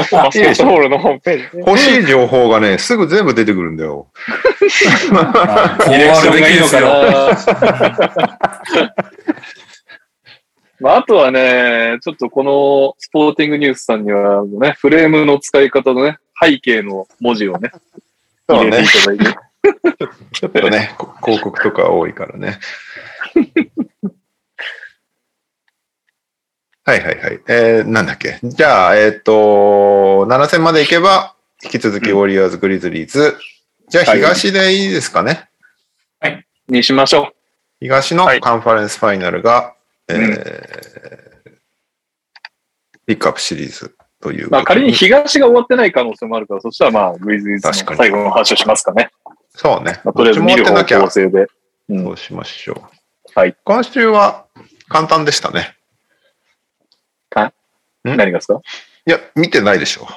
ジ。バスケットボールのホームページね。欲しい情報がね、すぐ全部出てくるんだよ。まあこうディレクあるションがいいのべきで。まあ、あとはね、ちょっとこのスポーティングニュースさんにはね、フレームの使い方のね、背景の文字をね、入れてい。ただいて。ちょっとね、こ広告とか多いからね。はいはいはい。えー、なんだっけ？じゃあ、えっ、と、7戦まで行けば、引き続きウォリアーズ、グリズリーズ。じゃあ、はい東でいいですかね？にしましょ東のはいカンファレンスファイナルが、えーうんピックアップシリーズというう。まあ、仮に東が終わってない可能性もあるから、そしたらまあ、グイズイズの確かに最後の話をしますかね。そうね。まあ、とりあえず見る方向性で。うんそうしましょう。はい。今週は簡単でしたね。ん？何がですか？いや、見てないでしょ。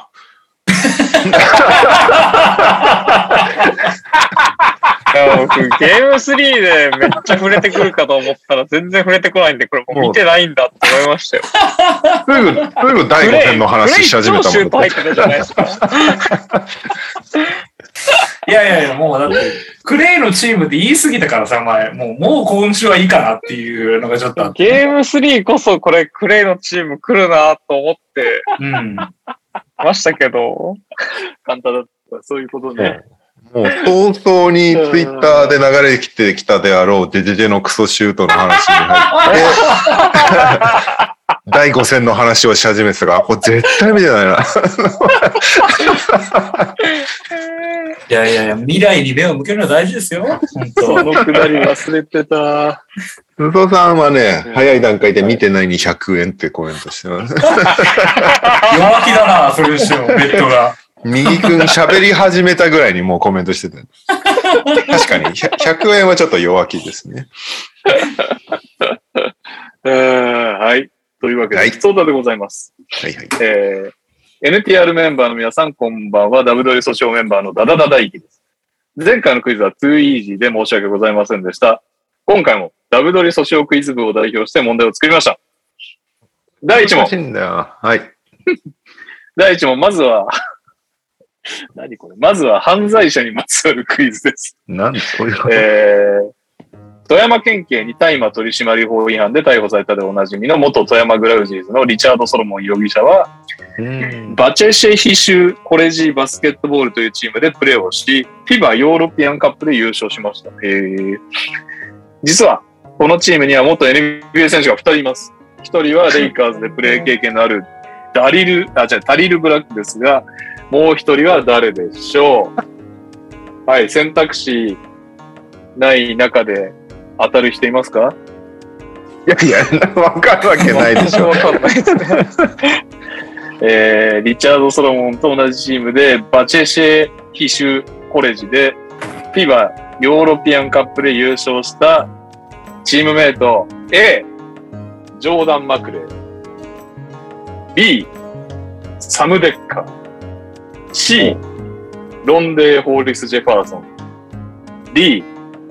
僕、ゲーム3でめっちゃ触れてくるかと思ったら全然触れてこないんで、これもう見てないんだって思いましたよ。すぐ、すぐ第5戦の話し始めたもんいやいやいや、もうだって、クレイのチームって言い過ぎたからさ、前。もう、もう今週はいいかなっていうのがちょっとあって。ゲーム3こそこれクレイのチーム来るなと思ってうん。ましたけど、簡単だった。そういうことね。もう早々にツイッターで流れてきてきたであろうデジェジェのクソシュートの話に入って、第5戦の話をし始めてたから、これ絶対見てないな。いやいやいや、未来に目を向けるのは大事ですよ。本そ当。のくだり忘れてた。鈴戸さんはね、早い段階で見てないに100円ってコメントしてます。弱気だな、それにしても、ベッドが。右くん喋り始めたぐらいにもうコメントしてた。確かに、100 100円はちょっと弱気ですね。え ーはい。というわけで、はいそうだでございます。はいはい。えー、NTR メンバーの皆さん、こんばんは。WW 訴訟メンバーのダダダ大輝です。前回のクイズは 2easy で申し訳ございませんでした。今回も WW 訴訟クイズ部を代表して問題を作りました。第1問難し。いんだよ。はい。第一問、まずは、何これまずは犯罪者にまつわるクイズです。なんそういうこと、えー、富山県警に大麻取締法違反で逮捕されたでおなじみの元富山グラウジーズのリチャード・ソロモン容疑者は、うんバチェシェヒシュコレジーバスケットボールというチームでプレーをし、FIBA ヨーロピアンカップで優勝しました。実は、このチームには元 NBA 選手が2人います。1人はレイカーズでプレー経験のあるダリル、あ、違う、タリク・ブラックですが、もう1人は誰でしょうはい、選択肢ない中で当たる人いますか？いやいや、わかるわけないでしょ。わかんないですね。えー、リチャード・ソロモンと同じチームで、バチェシェ・ヒシュコレジで、FIBA ヨーロピアンカップで優勝したチームメイト A、ジョーダン・マクレー。B、サム・デッカ。ー C、ロンデー・ホーリス・ジェファーソン。D、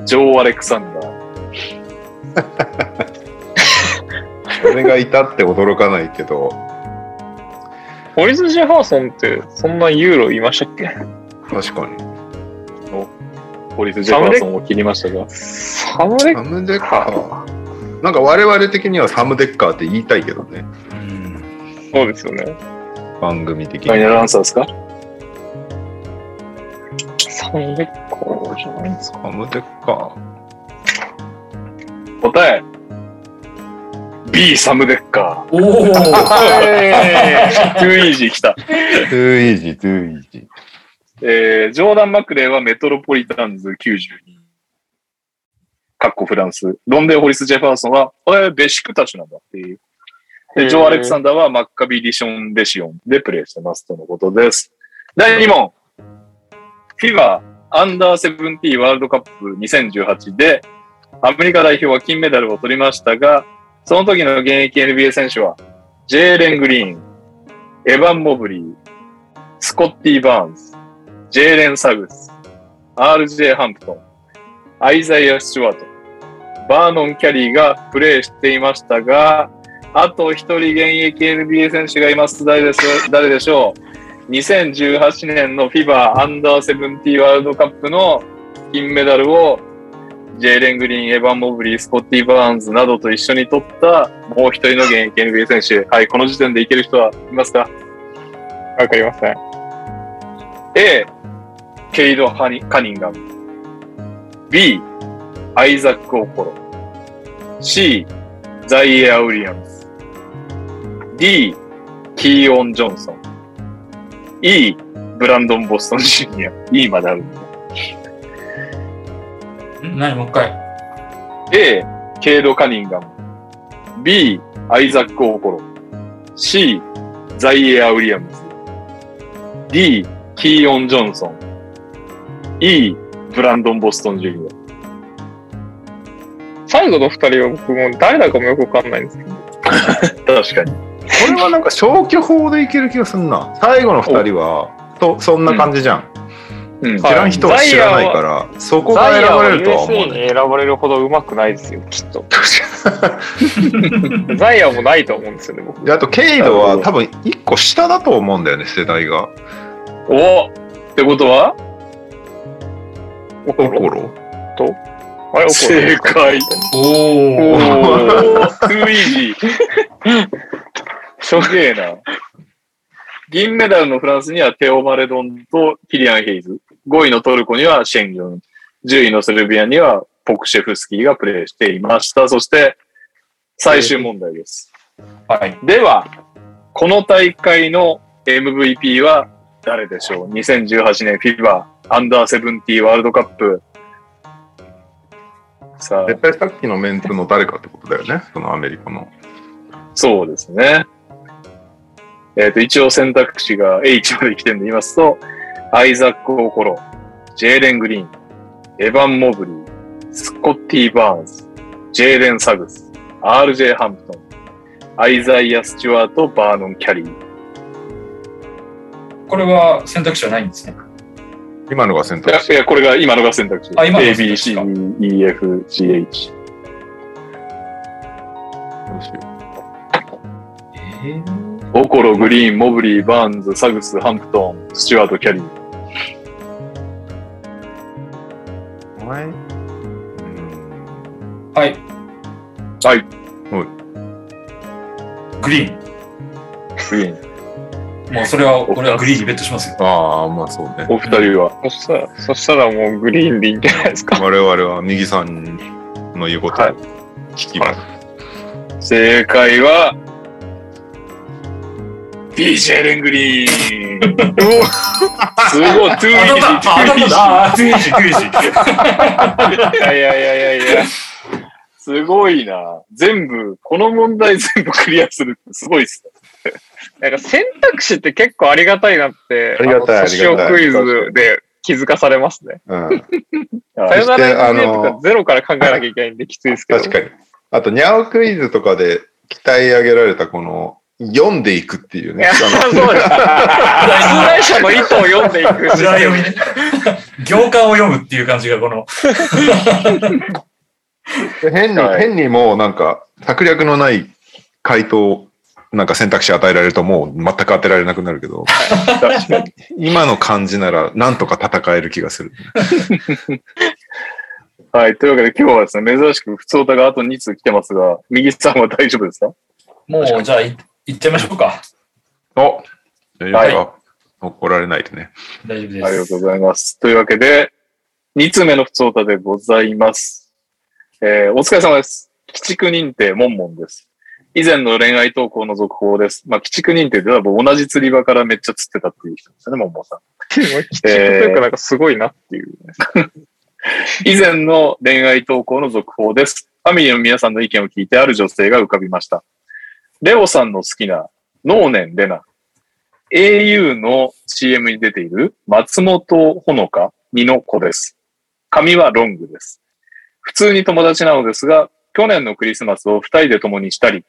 ジョー・アレクサンダー俺がいたって驚かないけど、ホリス・ジェファーソンって、そんなユーロいましたっけ？確かに。ホーリス・ジェファーソンを切りましたが。サムデサムデッカー。なんか我々的にはサムデッカーって言いたいけどね。うん。そうですよね。番組的に。ファイナルアンサーですか？サムデッカーじゃないですか？サムデッカ答え B サムデッカおおー。ト too easy 来た。ー。 too easy、too easy。えー、ジョーダン・マクレーはメトロポリタンズ92。カッコフランス。ロンデー・ホリス・ジェファーソンは、これベシクタシュなんだっていう。で、ジョー・アレクサンダーはマッカビー・リション・レジオンでプレーしてますとのことです。第2問。FIBA アンダーセブンティーンワールドカップ2018で、アメリカ代表は金メダルを取りましたが、その時の現役 NBA 選手は、ジェーレン・グリーン、エヴァン・モブリー、スコッティ・バーンズ、ジェーレン・サグス、RJ・ ハンプトン、アイザイア・スチュワート、バーノン・キャリーがプレーしていましたが、あと一人現役 NBA 選手がいます。誰でしょう誰でしょう ?2018 年の FIBA アンダーセブンティーワールドカップの金メダルをジェーレン・グリーン、エヴァン・モブリー、スコッティ・バーンズなどと一緒に取ったもう一人の現役 NBA 選手。はい、この時点でいける人はいますか？わかりません。A、ケイド・ハニカニンガム。B、アイザック・オコロ。C、ザイエア・ウィリアムズ。D、キーオン・ジョンソン。E、ブランドン・ボストン・ジュニア。E まである。何もう一回。A、ケイド・カニンガム。B、アイザック・オコロ。C、ザイエア・ウィリアムズ。D、キーオン・ジョンソン。E、ブランドン・ボストン・ジュニ最後の二人は僕も誰だかもよくわかんないんですけど。ア。確かに。これはなんか消去法でいける気がすんな。最後の二人は、とそんな感じじゃん。うん知らん人は知らないから、そこが選ばれるとは思う USA に選ばれるほど上手くないですよ、きっと。ザイアンもないと思うんですよね、僕。であと、ケイドは多分一個下だと思うんだよね、世代が。おってことは？オコロコロあれ、オコロ正解。おおお。ー、 Too easy。すげえな。銀メダルのフランスにはテオ・マレドンとキリアン・ヘイズ。5位のトルコにはシェンギョン。10位のセルビアにはポクシェフスキーがプレーしていました。そして、最終問題です。はい。では、この大会の MVP は誰でしょう ?2018 年 FIBA アンダーセブンティワールドカップ。さあ、絶対さっきのメンツの誰かってことだよね、そのアメリカの。そうですね。えっ、と、一応選択肢が H まで来てるんで言いますと、アイザック・オコロ、ジェーレン・グリーン、エヴァン・モブリー、スコッティ・バーンズ、ジェーレン・サグス、RJ・ ハンプトン、アイザイア・スチュワート、バーノン・キャリー。これは選択肢はないんですね。今のが選択肢。いやこれが今のが選択肢。あ今のが A, 選 B, 択肢 C, か E, F, G, H。どうしよえー、オコロ、グリーン、モブリー、バーンズ、サグス、ハンプトン、スチュワート、キャリー。お前？うんはい。はい。グリーン。グリーン。もうそれは、俺はグリーンにベットしますよ。ああ、まあそうね。お二人は？そしたら、そしたらもうグリーンでいいんじゃないですか。我々は右さんの言うことをはい聞きます。正解は、ジェーレン・グリーン。すごい、ジー、 too easy。いやいやいやいやいや。すごいな。全部、この問題全部クリアするってすごいっすね。なんか選択肢って結構ありがたいなって、ありがたいありがたいクイズで気づかされますね。うん、さよならゼロから考えなきゃいけないんできついですけど。確かに。あと、ニャオクイズとかで鍛え上げられたこの、読んでいくっていうね。いや、そうです。出題者の意図を読んでいく。裏読みね。行間を読むっていう感じが、この、で変に、はい変にもうなんか、策略のない回答、なんか選択肢与えられるともう全く当てられなくなるけど。今の感じならなんとか戦える気がする。はい。というわけで今日はですね、珍しく普通歌があと2通来てますが、右さんは大丈夫ですか？もう、じゃあ、い行っちゃいましょうか。お大丈夫か、怒られないでね。大丈夫です。ありがとうございます。というわけで、2通目の普通歌でございます。えー、お疲れ様です。鬼畜認定モンモンです。以前の恋愛投稿の続報です。まあ、鬼畜認定では同じ釣り場からめっちゃ釣ってたっていう人ですよね、モンモンさん。鬼畜というかなんかすごいなっていう。以前の恋愛投稿の続報です。ファミリーの皆さんの意見を聞いてある女性が浮かびました。レオさんの好きな能年レナ。au の CM に出ている松本ほのか美の子です。髪はロングです。普通に友達なのですが、去年のクリスマスを二人で共にしたり、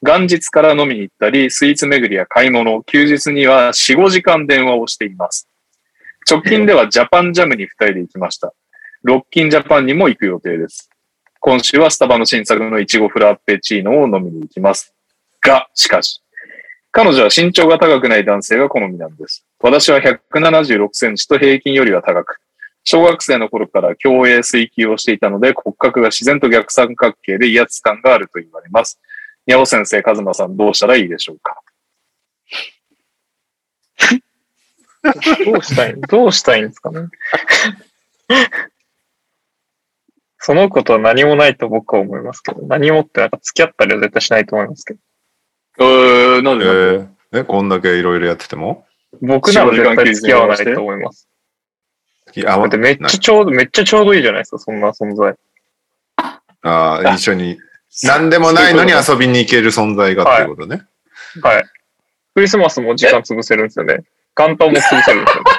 元日から飲みに行ったり、スイーツ巡りや買い物、休日には4、5時間電話をしています。直近ではジャパンジャムに二人で行きました。ロッキンジャパンにも行く予定です。今週はスタバの新作のイチゴフラッペチーノを飲みに行きます。が、しかし、彼女は身長が高くない男性が好みなんです。私は176センチと平均よりは高く、小学生の頃から競泳水球をしていたので骨格が自然と逆三角形で威圧感があると言われます。にゃお先生、かずまさんどうしたらいいでしょうか？どうしたい、どうしたいんですかね？そのことは何もないと僕は思いますけど、何もってなんか付き合ったりは絶対しないと思いますけど、えー、なんえでなんで？ーえ、こんだけいろいろやってても？僕なら絶対付き合わないと思います。いやだってめっちゃちょうど、めっちゃちょうどいいじゃないですか、そんな存在。ああ、一緒に、何でもないのに遊びに行ける存在がっていうことね。はい。クリスマスも時間潰せるんですよね。元旦も潰せるんですよね。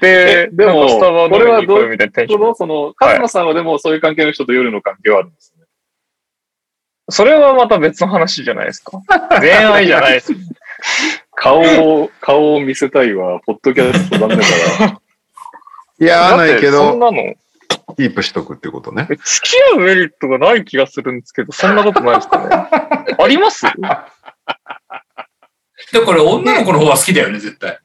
で、えでもこうよみたいなテンション。その、その、かずまさんはでもそういう関係の人と夜の関係はあるんですね。それはまた別の話じゃないですか。恋愛じゃないです。顔を、顔を見せたいわ、ポッドキャストダメだから。いや、ないけだってそんど、なの、キープしとくってことね。え付き合うメリットがない気がするんですけど、そんなことないですかね。あります？で、これ女の子の方は好きだよね、絶対。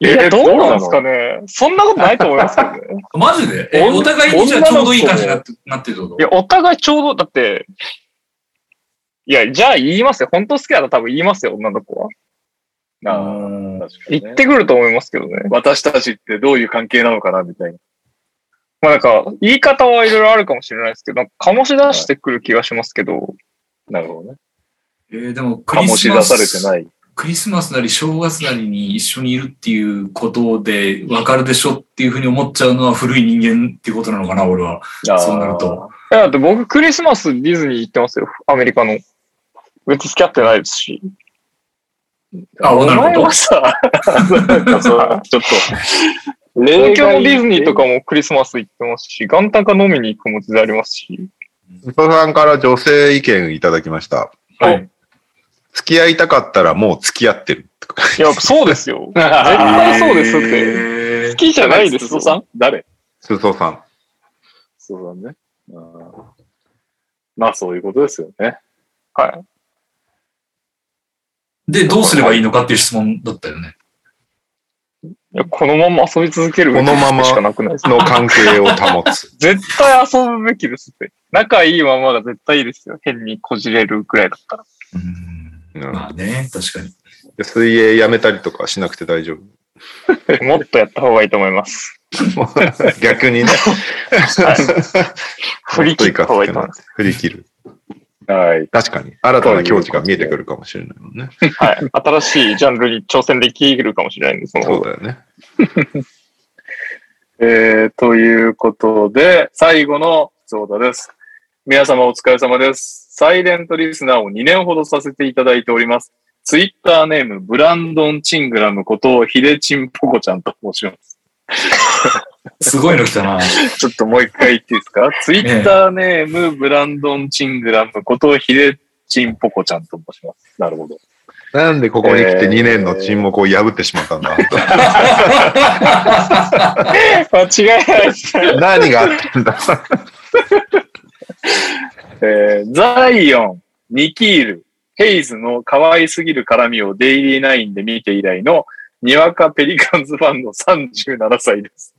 いや、どうなんですかね。そんなことないと思いますけどね。マジで？お互いにじゃあちょうどいい感じになってなってるってこといや、お互いちょうど、だって、いや、じゃあ言いますよ。本当好きだったら多分言いますよ、女の子は。ああ、うん確かに、ね。言ってくると思いますけどね。私たちってどういう関係なのかな、みたいな。まあなんか、言い方はいろいろあるかもしれないですけど、醸し出してくる気がしますけど、なるほどね。えーでもクリ醸スマし出されてス、ない。クリスマスなり正月なりに一緒にいるっていうことでわかるでしょっていうふうに思っちゃうのは古い人間っていうことなのかな、俺は。そうなると。いやだって僕クリスマスディズニー行ってますよ。アメリカの。別に付き合ってないですし。あ、お前は。さ、なんかさちょっと、東京のディズニーとかもクリスマス行ってますし、元旦か飲みに行くも全然ありますし。伊藤さんから女性意見いただきました。はい。付き合いたかったらもう付き合ってる。いや、そうですよ。絶対そうですって。え好きじゃないですよ。すさん誰？すそさん。そうだね。まあそういうことですよね。はい。で、どうすればいいのかっていう質問だったよね。いやこのまま遊び続けるこのまましかなくないですか？の関係を保つ。絶対遊ぶべきですって。仲いいままが絶対いいですよ。変にこじれるくらいだったら。うん。うんまあね、確かに。で水泳やめたりとかしなくて大丈夫。もっとやった方がいいと思います。逆にね。振り切った方がいいと思います。振り切る。はい。確かに。新たな境地が見えてくるかもしれないもんね。はい。新しいジャンルに挑戦できるかもしれないんで、その方が。そうだよね。えー、ということで、最後の相談です。皆様お疲れ様です。サイレントリスナーを2年ほどさせていただいております。ツイッターネーム、ブランドン・チングラムこと、ヒデチンポコちゃんと申します。すごいの来たな。ちょっともう一回言っていいですか？ツイッターネーム、ブランドン・チングラムこと、ヒデチンポコちゃんと申します。なるほど。なんでここに来て2年の沈黙を破ってしまったんだ？間違いないですね。何があったんだ？えーザイオン、ニキール、ヘイズの可愛すぎる絡みをデイリーナインで見て以来の、にわかペリカンズファンの37歳です。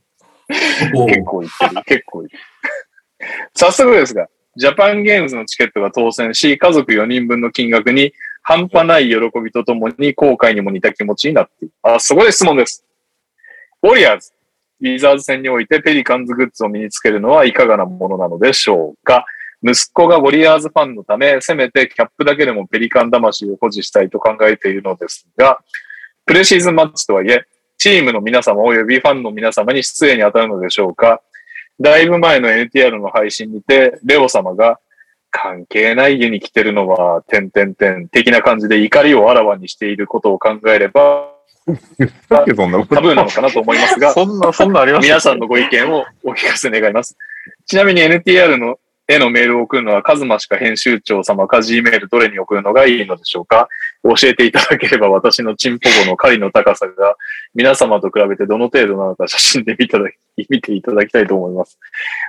結構言ってる。結構言ってる。早速ですが、ジャパンゲームズのチケットが当選し、家族4人分の金額に半端ない喜びとともに後悔にも似た気持ちになっています。そこで質問です。ウォリアーズ、ウィザーズ戦においてペリカンズグッズを身につけるのはいかがなものなのでしょうか息子がウォリアーズファンのため、せめてキャップだけでもペリカン魂を保持したいと考えているのですが、プレシーズンマッチとはいえ、チームの皆様及びファンの皆様に失礼に当たるのでしょうか。だいぶ前の NTR の配信にて、レオ様が、関係ない家に来てるのは、点々点的な感じで怒りをあらわにしていることを考えれば、タブーなのかなと思いますが、そんな、そんなあります？皆さんのご意見をお聞かせ願います。ちなみに NTR のへのメールを送るのは、カズマしか編集長様か G メールどれに送るのがいいのでしょうか教えていただければ私のチンポゴの狩りの高さが皆様と比べてどの程度なのか写真で見ただき見ていただきたいと思います。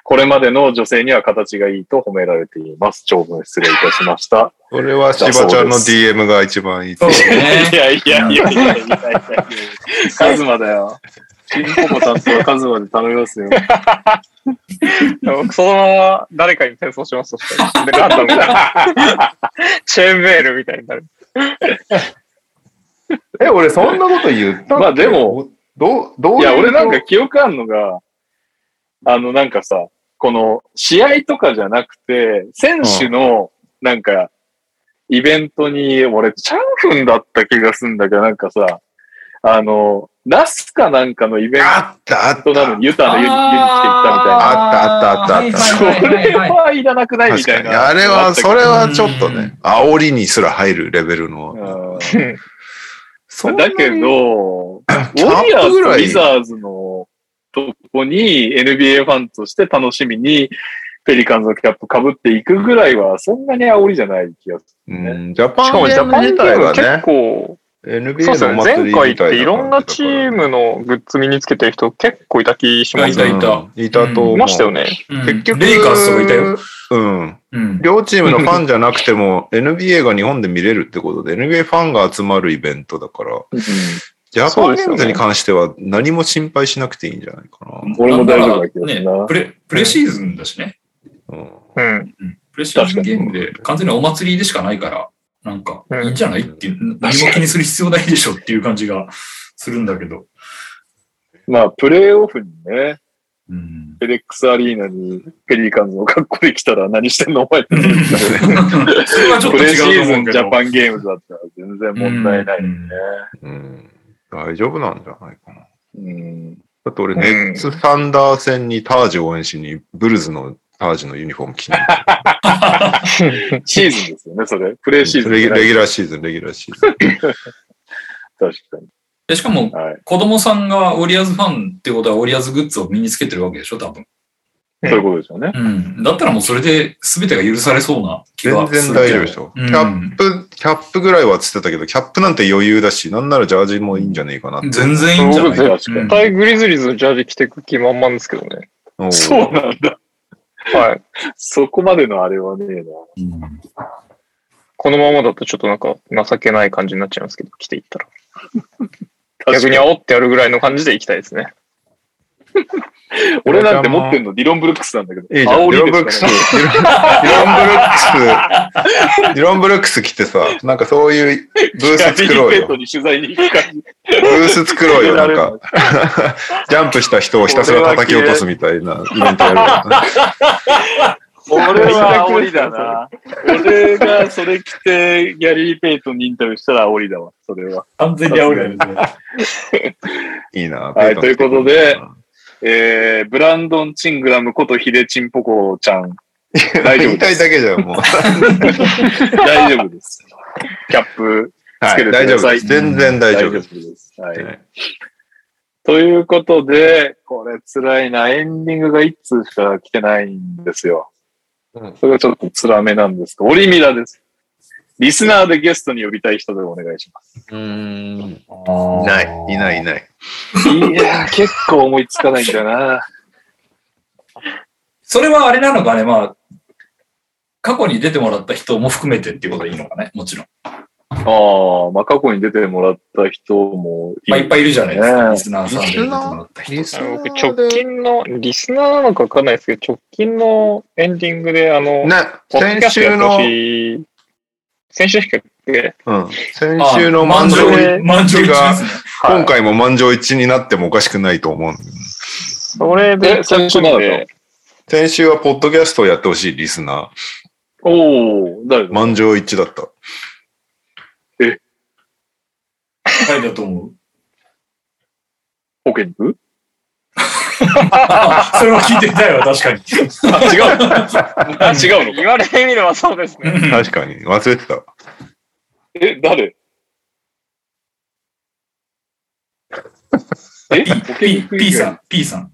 これまでの女性には形がいいと褒められています。長文失礼いたしました。それはしばちゃんの DM が一番いい。そうですねい。やいやいやいやいやいやいやカズマだよ。チンポコ担当はカズマで頼みますよ。僕そのまま誰かに転送しますとしたら。で、ランダムなチェーンメールみたいになる。え、俺そんなこと言ったまあでも、どう、どういや、俺なんか記憶あんのが、あの、なんかさ、この、試合とかじゃなくて、選手の、なんか、イベントに、俺、チャンフンだった気がすんだけど、なんかさ、あの、ラスかなんかのイベンあったあった。トなのに、ユタの湯に来て行ったみたいな。あったあったあったあったそれはいらなくないみたいな。あれは、それはちょっとね、煽りにすら入るレベルの。だけど、ウキャォリアーズとウィザーズのとこに NBA ファンとして楽しみにペリカンズのキャップ被っていくぐらいはそんなに煽りじゃない気がすうん、ジャパンしかもジャパンゲ自体はーム結ね、構、そうで NBA すよね。前回っていろんなチームのグッズ身につけてる人結構いた気しますね。いたいたうんいたと思う。いましたよね。うん結局、レイカーズとかいたよ。。うん。うん。両チームのファンじゃなくても、NBA が日本で見れるってことで、NBA ファンが集まるイベントだから、る。ジャパンゲームズに関しては何も心配しなくていいんじゃないかな。俺も大丈夫だけどねな。プレ、プレシーズンだしね。うんうん。うんプレシーズンゲームで完全にお祭りでしかないから、なんか、いいんじゃないっていう、何も気にする必要ないでしょっていう感じがするんだけど。まあ、プレイオフにね、うん。フェレックスアリーナにペリカンズの格好で来たら何してんのお前って。それはちょっとプレシーズンジャ。パンゲームズだったら全然問題ないよね。うん。大丈夫なんじゃないかな。うん。だって俺、うんネッツサンダー戦にタージ応援しに、ブルズのタージのユニフォーム着に シーズンですよね、それ。プレイシーズンレ。レギュラーシーズン、レギュラーシーズン。確かに。でしかも、はい。子供さんがオリアーズファンってことはオリアーズグッズを身につけてるわけでしょ、多分。そういうことですよね。うん。だったらもうそれで全てが許されそうな気が全するけど。然大丈夫でしょ。キうんャップ、キャップぐらいはつってたけど、キャップなんて余裕だし、なんならジャージもいいんじゃねえかなって。全然いいんじゃない？か絶対グリズリーズのジャージ着てく気満々ですけどね。そうなんだ。はい。そこまでのあれはねえな。うんこのままだとちょっとなんか情けない感じになっちゃいますけど、来ていったら。逆に煽ってやるぐらいの感じで行きたいですね。俺なんて持ってんのディロン・ブルックスなんだけど。いいじゃん。煽ディロン・ブルックス、デね。ィロン・ブルックス、ディロン・ブルックス来てさ、なんかそういうブース作ろうよペット。に取材に行く感じ。ブース作ろうよ。なんやか、ジャンプした人をひたすら叩き落とすみたいなイベントやるから。俺は煽りだな。俺がそれ着てギャリー・ペイトンにインタビューしたら煽りだわ。それは。完全に煽りだよね。いいな。はいということでえー、ブランドン・チングラムことヒデチンポコちゃん。大丈夫言いたいだけじゃん、もう。大丈夫です。キャップつはい、けてください。大丈夫です。全然大丈夫です。です。はい。はいということで、これ辛いな。エンディングが1通しか来てないんですよ。うんそれがちょっと辛めなんですが、オリミラです。リスナーでゲストに呼びたい人でお願いします。うーん。いいない、いない、いない。いやー、結構思いつかないんだよな。それはあれなのかね、まあ、過去に出てもらった人も含めてっていうことでいいのかね、もちろん。ああ、まあ過去に出てもらった人もいまあ、いっぱいいるじゃないですか、ねリスナーさんで出てもらった人。リスナ僕、ー？直近の、リスナーなのかわかんないですけど、直近のエンディングで、あの、ね、先週の先週しかって、うん、先週の満場満場一、致。が。今回も満場一致になってもおかしくないと思うんだよね。それで、え先週で、先週はポッドキャストをやってほしいリスナおお誰ー。だ？満場一致だった。誰だと思う？ポケニクあ それは聞いてみたいわ、確かに。あ、違う。違うのか。言われてみればそうですね。うん確かに。忘れてた。え、誰？え？P, ク P 以外？さん、P さん。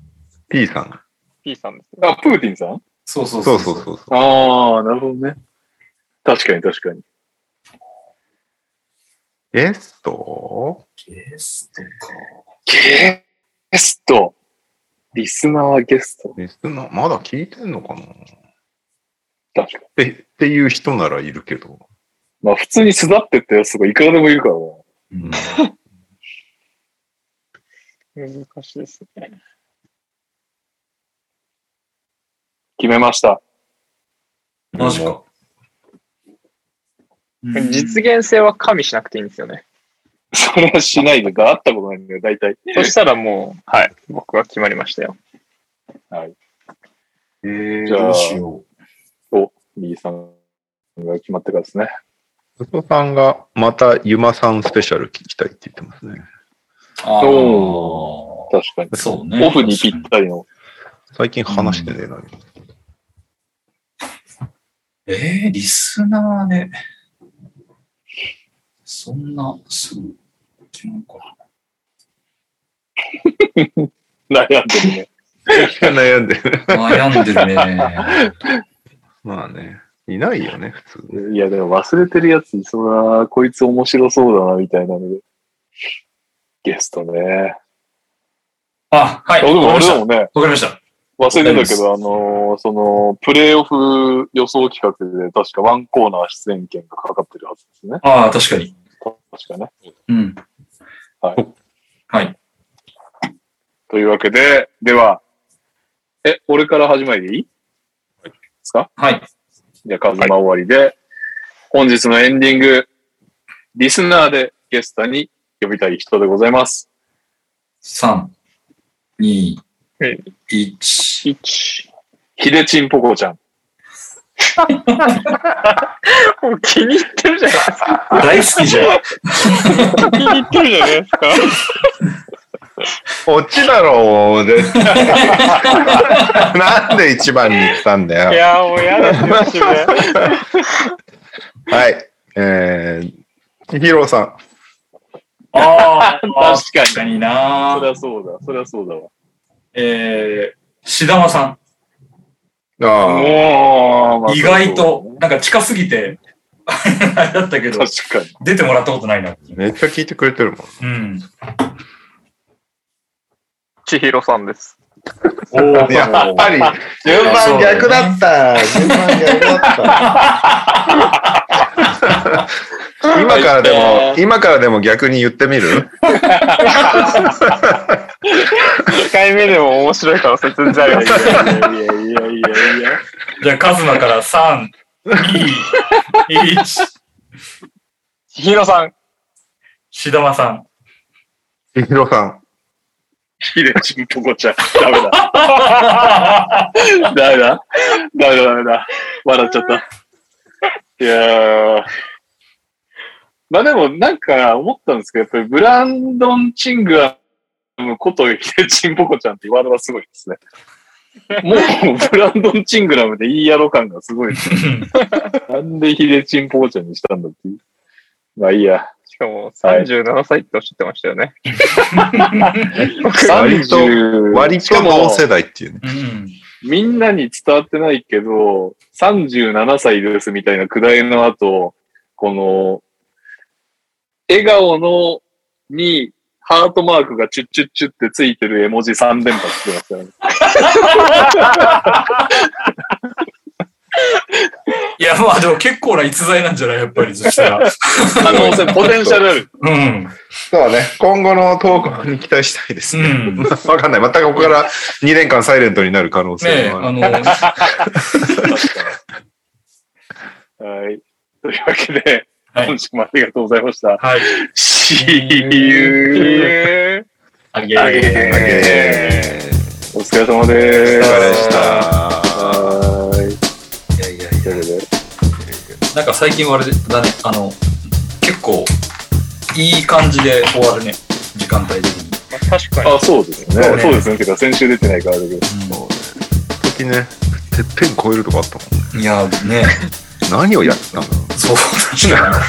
P さん。P さんです。あ、プーティンさん？そうそうそうそうそうそう。ああ、なるほどね。確かに確かに。ゲスト？ゲストか。ゲスト。リスナーゲスト。リスナー、まだ聞いてんのかな？っ確かに。てっていう人ならいるけど。まあ普通に巣立ってったやつとかいくらでもいるからな。うん難しいですね。決めました。マジか。うん実現性は加味しなくていいんですよね。それはしないで、会ったことないんだよ、大体。そしたらもう、はい、僕は決まりましたよ。えー、じゃあどうしよお、B さんが決まってからですね。うそさんがまたゆまさんスペシャル聞きたいって言ってますね。う。あおー確かに。そうね。オフにぴったりの。最近話してねえな。えー、リスナーで、そんな、すぐ、決まるか 悩んでるね。悩んでる。な。悩んでるね。まあね。いないよね、普通。いや、でも忘れてるやつに、そら、こいつ面白そうだな、みたいなので。ゲストね。あ、はい。あでも。俺でもね、わかりました。忘れてたけど、あのーその、プレイオフ予想企画で、確かワンコーナー出演権がかかってるはずですね。ああ、確かに。確かね。うん。はい。はい。というわけで、では、え、俺から始まりでいい？ですか？はい。じゃあ、カズマ終わりで、本日のエンディング、リスナーでゲストに呼びたい人でございます。3、2、うん1。1。ヒデチンポコちゃん。もう気に入ってるじゃないですか。大好きじゃん。気に入ってるじゃないですか。こっちだろう、絶対。なんで一番に行ったんだよ。いや、もう嫌ですよ、マジで。はい。えー、千尋さん。ああ、確かになそりゃそうだ、そりゃそうだわ。えー、しだまさん。ああ、意外と、なんか近すぎて、あれだったけど、確かに。出てもらったことないな。めっちゃ聞いてくれてるもん。うん。千尋さんです。おー やっぱり、順番逆だった。順番逆だった。からでも、はい今からでも逆に言ってみる？1回目でも面白い可能性全然あります。いやいやいやいやいやいや。じゃあ、カズマから3、2、1、ひひろさん。しだまさん。ひひろさん。ひでちんぽこちゃん。ダメだ。ダメだ。ダメだ、ダメだ。笑っちゃった。いやー。まあでも、なんか思ったんですけど、やっぱりブランドン・チングラムことひでちんぽこちゃんって言われはすごいですね。もう、ブランドン・チングラムでいいやろ感がすごいです。なんでひでちんぽこちゃんにしたんだっていう。まあいいや。しかも37歳っておっしゃってましたよね。割と30割としかも同世代っていうね。うん。みんなに伝わってないけど、37歳ですみたいなくだりの後、この、笑顔のにハートマークがチュッチュッチュってついてる絵文字3連発してますよね。いや、まあでも結構な逸材なんじゃない？やっぱり、そしたら。可能性、ポテンシャルある。うん。そうね。今後の投稿に期待したいですね。うん。わかんない。またここから2年間サイレントになる可能性もある。あの、はい。というわけで、はい今週もありがとうございました。はい。See you! えあげー。あげーお疲れ様でおす。疲れでした。はーい。いやいやいや。というわけでなんか最近あれだね、あの、結構、いい感じで終わるね。時間帯的に。まあ確かに。あ、そうですね。そうねそうですね。てか、先週出てないからだけど。時ね、てっぺん超えるとかあったもんね。いや、ね、何をやってたんだろう。そう、確かまあ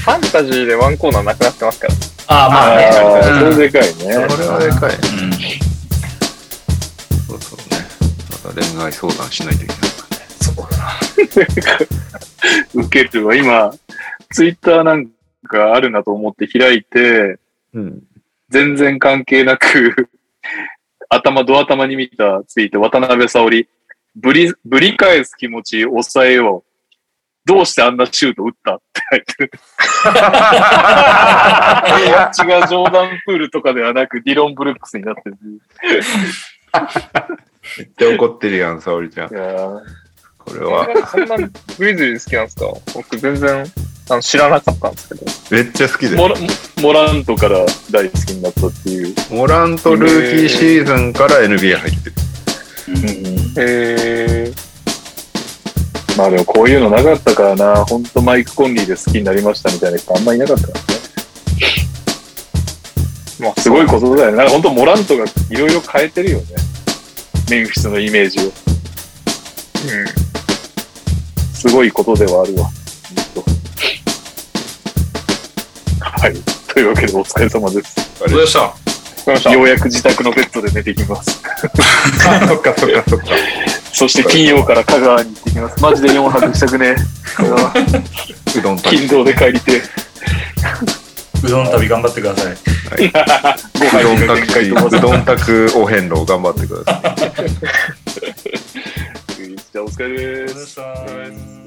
ファンタジーでワンコーナーなくなってますから。に。ああ、まあね。それでかいね。それはでかい。うんそうそうね。また恋愛相談しないといけないからね。そうだな。受けるわ。今、ツイッターなんかあるなと思って開いて、うん。全然関係なく、頭、ド頭に見たツイート、渡辺沙織。ぶり、ぶり返す気持ち抑えよう。どうしてあんなシュート打った？って書いてる。こっちがジョーダン・プールとかではなく、ディロン・ブルックスになってる。めっちゃ怒ってるやん、沙織ちゃんい。やーこれは、そんなグリズリー好きなんですか？僕全然あの知らなかったんですけど。めっちゃ好きでモラモラントから大好きになったっていう。モラントルーキーシーズンから NBA 入ってる。へえ。まあでもこういうのなかったからな、ほんとマイク・コンリーで好きになりましたみたいな人あんまいなかったからね。まあ、すごいことだよね。なんかほんとモラントがいろいろ変えてるよね。メンフィスのイメージを。うん。すごいことではあるわ。はい。というわけでお疲れ様です。あれどうでしたわかりました。ようやく自宅のベッドで寝てきます。あそっかそっかそっか。そして金曜から香川に行ってきます。マジで4泊したくねえ。うどん金土で帰りてえ。うどん旅頑張ってください。ごうどん飯が限タクシー、界と思うどんタクお遍路頑張ってください。じゃあお疲れです。お疲れ様です